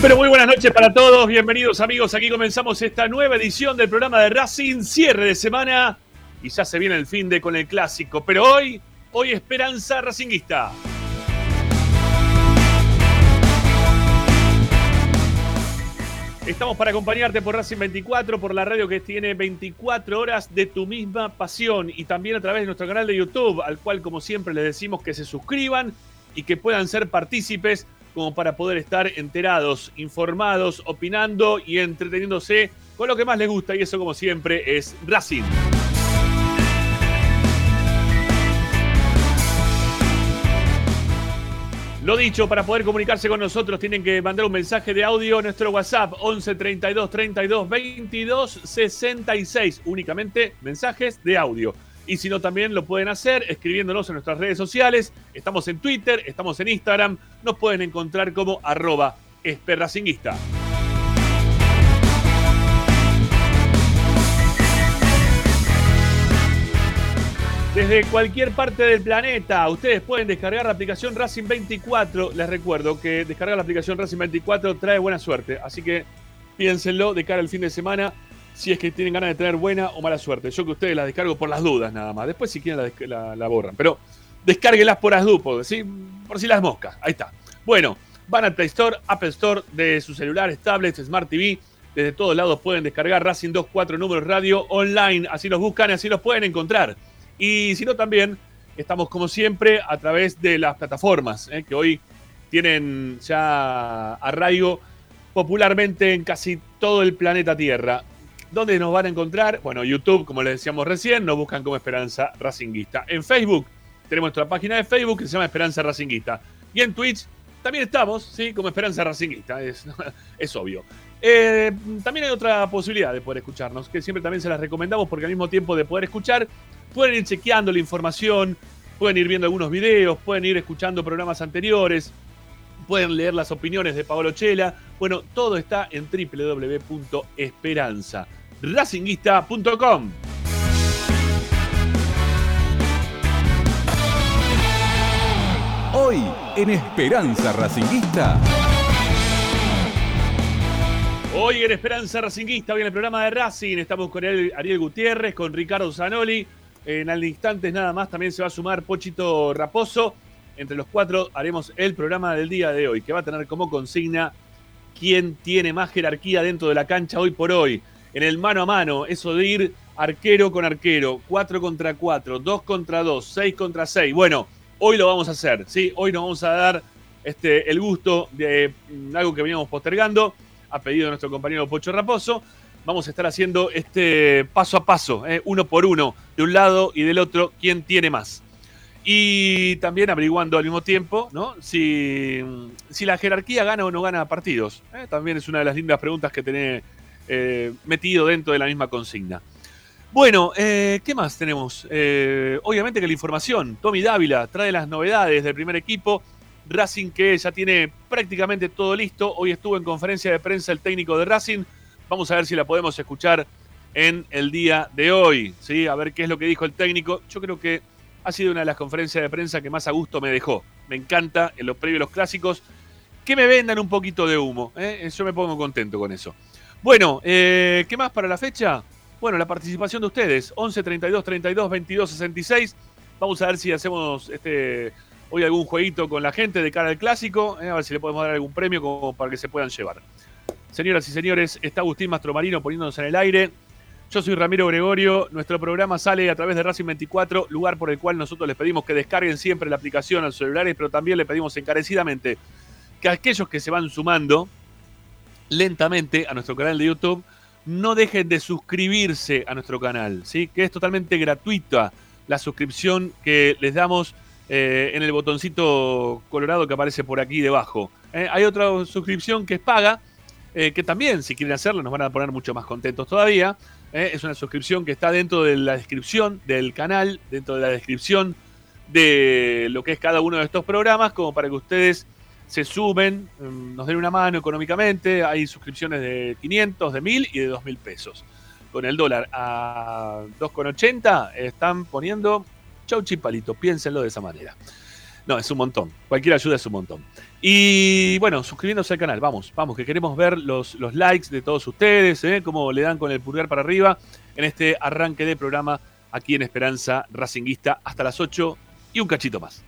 Pero muy buenas noches para todos, bienvenidos amigos, aquí comenzamos esta nueva edición del programa de Racing, cierre de semana y ya se viene el fin de con el clásico, pero hoy, hoy Esperanza Racinguista. Estamos para acompañarte por Racing 24, por la radio que tiene 24 horas de tu misma pasión y también a través de nuestro canal de YouTube, al cual como siempre les decimos que se suscriban y que puedan ser partícipes como para poder estar enterados, informados, opinando y entreteniéndose con lo que más les gusta y eso como siempre es Racing. Lo dicho, para poder comunicarse con nosotros tienen que mandar un mensaje de audio a nuestro WhatsApp 11 32 32 22 66. Únicamente mensajes de audio. Y si no, también lo pueden hacer escribiéndonos en nuestras redes sociales. Estamos en Twitter, estamos en Instagram. Nos pueden encontrar como arroba esperracinguista. Desde cualquier parte del planeta, ustedes pueden descargar la aplicación Racing 24. Les recuerdo que descargar la aplicación Racing 24 trae buena suerte. Así que piénsenlo de cara al fin de semana si es que tienen ganas de tener buena o mala suerte. Yo que ustedes las descargo por las dudas nada más. Después si quieren la, borran. Pero descárguelas por las dudas, ¿sí? por si las moscas. Ahí está. Bueno, van al Play Store, Apple Store de sus celulares, tablets, Smart TV. Desde todos lados pueden descargar Racing 24 números radio online. Así los buscan y así los pueden encontrar. Y si no, también estamos como siempre a través de las plataformas ¿eh? que hoy tienen ya arraigo popularmente en casi todo el planeta Tierra. ¿Dónde nos van a encontrar? Bueno, YouTube, como les decíamos recién, nos buscan como Esperanza Racinguista. En Facebook, tenemos nuestra página de Facebook que se llama Esperanza Racinguista. Y en Twitch también estamos, ¿sí? Como Esperanza Racinguista, es, es obvio. Eh, también hay otra posibilidad de poder escucharnos, que siempre también se las recomendamos porque al mismo tiempo de poder escuchar, pueden ir chequeando la información, pueden ir viendo algunos videos, pueden ir escuchando programas anteriores, pueden leer las opiniones de Paolo Chela. Bueno, todo está en www.esperanza racinguista.com. Hoy en Esperanza Racinguista. Hoy en Esperanza Racinguista, hoy en el programa de Racing, estamos con el Ariel Gutiérrez, con Ricardo Zanoli. En al instantes nada más también se va a sumar Pochito Raposo. Entre los cuatro haremos el programa del día de hoy, que va a tener como consigna quién tiene más jerarquía dentro de la cancha hoy por hoy en el mano a mano, eso de ir arquero con arquero, 4 contra 4, 2 contra 2, 6 contra 6. Bueno, hoy lo vamos a hacer, ¿sí? Hoy nos vamos a dar este, el gusto de mm, algo que veníamos postergando, a pedido de nuestro compañero Pocho Raposo. Vamos a estar haciendo este paso a paso, ¿eh? uno por uno, de un lado y del otro, quién tiene más. Y también averiguando al mismo tiempo, ¿no? Si, si la jerarquía gana o no gana partidos. ¿eh? También es una de las lindas preguntas que tiene eh, metido dentro de la misma consigna. Bueno, eh, ¿qué más tenemos? Eh, obviamente que la información. Tommy Dávila trae las novedades del primer equipo. Racing que ya tiene prácticamente todo listo. Hoy estuvo en conferencia de prensa el técnico de Racing. Vamos a ver si la podemos escuchar en el día de hoy. ¿sí? A ver qué es lo que dijo el técnico. Yo creo que ha sido una de las conferencias de prensa que más a gusto me dejó. Me encanta en los previos los clásicos que me vendan un poquito de humo. Yo me pongo contento con eso. Bueno, eh, ¿qué más para la fecha? Bueno, la participación de ustedes, 11 32 32 22 66. Vamos a ver si hacemos este hoy algún jueguito con la gente de cara al clásico, eh, a ver si le podemos dar algún premio como para que se puedan llevar. Señoras y señores, está Agustín Mastromarino poniéndonos en el aire. Yo soy Ramiro Gregorio. Nuestro programa sale a través de Racing 24, lugar por el cual nosotros les pedimos que descarguen siempre la aplicación a los celulares, pero también le pedimos encarecidamente que aquellos que se van sumando, lentamente a nuestro canal de YouTube, no dejen de suscribirse a nuestro canal, ¿sí? que es totalmente gratuita la suscripción que les damos eh, en el botoncito colorado que aparece por aquí debajo. ¿eh? hay otra suscripción que es paga, eh, que también si quieren hacerlo nos van a poner mucho más contentos todavía. es una suscripción que está dentro de la descripción del canal, dentro de la descripción de lo que es cada uno de estos programas, como para que ustedes se suben, mm, nos den una mano económicamente. Hay suscripciones de 500, de 1000 y de 2000 pesos. Con el dólar a 2,80 están poniendo chau chipalito, piénsenlo de esa manera. No, es un montón. Cualquier ayuda es un montón. Y bueno, suscribiéndose al canal, vamos, vamos, que queremos ver los, los likes de todos ustedes, ¿eh? cómo le dan con el pulgar para arriba en este arranque de programa aquí en Esperanza Racinguista hasta las 8 y un cachito más.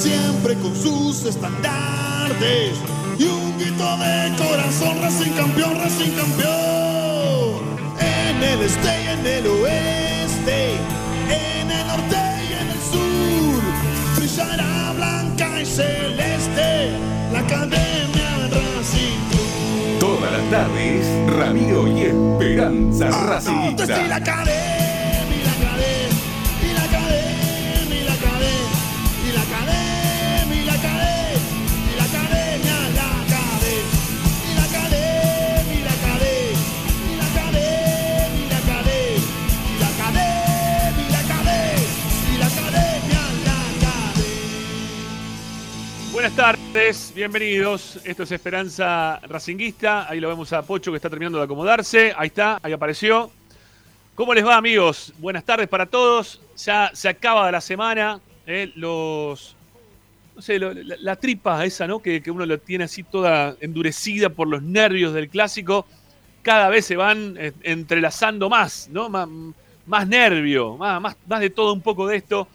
siempre con sus estandartes y un grito de corazón, Racing campeón, Racing campeón. En el este y en el oeste, en el norte y en el sur, brillará blanca y celeste la academia Racing. Todas las tardes, Ramiro y Esperanza Esto Buenas tardes, bienvenidos. Esto es Esperanza Racinguista. Ahí lo vemos a Pocho que está terminando de acomodarse. Ahí está, ahí apareció. ¿Cómo les va, amigos? Buenas tardes para todos. Ya se acaba la semana. eh, los. No sé, la, la tripa esa, ¿no? Que, que uno lo tiene así toda endurecida por los nervios del clásico. Cada vez se van eh, entrelazando más, ¿no? Más, más nervio, más, más, más de todo un poco de esto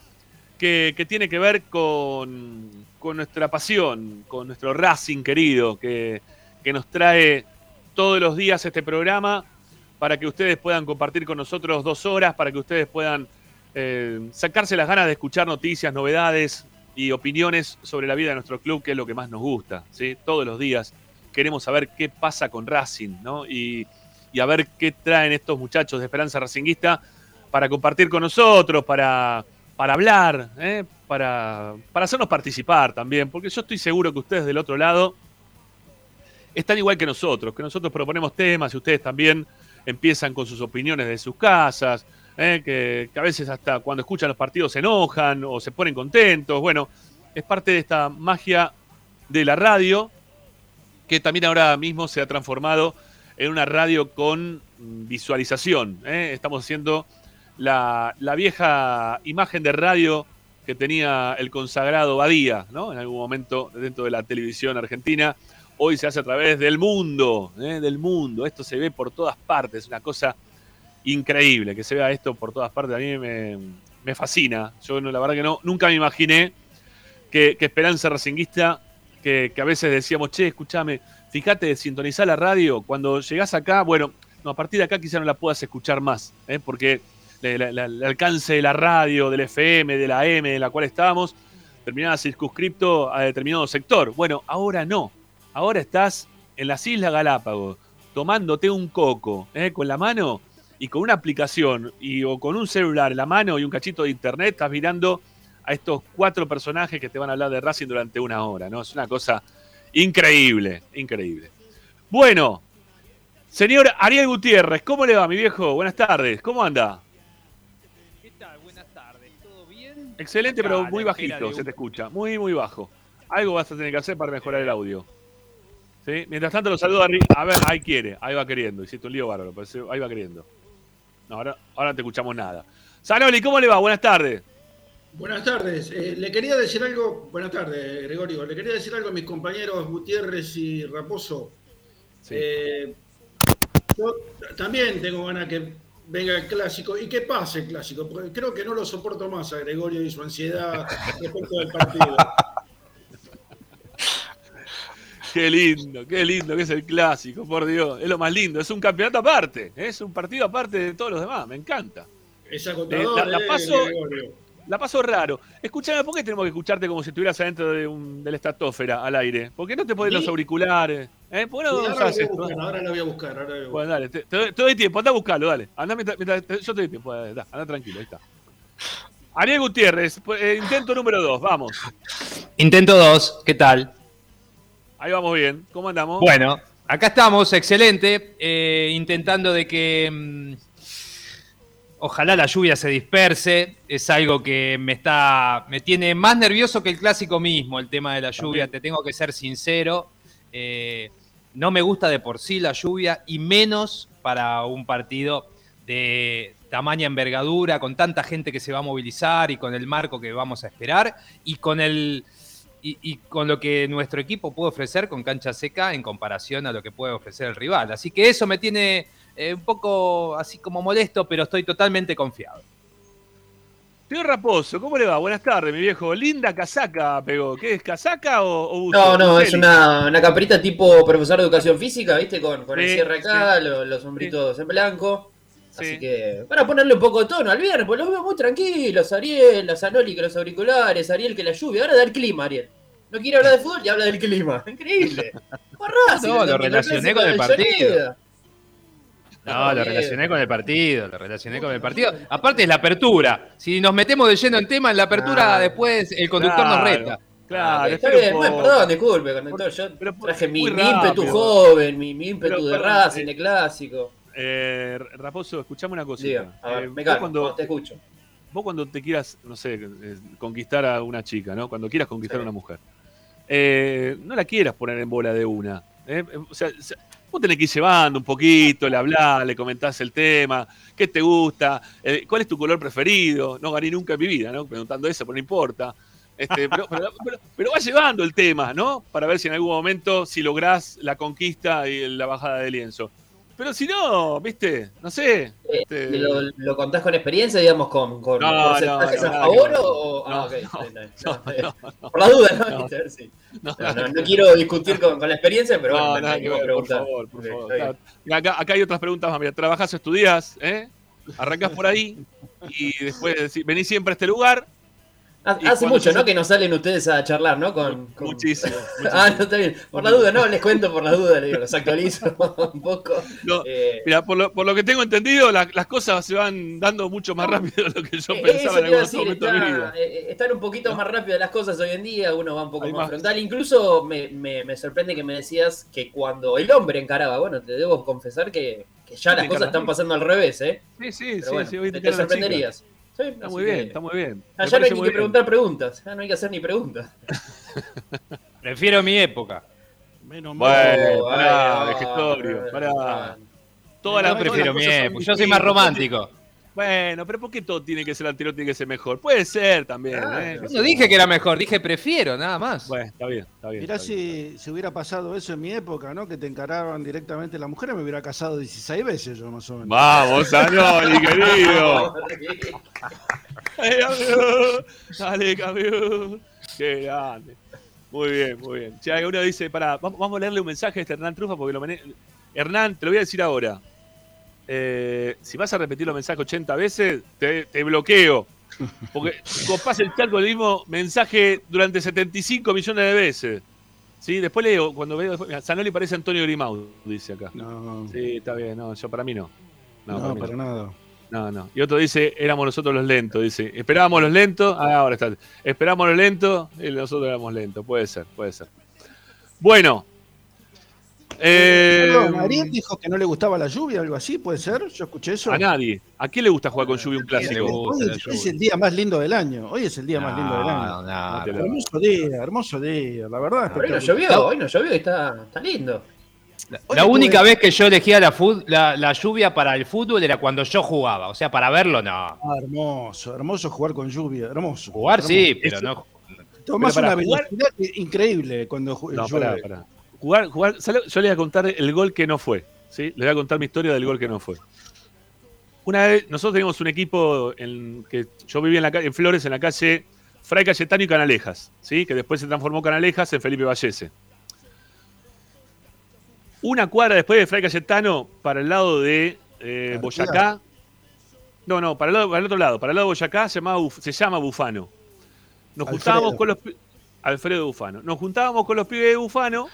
que, que tiene que ver con, con nuestra pasión, con nuestro Racing querido, que, que nos trae todos los días este programa para que ustedes puedan compartir con nosotros dos horas, para que ustedes puedan eh, sacarse las ganas de escuchar noticias, novedades y opiniones sobre la vida de nuestro club, que es lo que más nos gusta. ¿sí? Todos los días queremos saber qué pasa con Racing ¿no? y, y a ver qué traen estos muchachos de Esperanza Racinguista para compartir con nosotros, para, para hablar, ¿eh? para, para hacernos participar también, porque yo estoy seguro que ustedes del otro lado están igual que nosotros, que nosotros proponemos temas y ustedes también empiezan con sus opiniones de sus casas, ¿eh? que, a veces hasta cuando escuchan los partidos se enojan o se ponen contentos. Bueno, es parte de esta magia de la radio, que también ahora mismo se ha transformado en una radio con visualización. ¿eh? Estamos haciendo la, vieja imagen de radio que tenía el consagrado Badía, ¿no? En algún momento dentro de la televisión argentina. Hoy se hace a través del mundo, ¿eh? del mundo. Esto se ve por todas partes, una cosa increíble que se vea esto por todas partes. A mí me, fascina. Yo la verdad que no, nunca me imaginé que, Esperanza Racinguista, que, a veces decíamos, che, escúchame, fíjate sintonizar la radio. Cuando llegás acá, bueno, no, a partir de acá quizá no la puedas escuchar más, ¿eh? porque el alcance de la radio, del FM, de la M en la cual estábamos, terminaba circunscripto a determinado sector. Bueno, ahora no. Ahora estás en las Islas Galápagos, tomándote un coco ¿eh? con la mano y con una aplicación y, o con un celular en la mano y un cachito de internet, estás mirando a estos cuatro personajes que te van a hablar de Racing durante una hora, ¿no? Es una cosa increíble, increíble. Bueno, señor Ariel Gutiérrez, ¿cómo le va, mi viejo? Buenas tardes, ¿cómo anda? Excelente, Acá, pero muy bajito se te escucha, muy, muy bajo. Algo vas a tener que hacer para mejorar el audio. ¿Sí? Mientras tanto lo saludo a Ri- A ver, ahí quiere, ahí va queriendo. Hiciste un lío bárbaro, pero ahí va queriendo. No, ahora, ahora no te escuchamos nada. Sanoli, ¿cómo le va? Buenas tardes. Buenas tardes. Eh, le quería decir algo, buenas tardes, Gregorio. Le quería decir algo a mis compañeros Gutiérrez y Raposo. Sí. Eh, yo también tengo ganas que venga el clásico y que pase el clásico, porque creo que no lo soporto más a Gregorio y su ansiedad respecto del partido. Qué lindo, qué lindo que es el clásico, por Dios. Es lo más lindo, es un campeonato aparte, ¿eh? es un partido aparte de todos los demás, me encanta. Es agotador, La- la eh, paso-. La pasó raro. Escúchame, ¿por qué tenemos que escucharte como si estuvieras adentro de, un, de la estratosfera al aire? ¿Por qué no te pones los auriculares? ¿Eh? ¿Por qué no Sí, ahora, lo voy a esto? buscar, ahora lo voy a buscar. Ahora lo voy a buscar. Bueno, dale, te, te doy, te doy tiempo, anda a buscarlo, dale. Anda mientras, mientras- te- yo te doy tiempo, dale, anda tranquilo, ahí está. Ariel Gutiérrez, eh, intento número dos, vamos. Intento 2, ¿qué tal? Ahí vamos bien. ¿Cómo andamos? Bueno, acá estamos, excelente, eh, intentando de que mm, ojalá la lluvia se disperse, es algo que me está, me tiene más nervioso que el clásico mismo, el tema de la lluvia, También. te tengo que ser sincero, eh, no me gusta de por sí la lluvia y menos para un partido de tamaña envergadura, con tanta gente que se va a movilizar y con el marco que vamos a esperar y con el y, con lo que nuestro equipo puede ofrecer con cancha seca en comparación a lo que puede ofrecer el rival. Así que eso me tiene eh, un poco así como molesto, pero estoy totalmente confiado. Tío Raposo, ¿cómo le va? Buenas tardes, mi viejo. Linda casaca pegó. ¿Qué es, casaca o, o buzo? No, no, es una, una caprita tipo profesor de educación física, ¿viste? Con, con el cierre acá, lo- los, sombritos en blanco. Sí. Así que, para ponerle un poco de tono al viernes, pues los veo muy tranquilos. Ariel, la Zanoli que los auriculares, Ariel que la lluvia. Ahora da el clima, Ariel. No quiere hablar de fútbol y habla del clima. Increíble. Borrazo, No, lo relacioné con el partido. No, lo relacioné con el partido, lo relacioné con el partido. Aparte es la apertura. Si nos metemos de lleno en tema, en la apertura después el conductor nos Claro. reta. Claro, está espero bien, por- perdón, disculpe, conductor. Yo pero traje mi, mi ímpetu joven, mi, mi ímpetu Pero, de Racing, eh, de clásico. Eh, Raposo, escuchame una cosita. Diga, a ver, Eh, me calmo, cuando, te escucho. vos cuando te quieras, no sé, eh, conquistar a una chica, ¿no? Cuando quieras conquistar Sí. a una mujer, eh, no la quieras poner en bola de una. ¿eh? O sea, se- vos tenés que ir llevando un poquito, le hablás, le comentás el tema, qué te gusta, eh, cuál es tu color preferido. No gané nunca en mi vida, ¿no? Preguntando eso, pero no importa. Este, pero, pero, pero- pero va llevando el tema, ¿no? Para ver si en algún momento, si lográs la conquista y la bajada de lienzo. Pero si no, viste, no sé. Eh, este, ¿Lo, lo contás con experiencia, digamos, con, con No, porcentajes no, a favor o.? no, ah, ok, Por la duda, ¿no? Si- no, quiero discutir con, con la experiencia, pero No, bueno, me ver, por favor, por favor. Claro. Acá, acá hay otras preguntas más. Mira, ¿trabajás o estudiás? ¿Eh? Arrancás por ahí y después decís, venís siempre a este lugar. Hace mucho, se- ¿no? Que nos salen ustedes a charlar, ¿no? Con, con- Muchísimo. Ah, no, está bien. Por la duda, no, les cuento por la duda, les digo, los actualizo un poco. No, Eh, Mira, por lo, por lo que tengo entendido, la- las cosas se van dando mucho más rápido de lo que yo Eh, pensaba en algún momento de mi vida. está- eh, están un poquito más rápido las cosas hoy en día, uno va un poco más, más. frontal. Incluso me, me- me sorprende que me decías que cuando el hombre encaraba, bueno, te debo confesar que, que ya las cosas están pasando al revés, ¿eh? Sí, sí, Pero sí, bueno, sí, hoy te, sorprenderías. Sí, Está muy que- bien, está muy bien. Ah, ya no hay ni que bien. preguntar preguntas, ya no hay que hacer ni preguntas. Prefiero mi época. Menos mal. Bueno, pará. Todas Yo las, prefiero mi época. Yo soy más romántico. Bueno, pero ¿por qué todo tiene que ser anterior, tiene que ser mejor? Puede ser también, Claro. ¿eh? No dije que era mejor, dije prefiero, nada más. Bueno, está bien, está bien. Mirá está bien. si, si hubiera pasado eso en mi época, ¿no? Que te encaraban directamente las mujeres, me hubiera casado 16 veces yo más o menos. Vamos, Zanoli, querido. Dale, campeón. Qué grande. Muy bien, muy bien. Si uno dice, pará, vamos, vamos a leerle un mensaje a este Hernán Trufa porque lo mane- Hernán, te lo voy a decir ahora. Eh, si vas a repetir los mensajes 80 veces, te, te bloqueo. Porque copás el charco del mismo mensaje durante 75 millones de veces. ¿Sí? Después leo, cuando veo, después, Zanoli parece Antonio Grimau, dice acá. No, Sí, está bien, no, yo para mí no. No, no, para no. nada. No, no. Y otro dice, éramos nosotros los lentos. Dice, esperábamos los lentos. Ah, ahora está. Esperábamos los lentos y nosotros éramos lentos. Puede ser, puede ser. Bueno. Eh, dijo que no le gustaba la lluvia, algo así, ¿puede ser? Yo escuché eso. a nadie. ¿A quién le gusta jugar con lluvia un clásico? Hoy es, el día más lindo del año. Hoy es el día más lindo del año. No, Hermoso día, hermoso día, la verdad. Hoy no llovió, hoy no llovió y está, está lindo. La única vez que yo elegía la, la, la lluvia para el fútbol era cuando yo jugaba. O sea, para verlo, no. Ah, hermoso, hermoso jugar con lluvia, hermoso. Jugar hermoso. sí, pero no. Tomás una jugar- velocidad increíble cuando No, llueve. Jugar, jugar. Yo le voy a contar el gol que no fue. ¿sí? Le voy a contar mi historia del gol que no fue. Una vez, nosotros teníamos un equipo en que yo vivía en, la, ca- en Flores, en la calle Fray Cayetano y Canalejas, ¿sí? que después se transformó Canalejas en Felipe Vallese. Una cuadra después de Fray Cayetano, para el lado de eh. Boyacá, No, no, para el, lado- para el otro lado, para el lado de Boyacá se, llamaba Buf- se llama Bufano. Nos Alfredo. juntábamos con los Alfredo Bufano. Nos juntábamos con los pibes de Bufano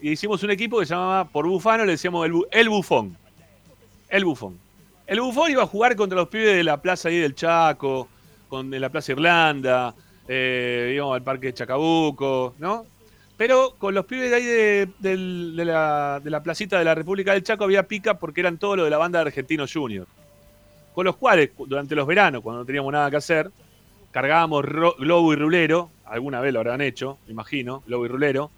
y hicimos un equipo que se llamaba por Bufano, le decíamos el, el Bufón. El Bufón. El Bufón iba a jugar contra los pibes de la plaza ahí del Chaco, con, de la Plaza Irlanda, eh, íbamos al Parque Chacabuco, ¿no? Pero con los pibes de ahí de, de la, de la placita de la República del Chaco había pica porque eran todo lo de la banda de Argentinos Junior. Con los cuales, cu- durante los veranos, cuando no teníamos nada que hacer, cargábamos globo y rulero, alguna vez lo habrán hecho, imagino, globo y rulero,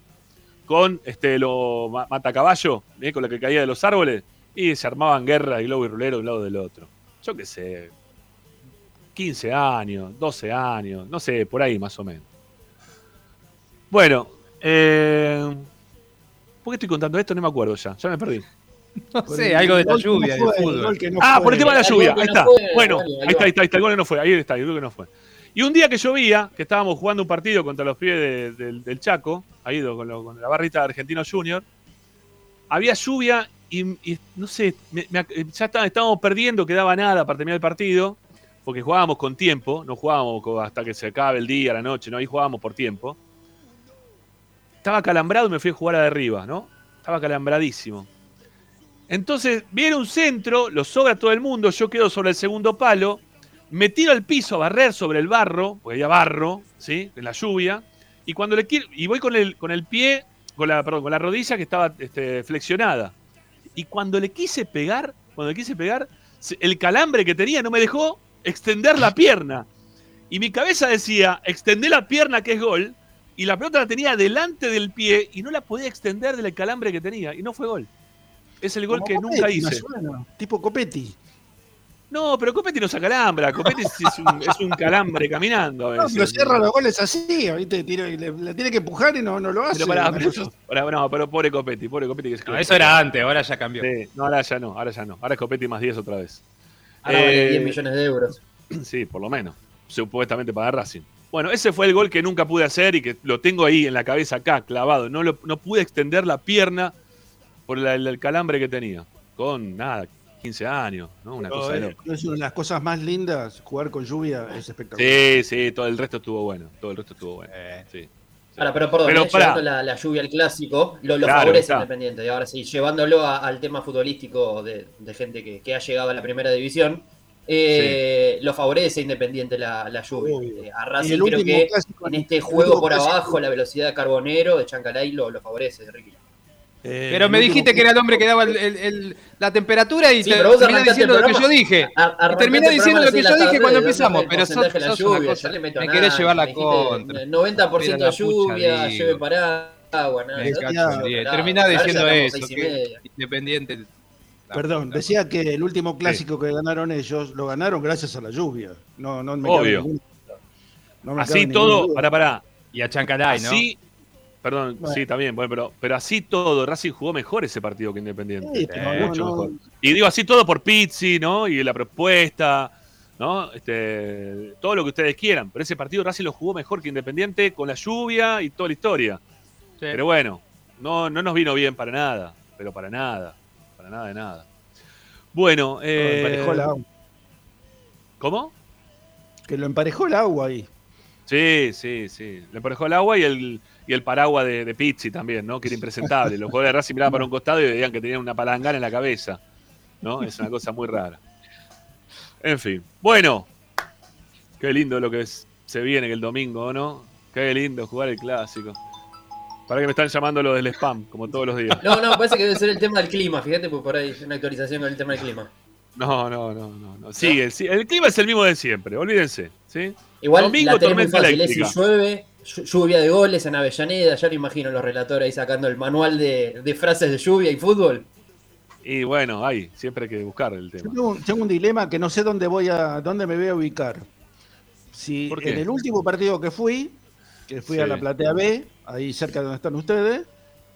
con este lo ma- matacaballo, ¿eh? con lo que caía de los árboles, y se armaban guerra de globo y rulero de un lado del otro. Yo qué sé, 15 años, 12 años, no sé, por ahí más o menos. Bueno, eh, ¿por qué estoy contando esto? No me acuerdo ya, ya me perdí. No Por sé, el algo de la no lluvia, de fútbol. no Ah, por el tema de la lluvia. Ahí está. fue, Bueno, ahí está, ahí está, ahí está. El gol que no fue. Ahí está, el gol que no fue. Y un día que llovía, que estábamos jugando un partido contra los pies de- del, del Chaco, ahí con, con la barrita de Argentino Junior, había lluvia y, no sé, me- ya está- estábamos perdiendo, quedaba nada para terminar el partido, porque jugábamos con tiempo, no jugábamos hasta que se acabe el día, la noche, no, ahí jugábamos por tiempo. Estaba calambrado y me fui a jugar a de arriba, ¿no? Estaba calambradísimo. Entonces viene un centro, lo sobra todo el mundo, yo quedo sobre el segundo palo, me tiro al piso a barrer sobre el barro, porque había barro, ¿sí? En la lluvia, y cuando le quiero, y voy con el, con el pie, con la, perdón, con la rodilla que estaba este, flexionada. Y cuando le quise pegar, cuando le quise pegar, el calambre que tenía no me dejó extender la pierna. Y mi cabeza decía, extendé la pierna que es gol, y la pelota la tenía delante del pie y no la podía extender del calambre que tenía, y no fue gol. Es el gol Como que Copetti, nunca hice. Tipo Copetti. No, pero Copetti no se acalambra. Copetti es, es un, es un calambre caminando a No, veces. pero cierra los goles así, ¿viste? Tira y le, le tiene que empujar y no, no lo hace. Pero pará, pero, pará, no, pero pobre Copetti, pobre Copetti que es No, eso era antes, ahora ya cambió. Sí, no, ahora ya no, ahora ya no. Ahora es Copetti más 10 otra vez. Ahora vale Eh, 10 millones de euros. Sí, por lo menos. Supuestamente para Racing. Bueno, ese fue el gol que nunca pude hacer y que lo tengo ahí en la cabeza acá, clavado. No, lo- no pude extender la pierna por la- el, el calambre que tenía. Con nada, 15 años, ¿no? Una pero cosa de loco. es una de las cosas más lindas, jugar con lluvia es espectacular. Sí, sí, todo el resto estuvo bueno. Todo el resto estuvo bueno. Sí. sí. Ahora, pero perdón, Pero eh, llevando la, la lluvia al clásico, lo, lo Claro, favorece. Independiente. Y ahora sí, llevándolo a- al tema futbolístico de, de gente que, que ha llegado a la primera división, eh, lo favorece Independiente la, la lluvia. Eh, a Racing el creo último que clásico- en este juego por clásico- abajo, la velocidad de Carbonero, de Chancalay, lo, lo favorece, Ricky. Eh, Pero me último dijiste que era el hombre que daba el- el- el- la temperatura y Sí, te- pero vos terminás arrancaste diciendo lo que yo dije. A- arrancaste Y terminé el diciendo lo que yo de dije cuando de empezamos, pero sos, de sos una lluvia, cosa. yo le meto Me nada, querés llevar la contra. 90% Era la lluvia, digo. para agua, nada. Terminás ya diciendo eso, que. Independiente. Perdón, decía que el último clásico que ganaron ellos lo ganaron gracias a la lluvia. No, no me Obvio. cabe ningún- no me cabe Así todo, pará, pará. Y a Chancalay, ¿no? Perdón, Bueno. sí, también, bueno, pero, pero así todo, Racing jugó mejor ese partido que Independiente. Sí, mucho no, mejor. Y digo así todo por Pizzi, ¿no? Y la propuesta, ¿no? Este, todo lo que ustedes quieran. Pero ese partido Racing lo jugó mejor que Independiente con la lluvia y toda la historia. Sí. Pero bueno, no, no nos vino bien para nada. Pero para nada. Para nada de nada. Bueno, Lo eh, emparejó el agua. ¿cómo? Que lo emparejó el agua ahí. Sí, sí, sí. Le emparejó el agua y el, y el paraguas de, de Pizzi también, ¿no? Que era impresentable. Los jugadores de Racing miraban para un costado y veían que tenían una palangana en la cabeza. ¿No? Es una cosa muy rara. En fin. Bueno. Qué lindo lo que es- se viene el domingo, ¿no? Qué lindo jugar el clásico. Para que me están llamando lo del spam, como todos los días. No, no, parece que debe ser el tema del clima, fíjate, porque por ahí una actualización con el tema del clima. No, no, no, no. no. Sigue, el clima es el mismo de siempre, olvídense. ¿sí? Igual Domingo, la tormenta fácil, es si eléctrica. llueve, llu- lluvia de goles en Avellaneda, ya lo imagino los relatores ahí sacando el manual de, de frases de lluvia y fútbol. Y bueno, ahí, siempre hay que buscar el Yo tema. tengo, un- tengo un dilema que no sé dónde voy a dónde me voy a ubicar. Si ¿Por qué? en el último partido que fui, que fui a la platea B, ahí cerca de donde están ustedes,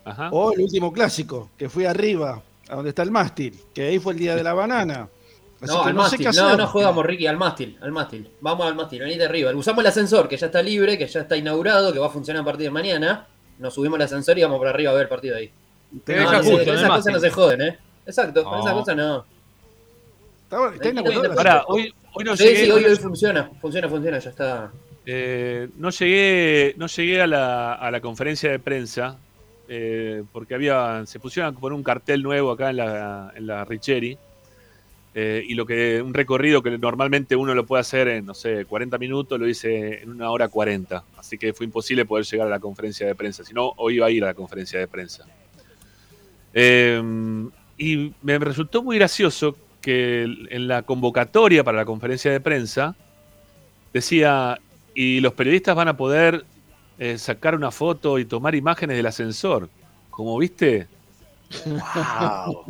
Ajá. o el último clásico, que fui arriba, a donde está el mástil, que ahí fue el día de la banana. Así no, que al no sé mástil. qué hacer. no, no jugamos, Ricky, al mástil, al mástil. Vamos al mástil, venite arriba. Usamos el ascensor, que ya está libre, que ya está inaugurado, que va a funcionar a partir de mañana. Nos subimos al ascensor y vamos por arriba a ver el partido ahí. Te No, deja no, justo esas cosas no se joden, ¿eh? Exacto, con esas cosas no. Está, está inaugurado la- Pará, hoy, hoy no Sí, llegué, sí, hoy, hoy funciona, funciona, funciona, ya está. eh, no llegué, no llegué a la, a la conferencia de prensa eh, porque había, se pusieron a poner un cartel nuevo acá en la, en la Richeri. Eh, y lo que un recorrido que normalmente uno lo puede hacer en, no sé, 40 minutos, lo hice en una hora 40. Así que fue imposible poder llegar a la conferencia de prensa. Si no, hoy iba a ir a la conferencia de prensa. Eh, y me resultó muy gracioso que en la convocatoria para la conferencia de prensa decía, y los periodistas van a poder eh, sacar una foto y tomar imágenes del ascensor. Como viste, ¡Wow!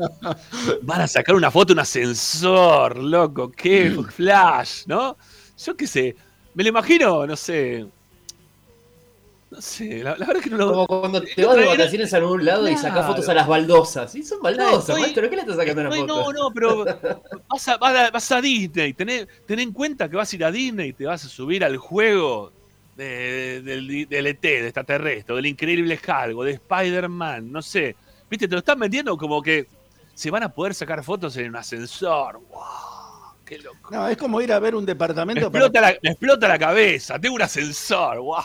Van a sacar una foto un ascensor, loco, qué flash, ¿no? Yo qué sé, me lo imagino, no sé. No sé, la, la verdad es que no lo. Como cuando te vas de vacaciones a algún lado y sacas fotos a las baldosas. Sí, son baldosas, maestro. ¿Qué le estás sacando una Estoy- foto? no, no, pero vas a, vas a- vas a Disney, tené, ten en cuenta que vas a ir a Disney y te vas a subir al juego de- del, del ET, de extraterrestre, del increíble Hulk, o de Spider-Man, no sé. Viste, te lo están vendiendo como que se van a poder sacar fotos en un ascensor. ¡Wow! ¡Qué loco! No, es como ir a ver un Me departamento para- explota, la, me explota la cabeza, tengo un ascensor, ¡wow!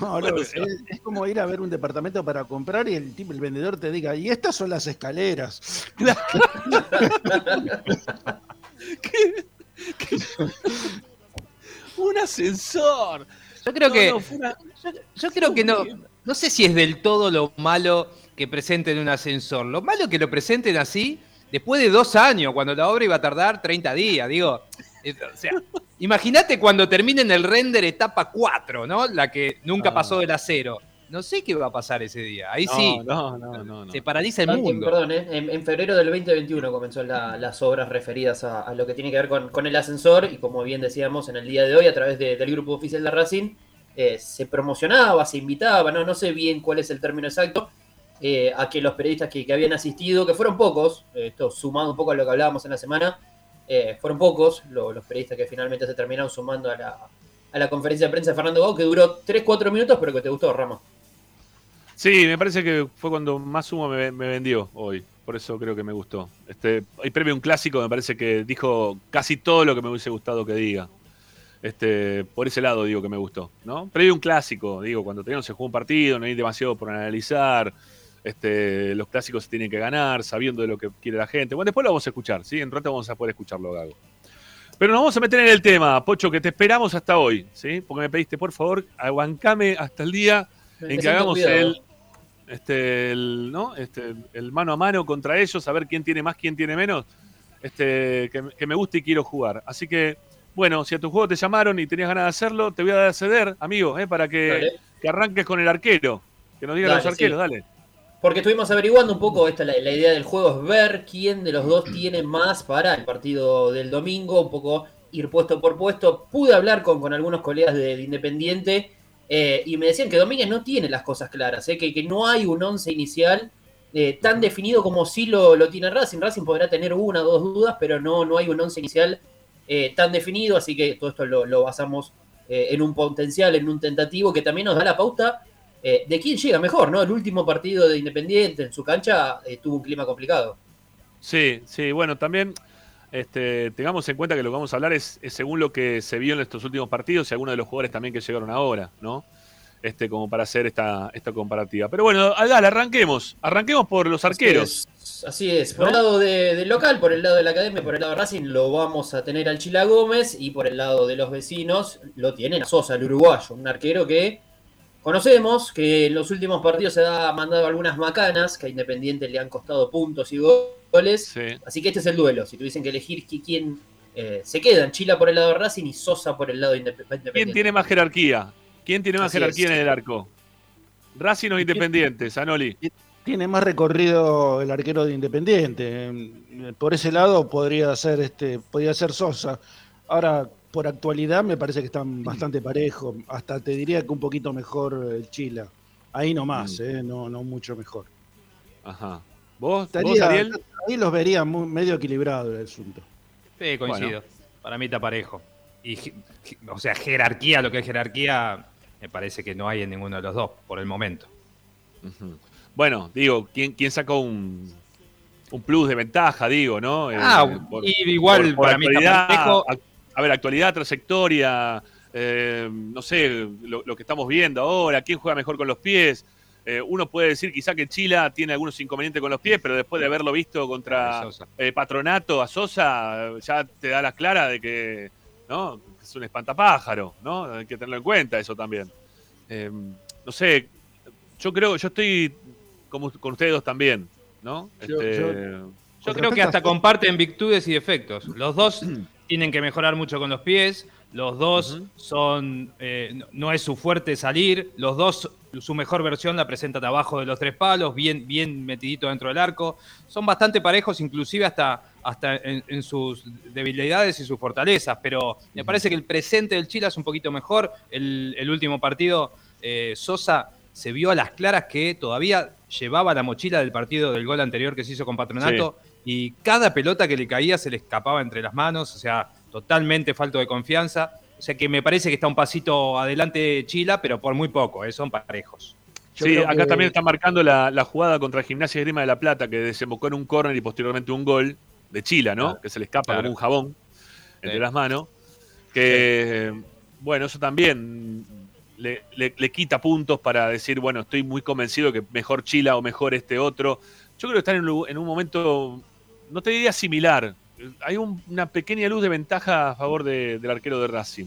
No, no, es, es como ir a ver un departamento para comprar y el tipo, el vendedor te diga, y estas son las escaleras. ¿Qué? ¿Qué? Un ascensor. Yo creo No, que. no, fue una- Yo, yo creo que no. No sé si es del todo lo malo que presenten un ascensor. Lo malo que lo presenten así después de dos años, cuando la obra iba a tardar 30 días. Digo, o sea, imagínate cuando terminen el render etapa 4, ¿no? La que nunca pasó del acero. No sé qué va a pasar ese día. Ahí No, sí, No, no, no, no. se paraliza el mundo. Perdón, ¿eh? en, en febrero del 2021 comenzó la- las obras referidas a, a lo que tiene que ver con, con el ascensor y como bien decíamos en el día de hoy a través de- del grupo oficial de Racing eh, se promocionaba, se invitaba, no, no sé bien cuál es el término exacto, eh, a que los periodistas que, que habían asistido, que fueron pocos, eh, esto sumado un poco a lo que hablábamos en la semana, eh, fueron pocos lo- los periodistas que finalmente se terminaron sumando a la, a la conferencia de prensa de Fernando Gau, que duró 3-4 minutos, pero que te gustó, Ramos. Sí, me parece que fue cuando más humo me, me vendió hoy. Por eso creo que me gustó. Este, hay premio un clásico, me parece que dijo casi todo lo que me hubiese gustado que diga. Este, por ese lado digo que me gustó, ¿no? Previo un clásico, digo, cuando no se juega un partido, no hay demasiado por analizar. Este, los clásicos se tienen que ganar, sabiendo de lo que quiere la gente. Bueno, después lo vamos a escuchar, ¿sí? En un rato vamos a poder escucharlo, Gago. Pero nos vamos a meter en el tema, Pocho, que te esperamos hasta hoy, ¿sí? Porque me pediste, por favor, aguancame hasta el día Me en que hagamos el, este, el, ¿no? este, el mano a mano contra ellos, a ver quién tiene más, quién tiene menos, este, que, que me gusta y quiero jugar. Así que, bueno, si a tu juego te llamaron y tenías ganas de hacerlo, te voy a ceder, amigo, ¿eh? para que, que arranques con el arquero. Que nos digan Dale, los arqueros, sí. dale. Porque estuvimos averiguando un poco, esta la, la idea del juego es ver quién de los dos tiene más para el partido del domingo, un poco ir puesto por puesto. Pude hablar con, con algunos colegas de, de Independiente eh, y me decían que Domínguez no tiene las cosas claras, eh, que, que no hay un once inicial eh, tan definido como sí lo, lo tiene Racing. Racing podrá tener una o dos dudas, pero no, no hay un once inicial eh, tan definido, así que todo esto lo, lo basamos eh, en un potencial, en un tentativo que también nos da la pauta eh, de quién llega mejor, ¿no? El último partido de Independiente en su cancha eh, tuvo un clima complicado. Sí, sí, bueno, también este, tengamos en cuenta que lo que vamos a hablar es, es según lo que se vio en estos últimos partidos y algunos de los jugadores también que llegaron ahora, ¿no? Este, como para hacer esta, esta comparativa. Pero bueno, dale, arranquemos. Arranquemos por los arqueros. Así es. Así es. Por ¿No? el lado de- del local, por el lado de la academia, por el lado de Racing, lo vamos a tener al Chila Gómez y por el lado de los vecinos lo tienen a Sosa, el uruguayo, un arquero que conocemos, que en los últimos partidos se ha mandado algunas macanas, que a Independiente le han costado puntos y goles. Sí. Así que este es el duelo. Si tuviesen que elegir qui- quién eh, se quedan, Chila por el lado de Racing y Sosa por el lado de Indep- Independiente. ¿Quién tiene más jerarquía? ¿Quién tiene más Así jerarquía es. en el arco? Racing o Independiente, Sanoli. Tiene más recorrido el arquero de Independiente. Eh, Por ese lado podría ser este, podría ser Sosa. Ahora, por actualidad me parece que están bastante parejos. Hasta te diría que un poquito mejor el Chila. Ahí nomás, Mm. eh, no, no mucho mejor. Ajá. ¿Vos, vos Estaría- Ariel? ahí los vería muy- medio equilibrado el asunto. Sí, coincido. Para mí está parejo. Y, o sea, jerarquía, lo que es jerarquía, me parece que no hay en ninguno de los dos, por el momento. Bueno, digo, ¿quién, quién sacó un, un plus de ventaja, digo, ¿no? Eh, Ah, por- y igual por para mí está parejo. A ver, actualidad, trayectoria, eh, no sé, lo, lo que estamos viendo ahora, quién juega mejor con los pies. Eh, uno puede decir quizá que Chila tiene algunos inconvenientes con los pies, pero después de haberlo visto contra eh, Patronato a Sosa, ya te da las claras de que ¿no? es un espantapájaro, ¿no? Hay que tenerlo en cuenta eso también. Eh, no sé, yo creo, yo estoy como con ustedes dos también, ¿no? Yo- Este, yo- Yo Con creo que hasta comparten virtudes y defectos. Los dos tienen que mejorar mucho con los pies. Los dos son. eh, no- es su fuerte salir. Los dos, su mejor versión la presentan abajo de los tres palos, bien, bien metidito dentro del arco. Son bastante parejos, inclusive hasta, hasta en, en sus debilidades y sus fortalezas. Pero me parece que el presente del Chile es un poquito mejor. El, el último partido, eh, Sosa se vio a las claras que todavía llevaba la mochila del partido del gol anterior que se hizo con Patronato y cada pelota que le caía se le escapaba entre las manos, o sea, totalmente falto de confianza. O sea que me parece que está un pasito adelante Chila, pero por muy poco, ¿eh? son parejos. Yo sí, acá que- también está marcando la, la jugada contra Gimnasia y Grima de la Plata, que desembocó en un córner y posteriormente un gol de Chila, ¿no? Claro. Que se le escapa Claro. como un jabón entre Sí. las manos. Que, bueno, eso también le, le- le quita puntos para decir, bueno, estoy muy convencido que mejor Chila o mejor este otro. Yo creo que están en, un en un momento, no te diría similar. Hay un- una pequeña luz de ventaja a favor de- del arquero de Racing.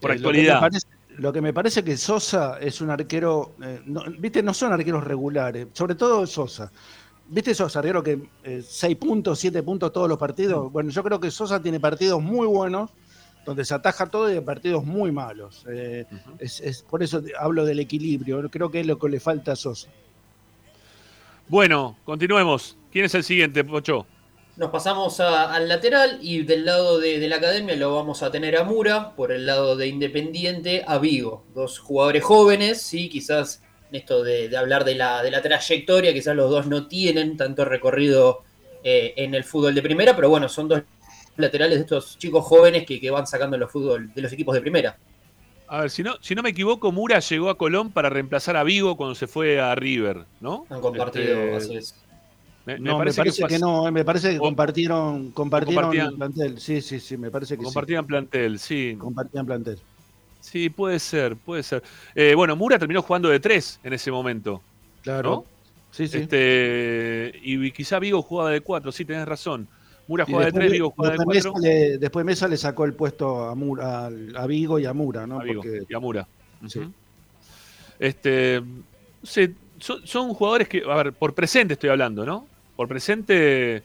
Por Eh, actualidad. Lo que, me parece, lo que me parece que Sosa es un arquero, eh, no, viste, no son arqueros regulares, sobre todo Sosa. ¿Viste esos arqueros que 6 puntos, 7 puntos todos los partidos? Bueno, yo creo que Sosa tiene partidos muy buenos, donde se ataja todo y de partidos muy malos. Eh, es, es- por eso hablo del equilibrio. Creo que es lo que le falta a Sosa. Bueno, continuemos. ¿Quién es el siguiente, Pocho? Nos pasamos a- al lateral y del lado de, de la academia lo vamos a tener a Mura, por el lado de Independiente a Vigo. Dos jugadores jóvenes, sí, quizás en esto de, de hablar de la, de la trayectoria, quizás los dos no tienen tanto recorrido eh, en el fútbol de primera, pero bueno, son dos laterales de estos chicos jóvenes que, que van sacando los fútbol de los equipos de primera. A ver, si no, si no me equivoco, Mura llegó a Colón para reemplazar a Vigo cuando se fue a River, ¿no? Han compartido, Este, así es. Me, me No, me parece, que, no, eh, me parece que O- compartieron, compartieron plantel. Sí, sí, sí, me parece que Compartían plantel, sí. Compartían plantel. Sí, puede ser, puede ser. Eh, bueno, Mura terminó jugando de tres en ese momento. Claro. ¿No? Sí, sí. Este, y quizá Vigo jugaba de cuatro, sí, tenés razón. Mura jugaba de tres, Vigo jugaba de cuatro. Mesa le, después Mesa le sacó el puesto a, Mura, a Vigo y a Mura, ¿no? a Vigo Porque y a Mura. Sí. Este, son, son jugadores que, a ver, por presente estoy hablando, ¿no? Por presente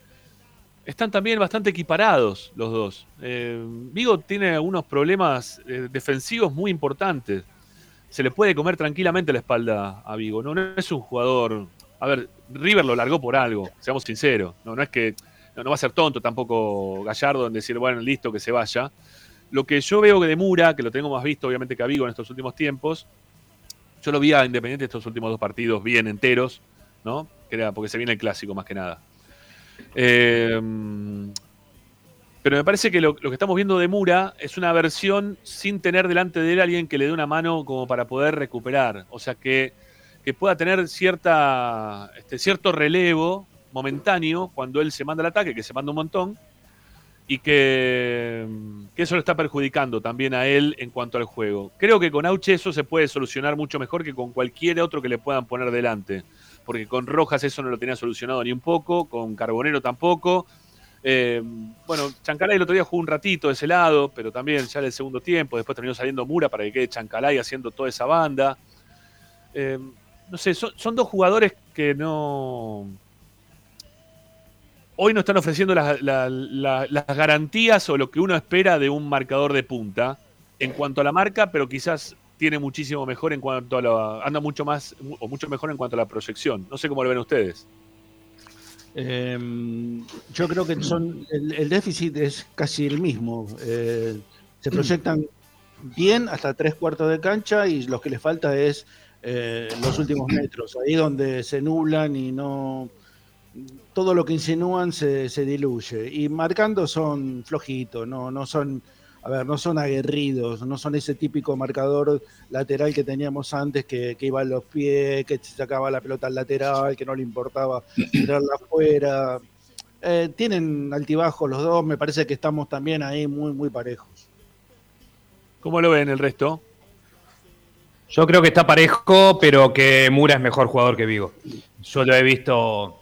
están también bastante equiparados los dos. Eh, Vigo tiene algunos problemas eh, defensivos muy importantes. Se le puede comer tranquilamente la espalda a Vigo. No, es un jugador. A ver, River lo largó por algo, seamos sinceros. No, es que. No, va a ser tonto tampoco Gallardo en decir, bueno, listo, que se vaya. Lo que yo veo de Mura, que lo tengo más visto obviamente que a Vigo en estos últimos tiempos, yo lo vi a Independiente estos últimos dos partidos bien enteros, ¿no? Porque se viene el clásico más que nada. Eh, pero me parece que lo, que estamos viendo de Mura es una versión sin tener delante de él alguien que le dé una mano como para poder recuperar. O sea, que, que pueda tener cierta, este, cierto relevo momentáneo cuando él se manda al ataque, que se manda un montón, y que, que eso lo está perjudicando también a él en cuanto al juego. Creo que con Auche eso se puede solucionar mucho mejor que con cualquier otro que le puedan poner delante. Porque con Rojas eso no lo tenía solucionado ni un poco, con Carbonero tampoco. Eh, bueno, Chancalay el otro día jugó un ratito de ese lado, pero también ya en el segundo tiempo. Después terminó saliendo Mura para que quede Chancalay haciendo toda esa banda. Eh, no sé, son, dos jugadores que no. Hoy no están ofreciendo las, la- la- las garantías o lo que uno espera de un marcador de punta en cuanto a la marca, pero quizás tiene muchísimo mejor en cuanto a la. anda mucho más o mucho mejor en cuanto a la proyección. No sé cómo lo ven ustedes. Eh, yo creo que son el, el déficit es casi el mismo. Eh, se proyectan bien hasta tres cuartos de cancha y lo que les falta es eh, los últimos metros, ahí donde se nublan y no todo lo que insinúan se, se diluye. Y marcando son flojitos, no, no son, a ver, no son aguerridos, no son ese típico marcador lateral que teníamos antes que, que iba a los pies, que sacaba la pelota al lateral, que no le importaba tirarla afuera. Eh, tienen altibajos los dos, me parece que estamos también ahí muy, muy parejos. ¿Cómo lo ven el resto? Yo creo que está parejo, pero que Mura es mejor jugador que Vigo. Yo lo he visto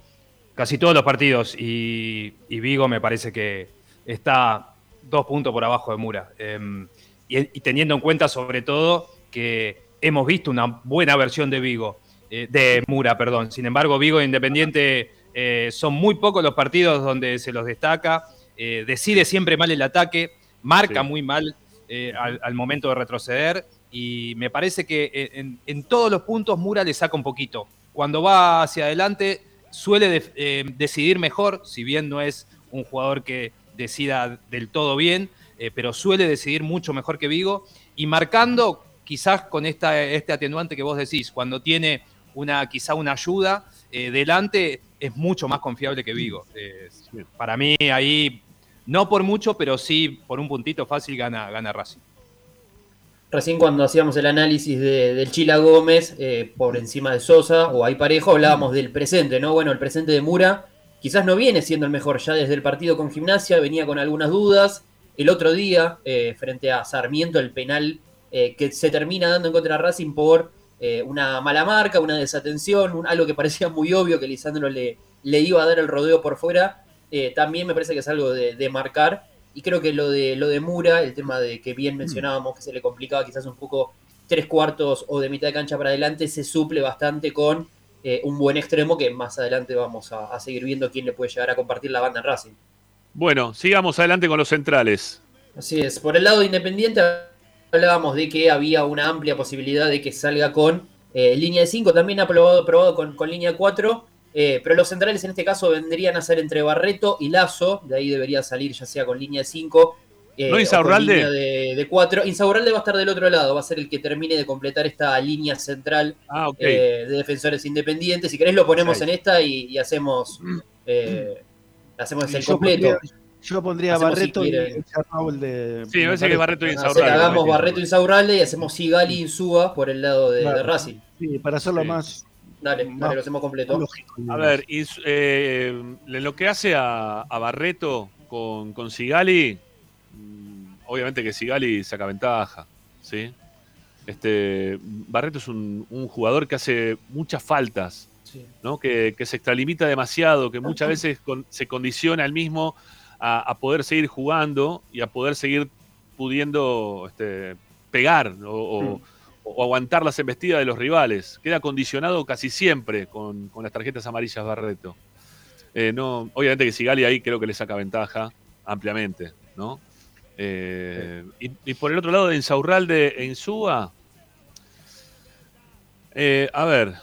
casi todos los partidos y, y Vigo me parece que está dos puntos por abajo de Mura. Eh, y, y, teniendo en cuenta sobre todo que hemos visto una buena versión de Vigo, eh, de Mura, perdón. Sin embargo, Vigo e Independiente eh, son muy pocos los partidos donde se los destaca, eh, decide siempre mal el ataque, marca sí. muy mal al, al, momento de retroceder y me parece que en, en, todos los puntos Mura le saca un poquito. Cuando va hacia adelante suele de, decidir mejor, si bien no es un jugador que decida del todo bien, eh, pero suele decidir mucho mejor que Vigo y marcando quizás con esta, este atenuante que vos decís, cuando tiene una, quizá una ayuda eh, delante, es mucho más confiable que Vigo. Eh, para mí ahí, no por mucho, pero sí por un puntito fácil gana, gana Racing. Recién cuando hacíamos el análisis de, del Chila Gómez eh, por encima de Sosa o ahí parejo, hablábamos del presente, ¿no? Bueno, el presente de Mura quizás no viene siendo el mejor ya desde el partido con Gimnasia, venía con algunas dudas. El otro día, eh, frente a Sarmiento, el penal eh, que se termina dando en contra de Racing por eh, una mala marca, una desatención, un, algo que parecía muy obvio que Lisandro le, le, iba a dar el rodeo por fuera, también me parece que es algo de, de, marcar. Y creo que lo de, lo de Mura, el tema de que bien mencionábamos, que se le complicaba quizás un poco tres cuartos o de mitad de cancha para adelante, se suple bastante con eh, un buen extremo que más adelante vamos a, a, seguir viendo quién le puede llegar a compartir la banda en Racing. Bueno, sigamos adelante con los centrales. Así es, por el lado de Independiente hablábamos de que había una amplia posibilidad de que salga con eh, línea de 5, también ha probado, probado con, con línea 4, eh, pero los centrales en este caso vendrían a ser entre Barreto y Lazo, de ahí debería salir ya sea con línea de 5. Eh, ¿No Insaurralde? De, de 4. Insaurralde va a estar del otro lado, va a ser el que termine de completar esta línea central ah, okay. de defensores independientes. Si querés lo ponemos okay. en esta y, y hacemos, hacemos el completo. Yo pondría hacemos Barreto si y Raúl de. Sí, me parece que Barreto y Insaurralde. Hagamos Barreto y Insaurralde y hacemos Sigali y Insúa por el lado de, claro. de Racing. Sí, para hacerlo sí. más. Dale, más dale, lo hacemos completo. Lógico, a ver, eh, lo que hace a, a Barreto con, con, Sigali, mm, obviamente que Sigali saca ventaja, ¿sí? Este, Barreto es un, un jugador que hace muchas faltas, sí. ¿no? que, que, se extralimita demasiado, que muchas veces con, se condiciona al mismo a, a, poder seguir jugando y a poder seguir pudiendo este, pegar o, mm. o, o, aguantar las embestidas de los rivales. Queda condicionado casi siempre con, con las tarjetas amarillas Barreto. Eh, no, obviamente que Sigali ahí creo que le saca ventaja ampliamente, ¿no? Eh, y, y, por el otro lado de Insaurralde e Insúa, eh, a ver,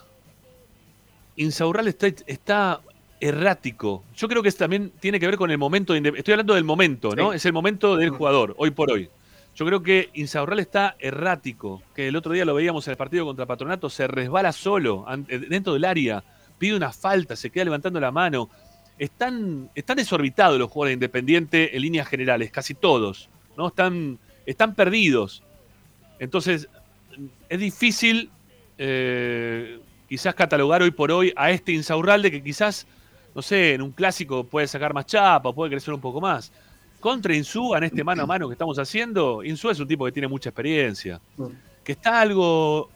Insaurralde está, está errático. Yo creo que es, también tiene que ver con el momento. De, estoy hablando del momento, ¿no? Sí. Es el momento del jugador, hoy por hoy. Yo creo que Insaurral está errático, que el otro día lo veíamos en el partido contra Patronato, se resbala solo dentro del área, pide una falta, se queda levantando la mano. Están, están desorbitados los jugadores de Independiente en líneas generales, casi todos, ¿no? Están, están perdidos. Entonces, es difícil eh, quizás catalogar hoy por hoy a este Insaurralde que quizás no sé, en un clásico puede sacar más chapa, puede crecer un poco más. Contra Insúa, en este mano a mano que estamos haciendo, Insúa es un tipo que tiene mucha experiencia. Que está algo,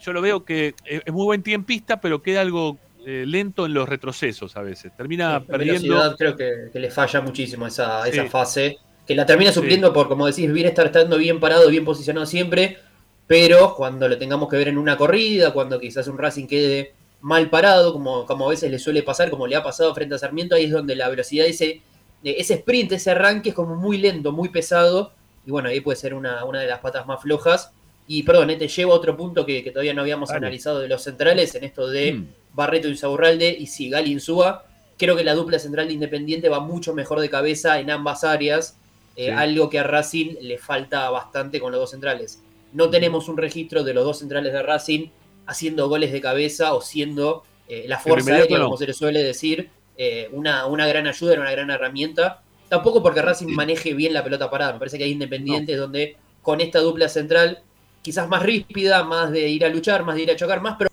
yo lo veo que es muy buen tiempista, pero queda algo eh, lento en los retrocesos a veces. Termina sí, perdiendo. Creo que, que, le falla muchísimo esa, esa fase. Que la termina supliendo sí. por, como decís, bien estar estando bien parado, bien posicionado siempre. Pero cuando lo tengamos que ver en una corrida, cuando quizás un Racing quede mal parado, como, como a veces le suele pasar, como le ha pasado frente a Sarmiento, ahí es donde la velocidad, ese, ese sprint, ese arranque es como muy lento, muy pesado, y bueno, ahí puede ser una, una de las patas más flojas. Y perdón, eh, te llevo a otro punto que, que todavía no habíamos vale. analizado de los centrales, en esto de mm. Barreto Insaurralde y Sigal Insúa. Creo que la dupla central de Independiente va mucho mejor de cabeza en ambas áreas, eh, sí. algo que a Racing le falta bastante con los dos centrales. No tenemos un registro de los dos centrales de Racing haciendo goles de cabeza o siendo eh, la fuerza aérea, no. como se le suele decir, eh, una, una, gran ayuda, una gran herramienta. Tampoco porque Racing maneje bien la pelota parada, me parece que hay independientes no. donde con esta dupla central, quizás más ríspida, más de ir a luchar, más de ir a chocar, más pero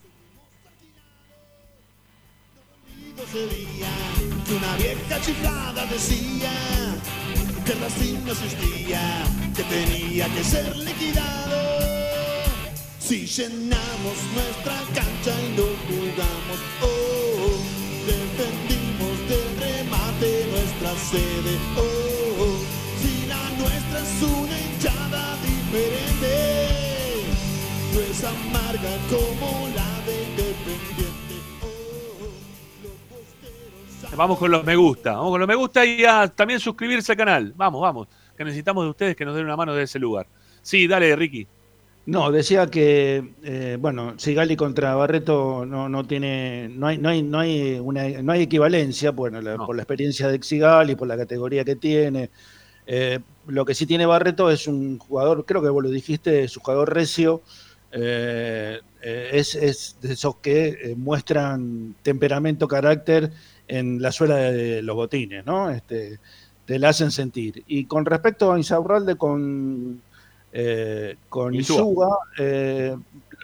que una vieja chiflada decía que Racing no existía, que tenía que ser liquidado. Si llenamos nuestra cancha y no jugamos, oh, defendimos del remate nuestra sede, oh, si la nuestra es una hinchada diferente, no es amarga como la Vamos con los me gusta. Vamos con los me gusta y a también suscribirse al canal. Vamos, vamos. Que necesitamos de ustedes que nos den una mano de ese lugar. Sí, dale, Ricky. No, decía que, eh, bueno, Sigali contra Barreto no, no tiene, no hay, no hay, no hay, una, no hay equivalencia, bueno, la- No. por la experiencia de Sigali, por la categoría que tiene. Eh, lo que sí tiene Barreto es un jugador, creo que vos lo dijiste, es un jugador recio, eh, eh, es, es de esos que muestran temperamento, carácter en la suela de los botines, ¿no? Este, te la hacen sentir. Y con respecto a Insaurralde con, eh, con. Insúa, eh,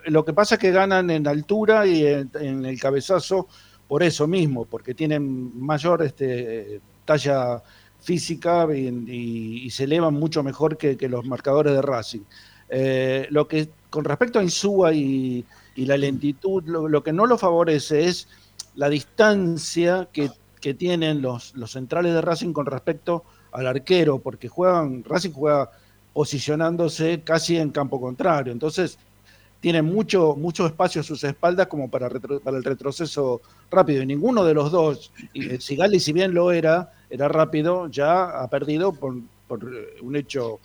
lo que pasa es que ganan en altura y en, en el cabezazo por eso mismo, porque tienen mayor este, talla física y, y- y se elevan mucho mejor que, que los marcadores de Racing. Eh, lo que con respecto a Insúa y, y la lentitud, lo, lo que no lo favorece es la distancia que, que tienen los, los centrales de Racing con respecto al arquero, porque juegan, Racing juega posicionándose casi en campo contrario. Entonces, tienen mucho, mucho espacio a sus espaldas como para, retro- para el retroceso rápido. Y ninguno de los dos, eh, Sigali, si bien lo era, era rápido, ya ha perdido por, por, eh, un hecho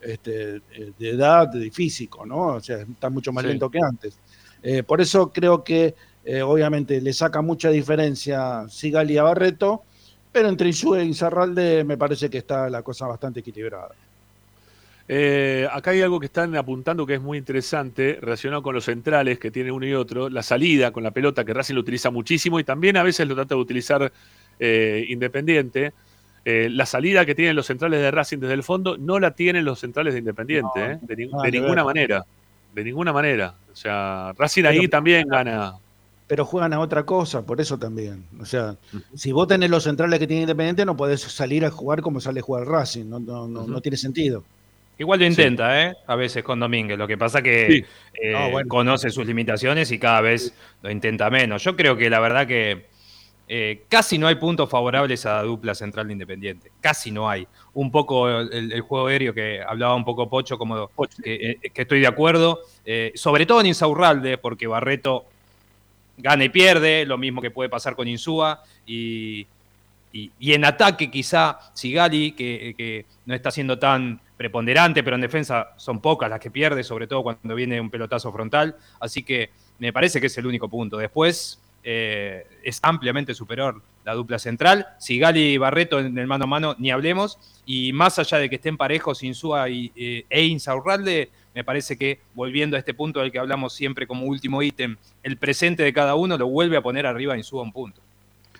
este, de edad y físico, ¿no? O sea, está mucho más Sí. lento que antes. Eh, por eso creo que, eh, obviamente, le saca mucha diferencia Sigali a Barreto, pero entre Insúa y Zarralde me parece que está la cosa bastante equilibrada. Eh, acá hay algo que están apuntando que es muy interesante, relacionado con los centrales que tiene uno y otro. La salida con la pelota, que Racing lo utiliza muchísimo y también a veces lo trata de utilizar eh, Independiente. Eh, la salida que tienen los centrales de Racing desde el fondo no la tienen los centrales de Independiente, No, de, ni- ninguna manera. De ninguna manera. O sea, Racing Pero- ahí también gana. Pero juegan a otra cosa, por eso también. O sea, si vos tenés los centrales que tiene Independiente, no podés salir a jugar como sale a jugar Racing, no, no, no, Ujú. no tiene sentido. Igual lo intenta, ¿eh? A veces con Domínguez. Lo que pasa que Sí. eh, No, bueno. conoce sus limitaciones y cada vez lo intenta menos. Yo creo que la verdad que eh, casi no hay puntos favorables a la dupla central de Independiente. Casi no hay. Un poco el, el juego aéreo que hablaba un poco Pocho, como Pocho. que, eh, que estoy de acuerdo. Eh, sobre todo en Insaurralde, porque Barreto gana y pierde, lo mismo que puede pasar con Insúa. Y, y, en ataque quizá Sigali, que, que no está siendo tan preponderante, pero en defensa son pocas las que pierde, sobre todo cuando viene un pelotazo frontal. Así que me parece que es el único punto. Después eh, es ampliamente superior la dupla central. Sigali y Barreto en el mano a mano, ni hablemos. Y más allá de que estén parejos Insúa y, eh, e Insaurralde, me parece que volviendo a este punto del que hablamos siempre como último ítem, el presente de cada uno lo vuelve a poner arriba a Insúa un punto.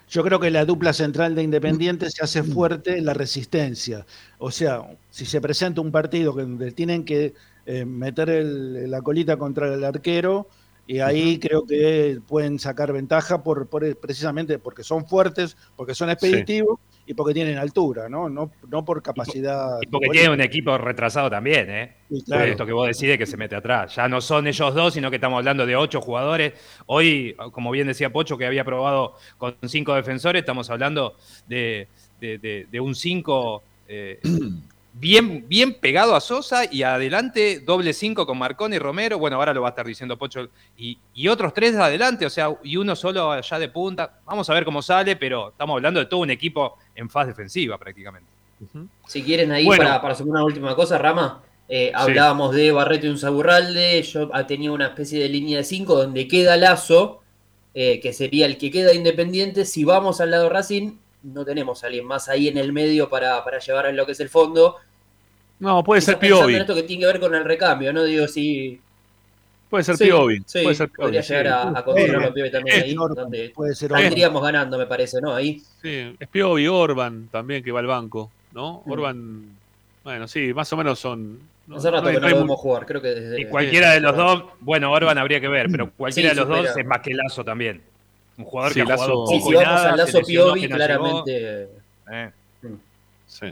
Yo creo que la dupla central de Independiente se hace fuerte en la resistencia. O sea, si se presenta un partido que- donde tienen que eh, meter el- la colita contra el arquero, y ahí creo que pueden sacar ventaja por, por- precisamente porque son fuertes, porque son expeditivos y porque tienen altura, ¿no? No, no por capacidad. Y porque futbolística. tiene un equipo retrasado también, ¿eh? Sí, Por claro. esto que vos decís que se mete atrás. Ya no son ellos dos, sino que estamos hablando de ocho jugadores. Hoy, como bien decía Pocho, que había probado con cinco defensores, estamos hablando de, de- de- de un cinco eh, bien, bien pegado a Sosa y adelante doble cinco con Marconi y Romero. Bueno, ahora lo va a estar diciendo Pocho. Y, y otros tres de adelante, o sea, y uno solo allá de punta. Vamos a ver cómo sale, pero estamos hablando de todo un equipo en fase defensiva prácticamente. Si quieren ahí, Bueno. para, para hacer una última cosa, Rama, eh, hablábamos de Barreto y un Saburralde, yo ah, tenía una especie de línea de 5 donde queda Lazo, eh, que sería el que queda independiente. Si vamos al lado Racing, no tenemos a alguien más ahí en el medio para, para llevar a lo que es el fondo. No, puede Quizás ser Piovi. en esto que tiene que ver con el recambio, ¿no? Digo, si... Puede ser Sí, Piovi. sí, puede ser Piovi, podría sí. llegar a, a Eh, Piovi también es ahí, Orban, donde Puede ser saldríamos ganando, me parece, ¿no? Ahí. Sí, es Piovi, Orban también que va al banco, ¿no? Mm. Orban, bueno, sí, más o menos son. no- Hace rato no que no lo vemos jugar, creo que desde... Y cualquiera de los dos, bueno, Orban habría que ver, pero cualquiera Sí, de los dos es más que Lazo también. Un jugador Sí, que ha jugado Lazo- poco Sí, y si nada, al Lazo Piovi, no claramente. Eh, Sí.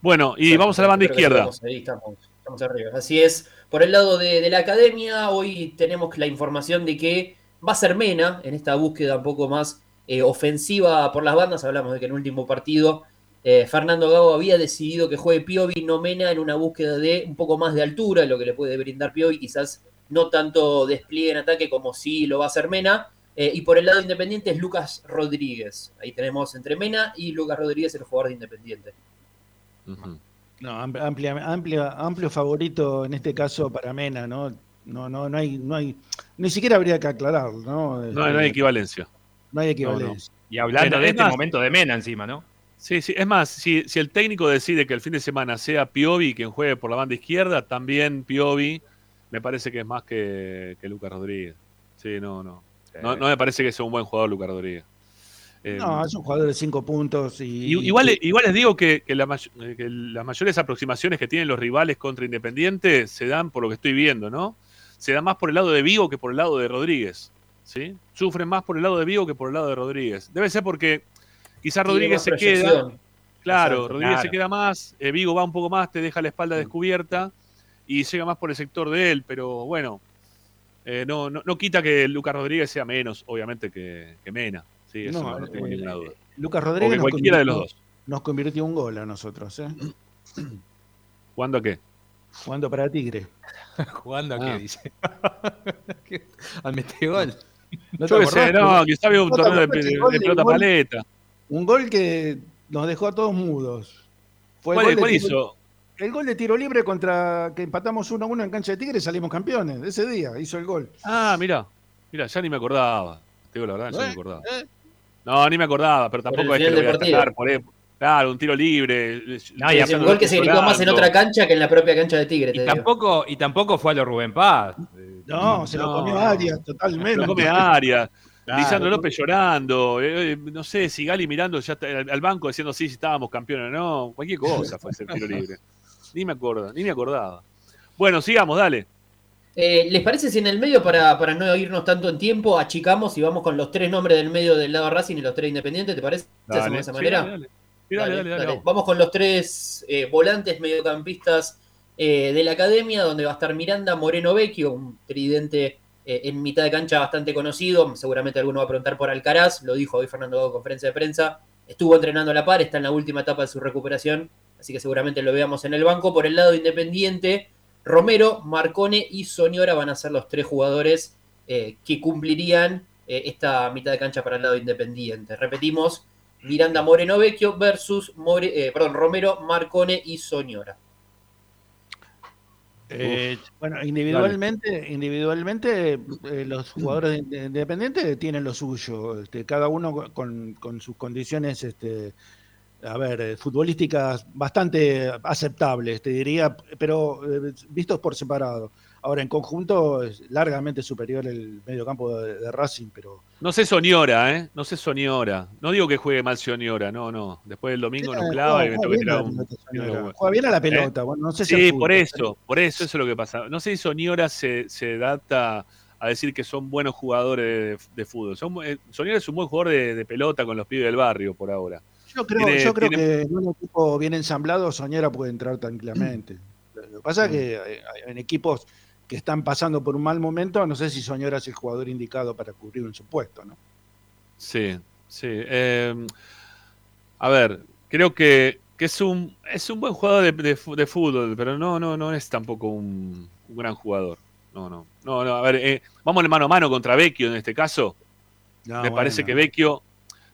Bueno, y vamos a la banda izquierda. estamos ahí, estamos, estamos arriba. Así es. Por el lado de, de la academia, hoy tenemos la información de que va a ser Mena en esta búsqueda un poco más eh, ofensiva por las bandas. Hablamos de que en el último partido eh, Fernando Gago había decidido que juegue Piovi, no Mena, en una búsqueda de un poco más de altura, lo que le puede brindar Piovi, quizás no tanto despliegue en ataque como sí lo va a hacer Mena. Eh, y por el lado independiente es Lucas Rodríguez. Ahí tenemos entre Mena y Lucas Rodríguez, el jugador de Independiente. No, am- amplia, amplia, amplio favorito en este caso para Mena, ¿no? No, no, no hay, no hay, ni siquiera habría que aclarar, ¿no? No, no hay Este, equivalencia. no hay equivalencia. Y hablando Pero de es este más- momento de Mena encima, ¿no? Sí, sí. Es más, si, si el técnico decide que el fin de semana sea Piovi quien juegue por la banda izquierda, también Piovi me parece que es más que, que Lucas Rodríguez. Sí, no, no. No, no me parece que sea un buen jugador Lucas Rodríguez. Eh, No, es un jugador de cinco puntos y. y- igual, igual les digo que, que la may- que las mayores aproximaciones que tienen los rivales contra Independiente se dan por lo que estoy viendo, ¿no? Se dan más por el lado de Vigo que por el lado de Rodríguez. ¿sí? Sufren más por el lado de Vigo que por el lado de Rodríguez. Debe ser porque quizás Tiene Rodríguez se queda. Claro, Exacto, Rodríguez se queda más, eh, Vigo va un poco más, te deja la espalda descubierta y llega más por el sector de él, pero bueno, eh, no, no, no quita que Lucas Rodríguez sea menos, obviamente, que, que Mena. Sí, eso no, tengo eh, ninguna duda. Lucas O Rodríguez que nos cualquiera de los convirtió- dos. nos convirtió un gol a nosotros, ¿eh? ¿Cuándo a qué? Jugando para Tigre. ¿Jugando a Ah. qué dice? Al metegol. ¿No Yo qué sé, no, quizá había un ¿No te torneo de, gol pelota gol? paleta. Un gol que nos dejó a todos mudos. Fue el ¿Cuál, gol de cuál hizo? El gol de tiro libre contra que empatamos 1 a 1 en cancha de Tigre y salimos campeones. Ese día hizo el gol. Ah, mira, mira, ya ni me acordaba. Te digo la verdad, ya ni me acordaba. ¿Eh? No, ni me acordaba, pero tampoco es que lo voy a destacar por él. Claro, un tiro libre. No, y Es un gol que se gritó más en otra cancha que en la propia cancha de Tigre. Y digo. tampoco, y tampoco fue a lo Rubén Paz. No, se lo comió Arias totalmente. Lo come Arias. Claro. Lisandro López llorando, eh, eh, no sé, Sigali mirando ya al, al banco diciendo sí, si estábamos campeones o no, cualquier cosa fue ese tiro libre. Ni me acuerdo, ni me acordaba. Bueno, sigamos, dale. Eh, ¿Les parece si en el medio, para, para no irnos tanto en tiempo, achicamos y vamos con los tres nombres del medio del lado Racing y los tres independientes? ¿Te parece? ¿Hacemos de esa Sí, manera? dale, dale. Sí, dale, Dale, dale, dale, dale. vamos. Con los tres eh, volantes mediocampistas eh, de la academia, donde va a estar Miranda Moreno Vecchio, un tridente en mitad de cancha bastante conocido. Seguramente alguno va a preguntar por Alcaraz, lo dijo hoy Fernando en conferencia de prensa. Estuvo entrenando a la par, está en la última etapa de su recuperación, así que seguramente lo veamos en el banco. Por el lado independiente, Romero, Marcone y Soñora van a ser los tres jugadores eh, que cumplirían eh, esta mitad de cancha para el lado independiente. Repetimos, Miranda Moreno Vecchio versus More- eh, perdón, Romero, Marcone y Soñora. Eh, bueno, individualmente, individualmente eh, los jugadores de- de independientes tienen lo suyo, este, cada uno con, con sus condiciones, este, a ver, eh, futbolísticas bastante aceptables, te diría, pero eh, vistos por separado. Ahora, en conjunto es largamente superior el mediocampo de, de Racing, pero No sé Soñora, ¿eh? No sé Soñora. No digo que juegue mal Soñora, no, no. Después del domingo Eh, nos clava y me juega tengo que bien tirar un. Juega bien a la pelota, bueno, no sé si Sí, fútbol, por pero- eso, por eso, eso es lo que pasa. No sé si Soñora se, se adapta a decir que son buenos jugadores de, de fútbol. Son, eh, Soñora es un buen jugador de, de pelota con los pibes del barrio por ahora. Yo creo, Tiene- yo creo tiene- que en un equipo bien ensamblado Soñora puede entrar tranquilamente. Lo que pasa es que en equipos que están pasando por un mal momento, no sé si Soñora es el jugador indicado para cubrir un supuesto, ¿no? Sí, sí. eh, a ver, creo que, que es un es un buen jugador de, de fu- de fútbol, pero no, no, no es tampoco un, un gran jugador. No, no. No, no, a ver, eh, vamos mano a mano contra Vecchio en este caso. No, Me parece que Vecchio,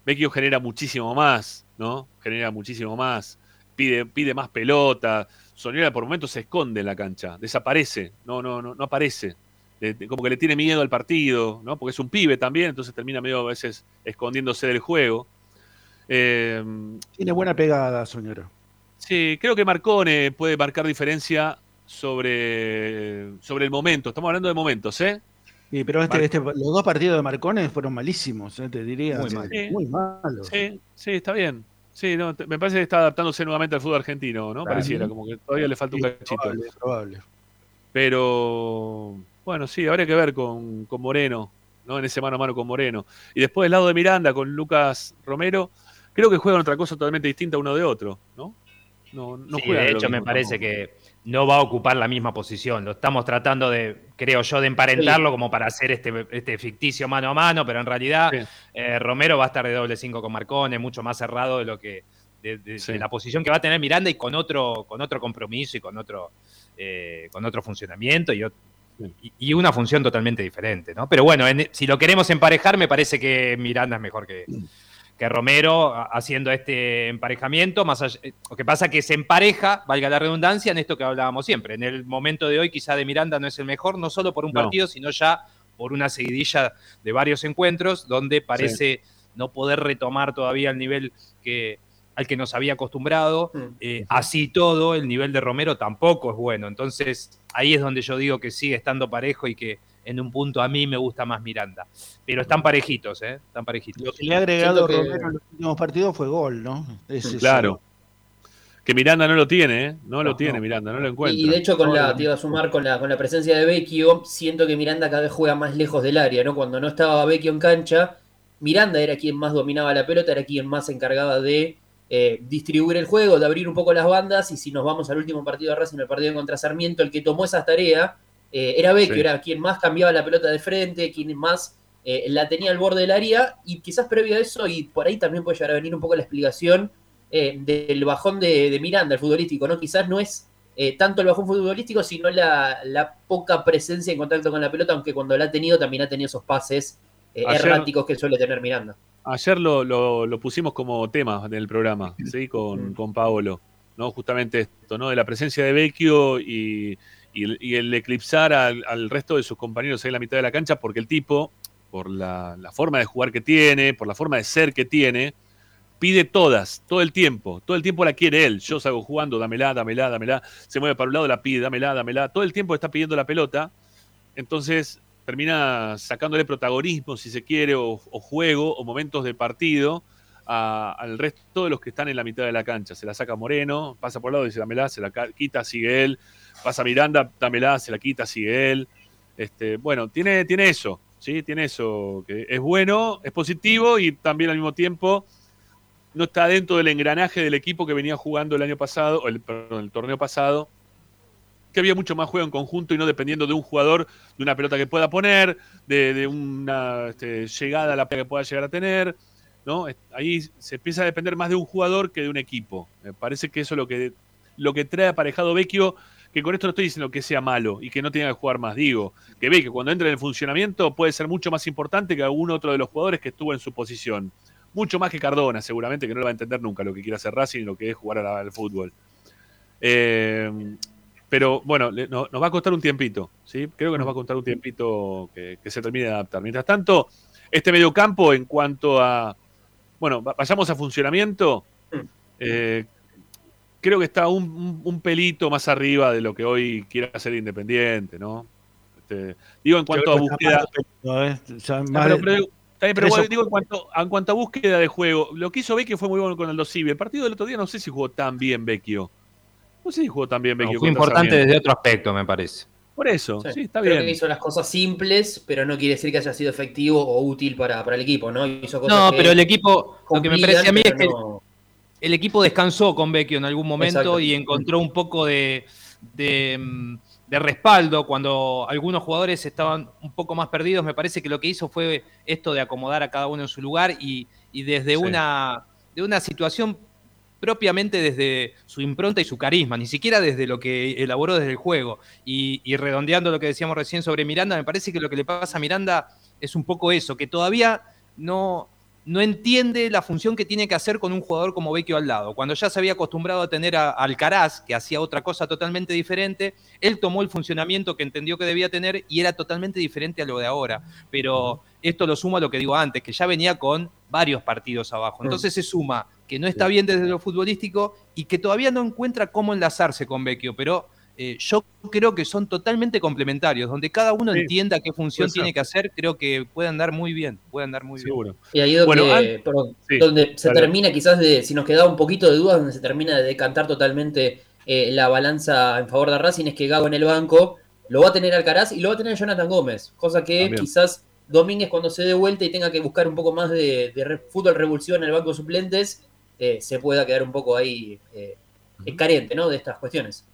Vecchio genera muchísimo más, ¿no? Genera muchísimo más. Pide, pide más pelota. Soñora por momentos se esconde en la cancha, desaparece, no, no, no, no aparece. Le- como que le tiene miedo al partido, ¿no? Porque es un pibe también, entonces termina medio a veces escondiéndose del juego. Eh, Tiene buena pegada Soñora. sí, creo que Marcone puede marcar diferencia sobre, sobre el momento. Estamos hablando de momentos, ¿eh? Sí, pero este, este- los dos partidos de Marcones fueron malísimos, eh, te diría. Muy Sí, mal. Muy malos. Sí, sí, está bien. Sí, no, te- me parece que está adaptándose nuevamente al fútbol argentino, ¿no? Claro. Pareciera, como que todavía le falta un Sí, cachito. probable, probable. Pero bueno, sí, habría que ver con, con Moreno. ¿no? En ese mano a mano con Moreno. Y después del lado de Miranda con Lucas Romero, creo que juegan otra cosa totalmente distinta uno de otro, ¿no? No, no sí, de hecho, me parece que no va a ocupar la misma posición. Lo estamos tratando de, creo yo, de emparentarlo como para hacer este, este, ficticio mano a mano, pero en realidad eh, Romero va a estar de doble 5 con Marcone, mucho más cerrado de lo que de, la posición que va a tener Miranda y con otro, con otro compromiso y con otro, eh, con otro funcionamiento y, y, una función totalmente diferente, ¿no? Pero bueno, si lo queremos emparejar, me parece que Miranda es mejor que, que Romero haciendo este emparejamiento. Más eh, lo que pasa que se empareja, valga la redundancia, en esto que hablábamos siempre. En el momento de hoy, quizá de Miranda no es el mejor, no solo por un partido, sino ya por una seguidilla de varios encuentros, donde parece no poder retomar todavía el nivel que, al que nos había acostumbrado. Mm. Eh, así todo, el nivel de Romero tampoco es bueno. Entonces, ahí es donde yo digo que sigue estando parejo y que en un punto a mí me gusta más Miranda. Pero están parejitos, ¿eh? Están parejitos. Lo que le ha agregado Romero en los últimos partidos fue gol, ¿no? claro. Que Miranda no lo tiene, ¿eh? No, lo tiene Miranda, no lo encuentra. Y de hecho, con la, te iba a sumar con la, con la presencia de Vecchio, siento que Miranda cada vez juega más lejos del área, ¿no? Cuando no estaba Vecchio en cancha, Miranda era quien más dominaba la pelota, era quien más se encargaba de eh, distribuir el juego, de abrir un poco las bandas, y si nos vamos al último partido de Racing, el partido contra Sarmiento, el que tomó esa tarea eh, era Vecchio, era quien más cambiaba la pelota de frente, quien más eh, la tenía al borde del área y quizás previo a eso, y por ahí también puede llegar a venir un poco la explicación eh, del bajón de, Miranda, el futbolístico, ¿no? Quizás no es tanto el bajón futbolístico, sino la, poca presencia en contacto con la pelota, aunque cuando la ha tenido también ha tenido esos pases erráticos que suele tener Miranda. Ayer lo, pusimos como tema del programa, ¿sí? Con, mm. con Paolo, ¿no? Justamente esto, ¿no? De la presencia de Vecchio y y el, eclipsar al, resto de sus compañeros ahí en la mitad de la cancha, porque el tipo, por la, forma de jugar que tiene, por la forma de ser que tiene, pide todas, todo el tiempo, todo el tiempo la quiere él. Yo salgo jugando, dámela, dámela, dámela, se mueve para un lado, la pide, dámela, dámela, todo el tiempo está pidiendo la pelota, entonces termina sacándole protagonismo, si se quiere, o, juego, o momentos de partido. al resto de los que están en la mitad de la cancha. Se la saca Moreno, pasa por el lado, dice dámela, se la quita, sigue él, pasa Miranda, dámela, se la quita, sigue él. Este, bueno, tiene, tiene eso, ¿sí? Tiene eso, que es bueno, es positivo y también al mismo tiempo no está dentro del engranaje del equipo que venía jugando el año pasado, el, perdón, el torneo pasado, que había mucho más juego en conjunto y no dependiendo de un jugador, de una pelota que pueda poner, de, una este, llegada a la pelota que pueda llegar a tener. ¿no? Ahí se empieza a depender más de un jugador que de un equipo. Me parece que eso es lo que, lo que trae aparejado Vecchio que con esto no estoy diciendo que sea malo y que no tenga que jugar más. Digo, que ve que cuando entre en el funcionamiento puede ser mucho más importante que algún otro de los jugadores que estuvo en su posición. Mucho más que Cardona, seguramente, que no lo va a entender nunca lo que quiere hacer Racing y lo que es jugar al, fútbol. Eh, pero bueno, nos va a costar un tiempito, ¿sí? Creo que nos va a costar un tiempito que, se termine de adaptar. Mientras tanto, este mediocampo en cuanto a, bueno, vayamos a funcionamiento, mm. eh, creo que está un, pelito más arriba de lo que hoy quiere hacer Independiente, ¿no? Este, digo en cuanto a búsqueda. pero, digo en cuanto, en cuanto a búsqueda de juego, lo que hizo Vecchio fue muy bueno con el Civi. El partido del otro día no sé si jugó tan bien Vecchio. No sé si jugó tan bien Vecchio. fue importante desde otro aspecto, me parece. Por eso, sí, está bien. Creo que hizo las cosas simples, pero no quiere decir que haya sido efectivo o útil para, el equipo, ¿no? no, pero el equipo, lo que me parece a mí es que el equipo descansó con Vecchio en algún momento y encontró un poco de, de, respaldo cuando algunos jugadores estaban un poco más perdidos. Me parece que lo que hizo fue esto de acomodar a cada uno en su lugar y, desde una, de una situación propiamente desde su impronta y su carisma, ni siquiera desde lo que elaboró desde el juego. Y, y, redondeando lo que decíamos recién sobre Miranda, me parece que lo que le pasa a Miranda es un poco eso, que todavía no, no entiende la función que tiene que hacer con un jugador como Vecchio al lado. Cuando ya se había acostumbrado a tener a Alcaraz, que hacía otra cosa totalmente diferente, él tomó el funcionamiento que entendió que debía tener y era totalmente diferente a lo de ahora. Pero esto lo suma a lo que digo antes, que ya venía con varios partidos abajo. Entonces se suma que no está bien desde lo futbolístico y que todavía no encuentra cómo enlazarse con Vecchio, pero eh, yo creo que son totalmente complementarios, donde cada uno entienda qué función tiene que hacer, creo que puede andar muy bien, puede andar muy bien. Y ahí donde, donde se termina quizás de, si nos queda un poquito de dudas, donde se termina de decantar totalmente eh, la balanza en favor de Racing, es que Gago en el banco lo va a tener Alcaraz y lo va a tener Jonathan Gómez, cosa que quizás Domínguez cuando se dé vuelta y tenga que buscar un poco más de, de re- fútbol revulsión en el banco de suplentes, eh, se pueda quedar un poco ahí eh, eh, carente ¿no? de estas cuestiones.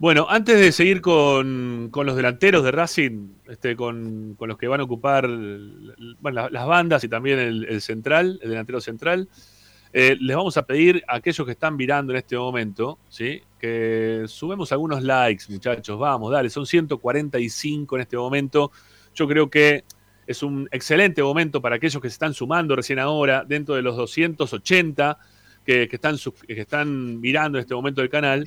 Bueno, antes de seguir con, con los delanteros de Racing, este, con, con los que van a ocupar las bandas y también el, central, el delantero central, eh, les vamos a pedir a aquellos que están mirando en este momento, ¿sí? que subemos algunos likes, muchachos. Vamos, dale, son 145 en este momento. Yo creo que es un excelente momento para aquellos que se están sumando recién ahora, dentro de los 280 que, que están, que están mirando en este momento el canal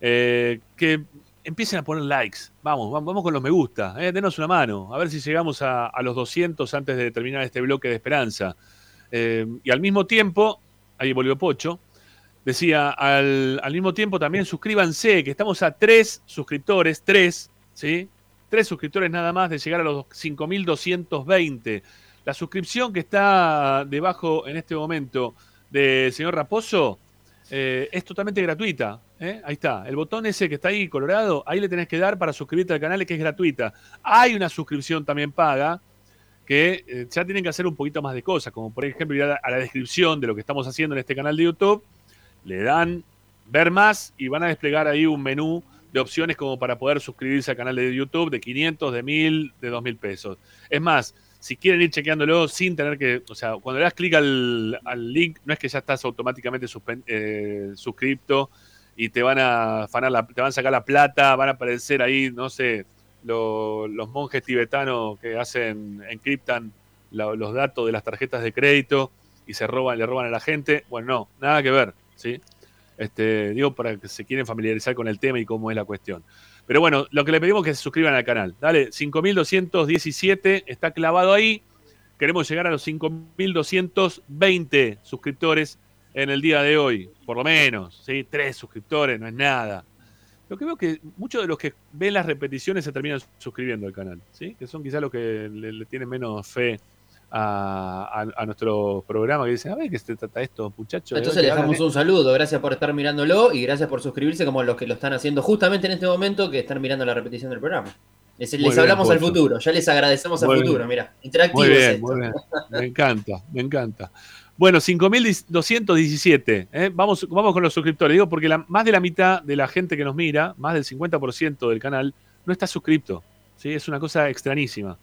eh, que empiecen a poner likes. Vamos, vamos, con los me gusta. eh, denos una mano. A ver si llegamos a, los 200 antes de terminar este bloque de esperanza. Eh, y al mismo tiempo, ahí volvió Pocho, decía, al, al mismo tiempo también suscríbanse, que estamos a tres suscriptores, tres, ¿sí? Tres suscriptores nada más de llegar a los 5.220. La suscripción que está debajo en este momento del señor Raposo eh, es totalmente gratuita. ¿eh? Ahí está. El botón ese que está ahí colorado, ahí le tenés que dar para suscribirte al canal que es gratuita. Hay una suscripción también paga que eh, ya tienen que hacer un poquito más de cosas, como por ejemplo ir a la, a la descripción de lo que estamos haciendo en este canal de YouTube, le dan ver más y van a desplegar ahí un menú de opciones como para poder suscribirse al canal de YouTube de 500, de 1000, de 2000 pesos. Es más, si quieren ir chequeándolo sin tener que, o sea, cuando le das clic al, al link, no es que ya estás automáticamente eh, suscripto y te van a la- te van a sacar la plata, van a aparecer ahí, no sé, lo- los monjes tibetanos que hacen, encriptan los datos de las tarjetas de crédito y se roban, le roban a la gente. Bueno, no, nada que ver, ¿sí? Este, digo, para que se quieren familiarizar con el tema y cómo es la cuestión. Pero bueno, lo que le pedimos es que se suscriban al canal. Dale, 5.217 está clavado ahí. Queremos llegar a los 5.220 suscriptores en el día de hoy, por lo menos. ¿sí? Tres suscriptores, no es nada. Lo que veo que muchos de los que ven las repeticiones se terminan suscribiendo al canal, ¿sí? que son quizás los que le, le tienen menos fe a, a- a nuestro programa, que dicen, a ver qué se trata esto, muchachos. Entonces le dejamos un saludo, gracias por estar mirándolo y gracias por suscribirse como los que lo están haciendo justamente en este momento que están mirando la repetición del programa. Les, les bien, hablamos al futuro, ya les agradecemos al bien. futuro, mira, interactivo Muy es esto. muy bien. Me encanta, me encanta. Bueno, 5.217. ¿eh? Vamos, vamos con los suscriptores. Digo, porque la- más de la mitad de la gente que nos mira, más del 50% del canal, no está suscripto. ¿sí? Es una cosa extrañísima.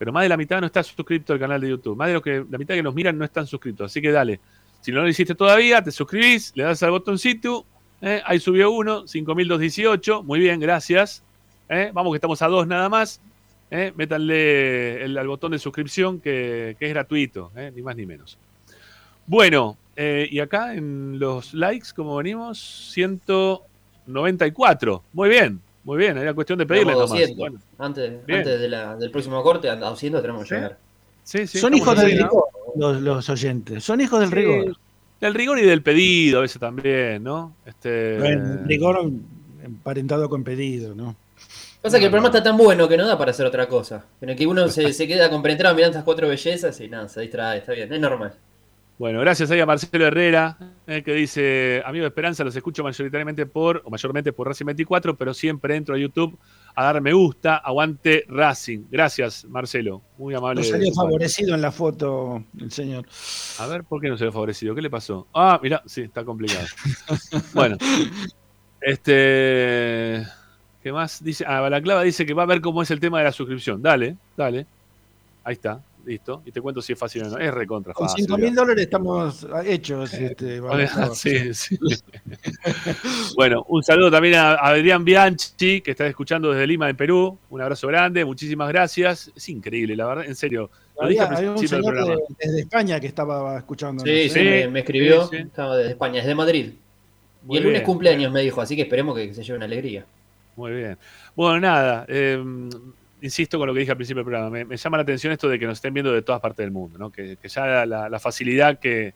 Pero más de la mitad no está suscripto al canal de YouTube. Más de lo que la mitad que nos miran no están suscritos. Así que dale. Si no lo hiciste todavía, te suscribís, le das al botoncito. ¿eh? Ahí subió uno, 5.218. Muy bien, gracias. ¿eh? Vamos que estamos a dos nada más. ¿eh? Métanle al botón de suscripción que, que es gratuito, ¿eh? ni más ni menos. Bueno, eh, y acá en los likes, como venimos, 194. Muy bien, muy bien. Era cuestión de pedirle nomás. 200. Bueno, Antes, Bien. antes de la- del próximo corte, a 200 tenemos que Sí. llegar. sí, sí, Son hijos del rigor, los, los oyentes. Son hijos del Sí, rigor. Del rigor y del pedido a veces también, ¿no? Este, Bueno, rigor emparentado con pedido, ¿no? Pasa que el programa está tan bueno que no da para hacer otra cosa. En el que uno se, se queda compenetrado mirando estas cuatro bellezas y nada, se distrae, está bien, es normal. Bueno, gracias ahí a Marcelo Herrera, eh, que dice, amigo de Esperanza, los escucho mayoritariamente por, o mayormente por Racing 24, pero siempre entro a YouTube a dar me gusta, aguante Racing. Gracias, Marcelo, muy amable. No salió favorecido en la foto el señor. A ver, ¿por qué no ve favorecido? ¿Qué le pasó? Ah, mira, sí, está complicado. bueno, este, ¿qué más? Dice, ah, Balaclava dice que va a ver cómo es el tema de la suscripción. Dale, dale. Ahí está, listo. Y te cuento si es fácil o no. Es recontra Con fácil. 5 mil dólares estamos hechos. Este. Sí, sí. bueno, un saludo también a Adrián Bianchi, que está escuchando desde Lima, en Perú. Un abrazo grande, muchísimas gracias. Es increíble, la verdad, en serio. Lo dije Había, al había un señor de- desde España que estaba escuchando. Sí, sí, Sí, me, me escribió, sí, sí. estaba desde España, desde Madrid. Muy y el lunes bien. cumpleaños me dijo, así que esperemos que se lleve una alegría. Muy bien. Bueno, nada, eh, insisto con lo que dije al principio del programa. Me, llama la atención esto de que nos estén viendo de todas partes del mundo, ¿no? Que, ya la, facilidad que,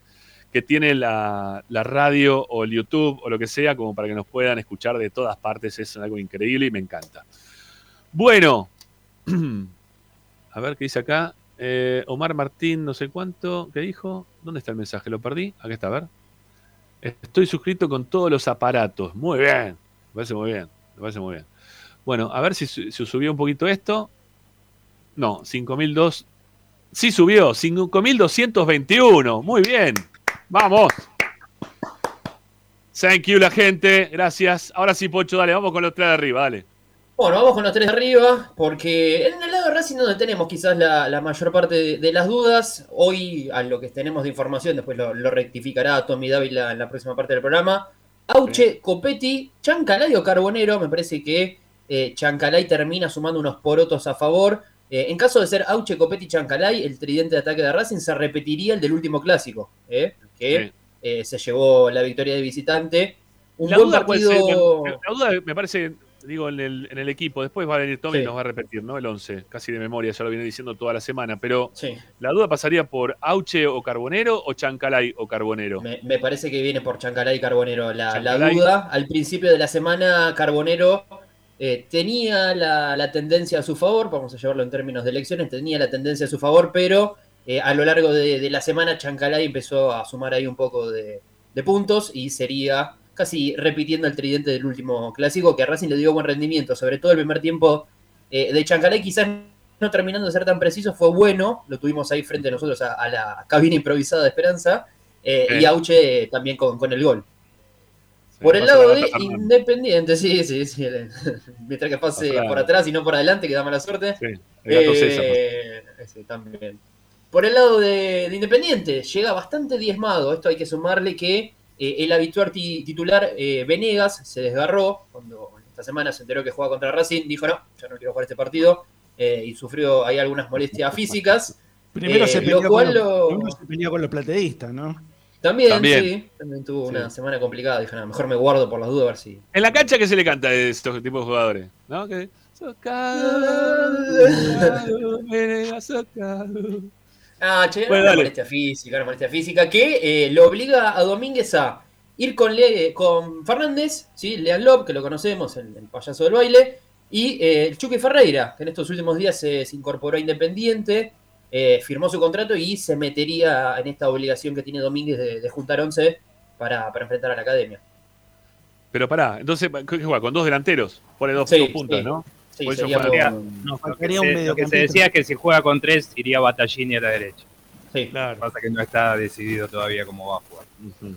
tiene la, la radio o el YouTube o lo que sea, como para que nos puedan escuchar de todas partes, es algo increíble y me encanta. Bueno, a ver qué dice acá. Eh, Omar Martín, no sé cuánto, ¿qué dijo? ¿Dónde está el mensaje? ¿Lo perdí? Aquí está, a ver. Estoy suscrito con todos los aparatos. Muy bien. Me parece muy bien. Me parece muy bien. Bueno, a ver si, su- si subió un poquito esto. No, 5.002. Sí subió, 5.221. Muy bien. Vamos. Thank you, la gente. Gracias. Ahora sí, Pocho, dale, vamos con los tres de arriba, dale. Bueno, vamos con los tres de arriba, porque en el lado de Racing donde tenemos quizás la, la mayor parte de, de las dudas, hoy a lo que tenemos de información, después lo, lo rectificará Tommy Dávila en la próxima parte del programa, Auche, Copetti, Chancalay o Carbonero, me parece que eh, Chancalay termina sumando unos porotos a favor. Eh, en caso de ser Auche, Copetti, Chancalay, el tridente de ataque de Racing se repetiría el del último clásico, eh, que Sí. eh, se llevó la victoria de visitante. Un La buen duda, partido... la duda me parece, digo, en el, en el equipo. Después va a venir Tommy y nos va a repetir, ¿no? El 11, casi de memoria, ya lo viene diciendo toda la semana. Pero Sí. la duda pasaría por Auche o Carbonero o Chancalay o Carbonero. Me, me parece que viene por Chancalay y Carbonero la, duda. Al principio de la semana, Carbonero eh, tenía la, la tendencia a su favor, vamos a llevarlo en términos de elecciones, tenía la tendencia a su favor, pero eh, a lo largo de, de la semana Chancalay empezó a sumar ahí un poco de, de puntos y sería casi repitiendo el tridente del último clásico, que a Racing le dio buen rendimiento, sobre todo el primer tiempo eh, de Chancalay, quizás no terminando de ser tan preciso, fue bueno, lo tuvimos ahí frente a nosotros a, a la cabina improvisada de Esperanza, y Auche también con, con el gol. Por el lado la de. Independiente, sí, sí, sí. Mientras que pase Atrás. por atrás y no por adelante, que da mala suerte. Sí, el gato Eh, César. ese también. Por el lado de, de Independiente, llega bastante diezmado. Esto hay que sumarle que eh, el habitual ti- titular eh, Venegas se desgarró cuando esta semana se enteró que jugaba contra Racing. Dijo, no, yo no quiero jugar este partido. eh, y sufrió ahí algunas molestias físicas. Primero, Eh, se lo peleó cual con los, lo- primero se peleó con los plateístas, ¿no? También, También. sí, también tuvo una semana complicada. Dijo, no, mejor me guardo por las dudas a ver si. En la cancha, ¿qué se le canta a estos tipos de jugadores? ¿No? Que, socado, Venegas, socado. Ah, che, Bueno, una dale. molestia física, una molestia física que eh, lo obliga a Domínguez a ir con, Le- con Fernández, ¿sí? Lean Lop, que lo conocemos, el, el payaso del baile, y eh, el Chucky Ferreira, que en estos últimos días se, se incorporó a Independiente, eh, firmó su contrato y se metería en esta obligación que tiene Domínguez de, de juntar 11 para, para enfrentar a la academia. Pero pará, entonces, ¿qué juega? Con dos delanteros. Pone dos, Sí, dos puntos, sí. ¿no? Sí, Por eso juega- con- Nos Lo que, faltaría se, un lo que se decía es que si juega con tres iría Battaglini a la derecha. sí. Claro. Pasa que no está decidido todavía cómo va a jugar. Ujú.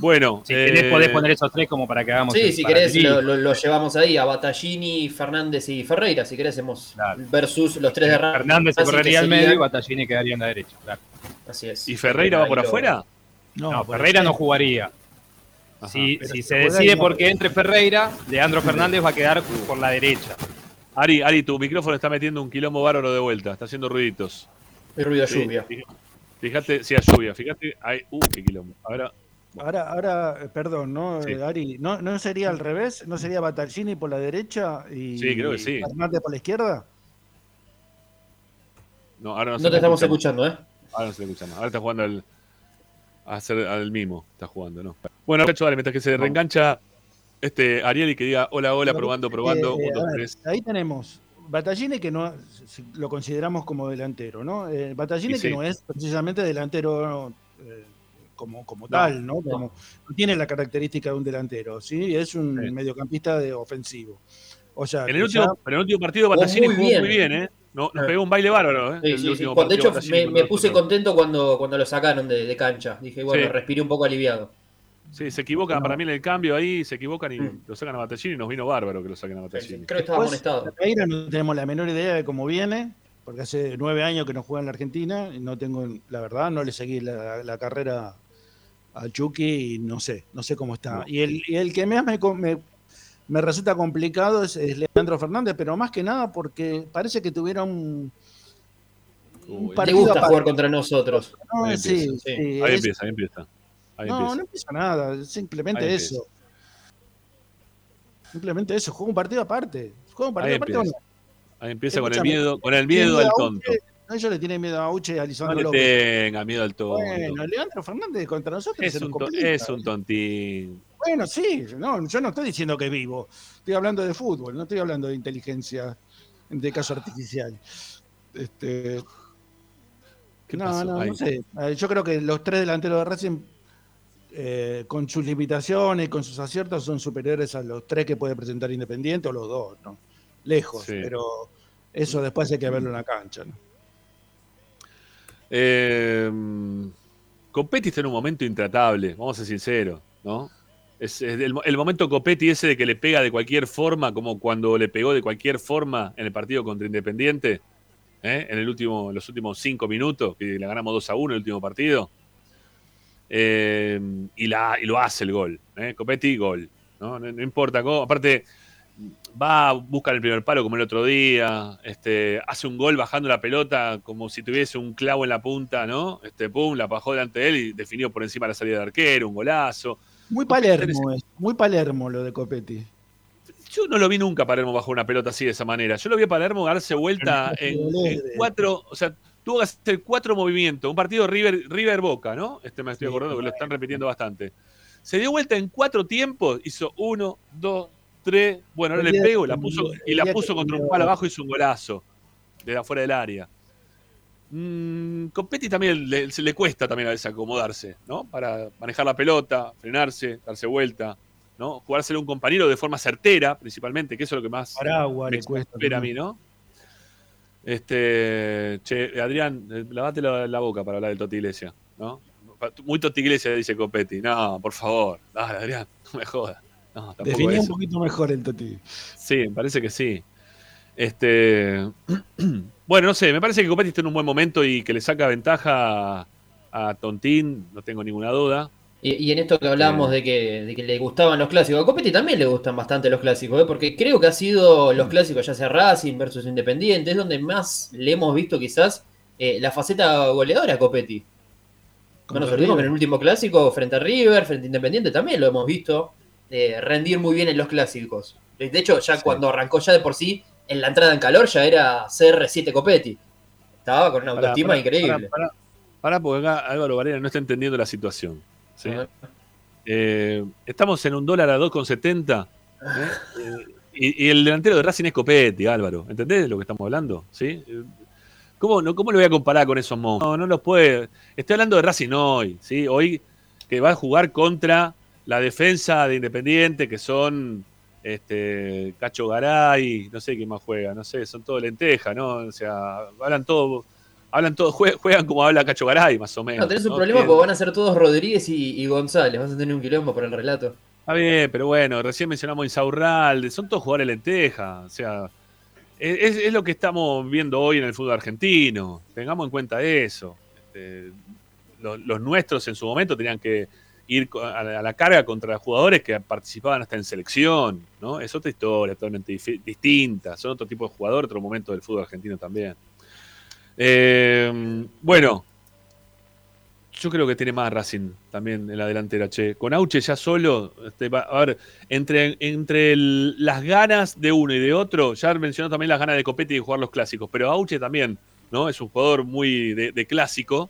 Bueno, Si querés eh, podés poner esos tres como para que hagamos Sí, el si querés lo, lo- lo llevamos ahí a Battaglini, Fernández y Ferreira, si querés hacemos Claro. versus los tres de Racing, Fernández se correría al medio y Battaglini quedaría en la derecha. claro. Así es. ¿Y Ferreira va por lo- afuera? No, por Ferreira no jugaría. Ajá. Si, se decide y no- porque entre Ferreira, Leandro Fernández va a quedar por la derecha. Ari, Ari, tu micrófono está metiendo un quilombo bárbaro de vuelta, está haciendo ruiditos. El ruido de Sí, lluvia. fí- Fíjate, si hay lluvia, fíjate, hay, uh, qué quilombo. Ahora, Ahora, ahora, eh, perdón, ¿no, Sí. Ari? ¿No, ¿No sería al revés? ¿No sería Battaglini por la derecha y Sí, creo que sí. Fernández por la izquierda? no, ahora no, se No te estamos escuchando, ¿eh? Ahora no se le escuchamos. Ahora está jugando al, a hacer al mimo, está jugando, ¿no? Bueno, Nacho, dale, mientras que se reengancha este Ariel y que diga hola, hola, probando, pasa probando, es que, un, dos, a ver, tres. Ahí tenemos Battaglini que no lo consideramos como delantero, ¿no? Eh, sí. que no es precisamente delantero eh, como, como No, tal, ¿no? Como, no tiene la característica de un delantero, ¿sí? Es un Sí. mediocampista de ofensivo. O sea, En el, último, ya- pero en el último partido Batallini muy jugó bien. muy bien, ¿eh? No, nos Eh. pegó un baile bárbaro, ¿eh? Sí, el sí, sí. De hecho, me, puse contento cuando, cuando lo sacaron de, de cancha. Dije, bueno, Sí. respiré un poco aliviado. Sí, se equivocan No. para mí en el cambio ahí, se equivocan y Mm. lo sacan a Batallini y nos vino bárbaro que lo saquen a Creo Batallini. que estaba. Ferreira no tenemos la menor idea de cómo viene, porque hace nueve años que no juega en la Argentina y no tengo, la verdad, no le seguí la, la carrera a Chucky y no sé, no sé cómo está. Y, el, y el que más me, com- me, me resulta complicado es, es Leandro Fernández, pero más que nada porque parece que tuviera un, un Uy, partido gusta jugar contra nosotros. No, Ahí sí, empieza, sí, Ahí es- empieza, ahí empieza. Ahí no, empieza. no empieza nada, simplemente Ahí eso. Simplemente eso, juega un partido aparte. Juega un partido Ahí aparte. empieza. bueno, Ahí empieza con el miedo, con el miedo al tonto. No, ellos le tienen miedo a Uche y a No Lisandro le López. tenga miedo al tonto. Bueno, Leandro Fernández contra nosotros Es se un, complica. es un tontín. Bueno, sí, no, yo no estoy diciendo que vivo. Estoy hablando de fútbol, no estoy hablando de inteligencia de caso artificial. Este, ¿Qué no, pasó? no, Ahí. no sé. Yo creo que los tres delanteros de Racing, eh, con sus limitaciones, con sus aciertos, son superiores a los tres que puede presentar Independiente o los dos, ¿no? Lejos, Sí. pero Eso después hay que verlo en la cancha. ¿no? Eh, Copetti está en un momento intratable, vamos a ser sinceros, ¿no? Es, el, momento Copetti ese de que le pega de cualquier forma, como cuando le pegó de cualquier forma en el partido contra Independiente, ¿eh? en, el último, los últimos cinco minutos, que le ganamos 2 a 1 el último partido. Eh, y, lo hace el gol. ¿eh? Copetti, gol. ¿no? No, no importa. Aparte, va, busca el primer palo como el otro día, este, hace un gol bajando la pelota como si tuviese un clavo en la punta, ¿no? Este, pum, la bajó delante de él y definió por encima la salida de arquero, un golazo. Muy Palermo, es, muy Palermo lo de Copetti. Yo no lo vi nunca Palermo bajo una pelota así de esa manera. Yo lo vi a Palermo darse vuelta en, en cuatro, o sea, tuvo que hacer cuatro movimientos. Un partido River, River Boca, ¿no? Este me estoy acordando que lo están repitiendo bastante. Se dio vuelta en cuatro tiempos, hizo uno, dos, tres. Bueno, ahora le pego la puso, y la puso contra un palo abajo, hizo un golazo de afuera del área. Mm, también le, se le cuesta también a veces acomodarse, ¿no? Para manejar la pelota, frenarse, darse vuelta, ¿no? Jugárselo a un compañero de forma certera, principalmente, que eso es lo que más Paraguas me le cuesta. espera a mí, ¿no? Este, che, Adrián, eh, lavate la, la boca para hablar del Toti Iglesia, ¿no? Muy Toti Iglesia, dice Copetti. No, por favor, dale, Adrián, no me jodas. No, un poquito mejor el Toti. Sí, me parece que sí. Este, bueno, no sé, me parece que Copetti está en un buen momento y que le saca ventaja a, a Tontín, no tengo ninguna duda. Y, y en esto que hablábamos de que, de que le gustaban los clásicos, a Copetti también le gustan bastante los clásicos, ¿eh? porque creo que ha sido los clásicos, ya sea Racing versus Independiente, es donde más le hemos visto quizás eh, la faceta goleadora a Copetti. No nos olvidemos que en el último clásico, frente a River, frente a Independiente, también lo hemos visto eh, rendir muy bien en los clásicos. De hecho, ya Sí. cuando arrancó ya de por sí, en la entrada en calor ya era CR7 Copetti. Estaba con una Pará, autoestima pará, increíble. Pará, porque acá Álvaro Varela no está entendiendo la situación. ¿sí? Eh, estamos en un dólar a 2,70 ¿eh? Eh, y, y el delantero de Racing es Copetti, Álvaro. ¿Entendés de lo que estamos hablando? ¿Sí? ¿Cómo, no, ¿Cómo lo voy a comparar con esos monstruos? No, no los puede. Estoy hablando de Racing hoy, ¿sí? Hoy que va a jugar contra la defensa de Independiente, que son este, Cacho Garay, no sé quién más juega, no sé, son todo lenteja, ¿no? O sea, hablan todo, hablan todo, jue- juegan como habla Cacho Garay, más o menos. No, tenés un ¿no? problema Que- porque van a ser todos Rodríguez y, y González. Vas a tener un quilombo por el relato. Está bien, pero bueno, recién mencionamos Insaurralde, son todos jugadores lenteja, o sea, es, es lo que estamos viendo hoy en el fútbol argentino, tengamos en cuenta eso. Este, los, los nuestros en su momento tenían que ir a la, carga contra jugadores que participaban hasta en selección, ¿no? Es otra historia totalmente distinta, son otro tipo de jugador, otro momento del fútbol argentino también. Eh, bueno, yo creo que tiene más Racing también en la delantera, che. Con Auche ya solo, este, a ver, entre, entre las ganas de uno y de otro, ya mencionó también las ganas de Copetti de jugar los clásicos, pero Auche también, ¿no? Es un jugador muy de clásico,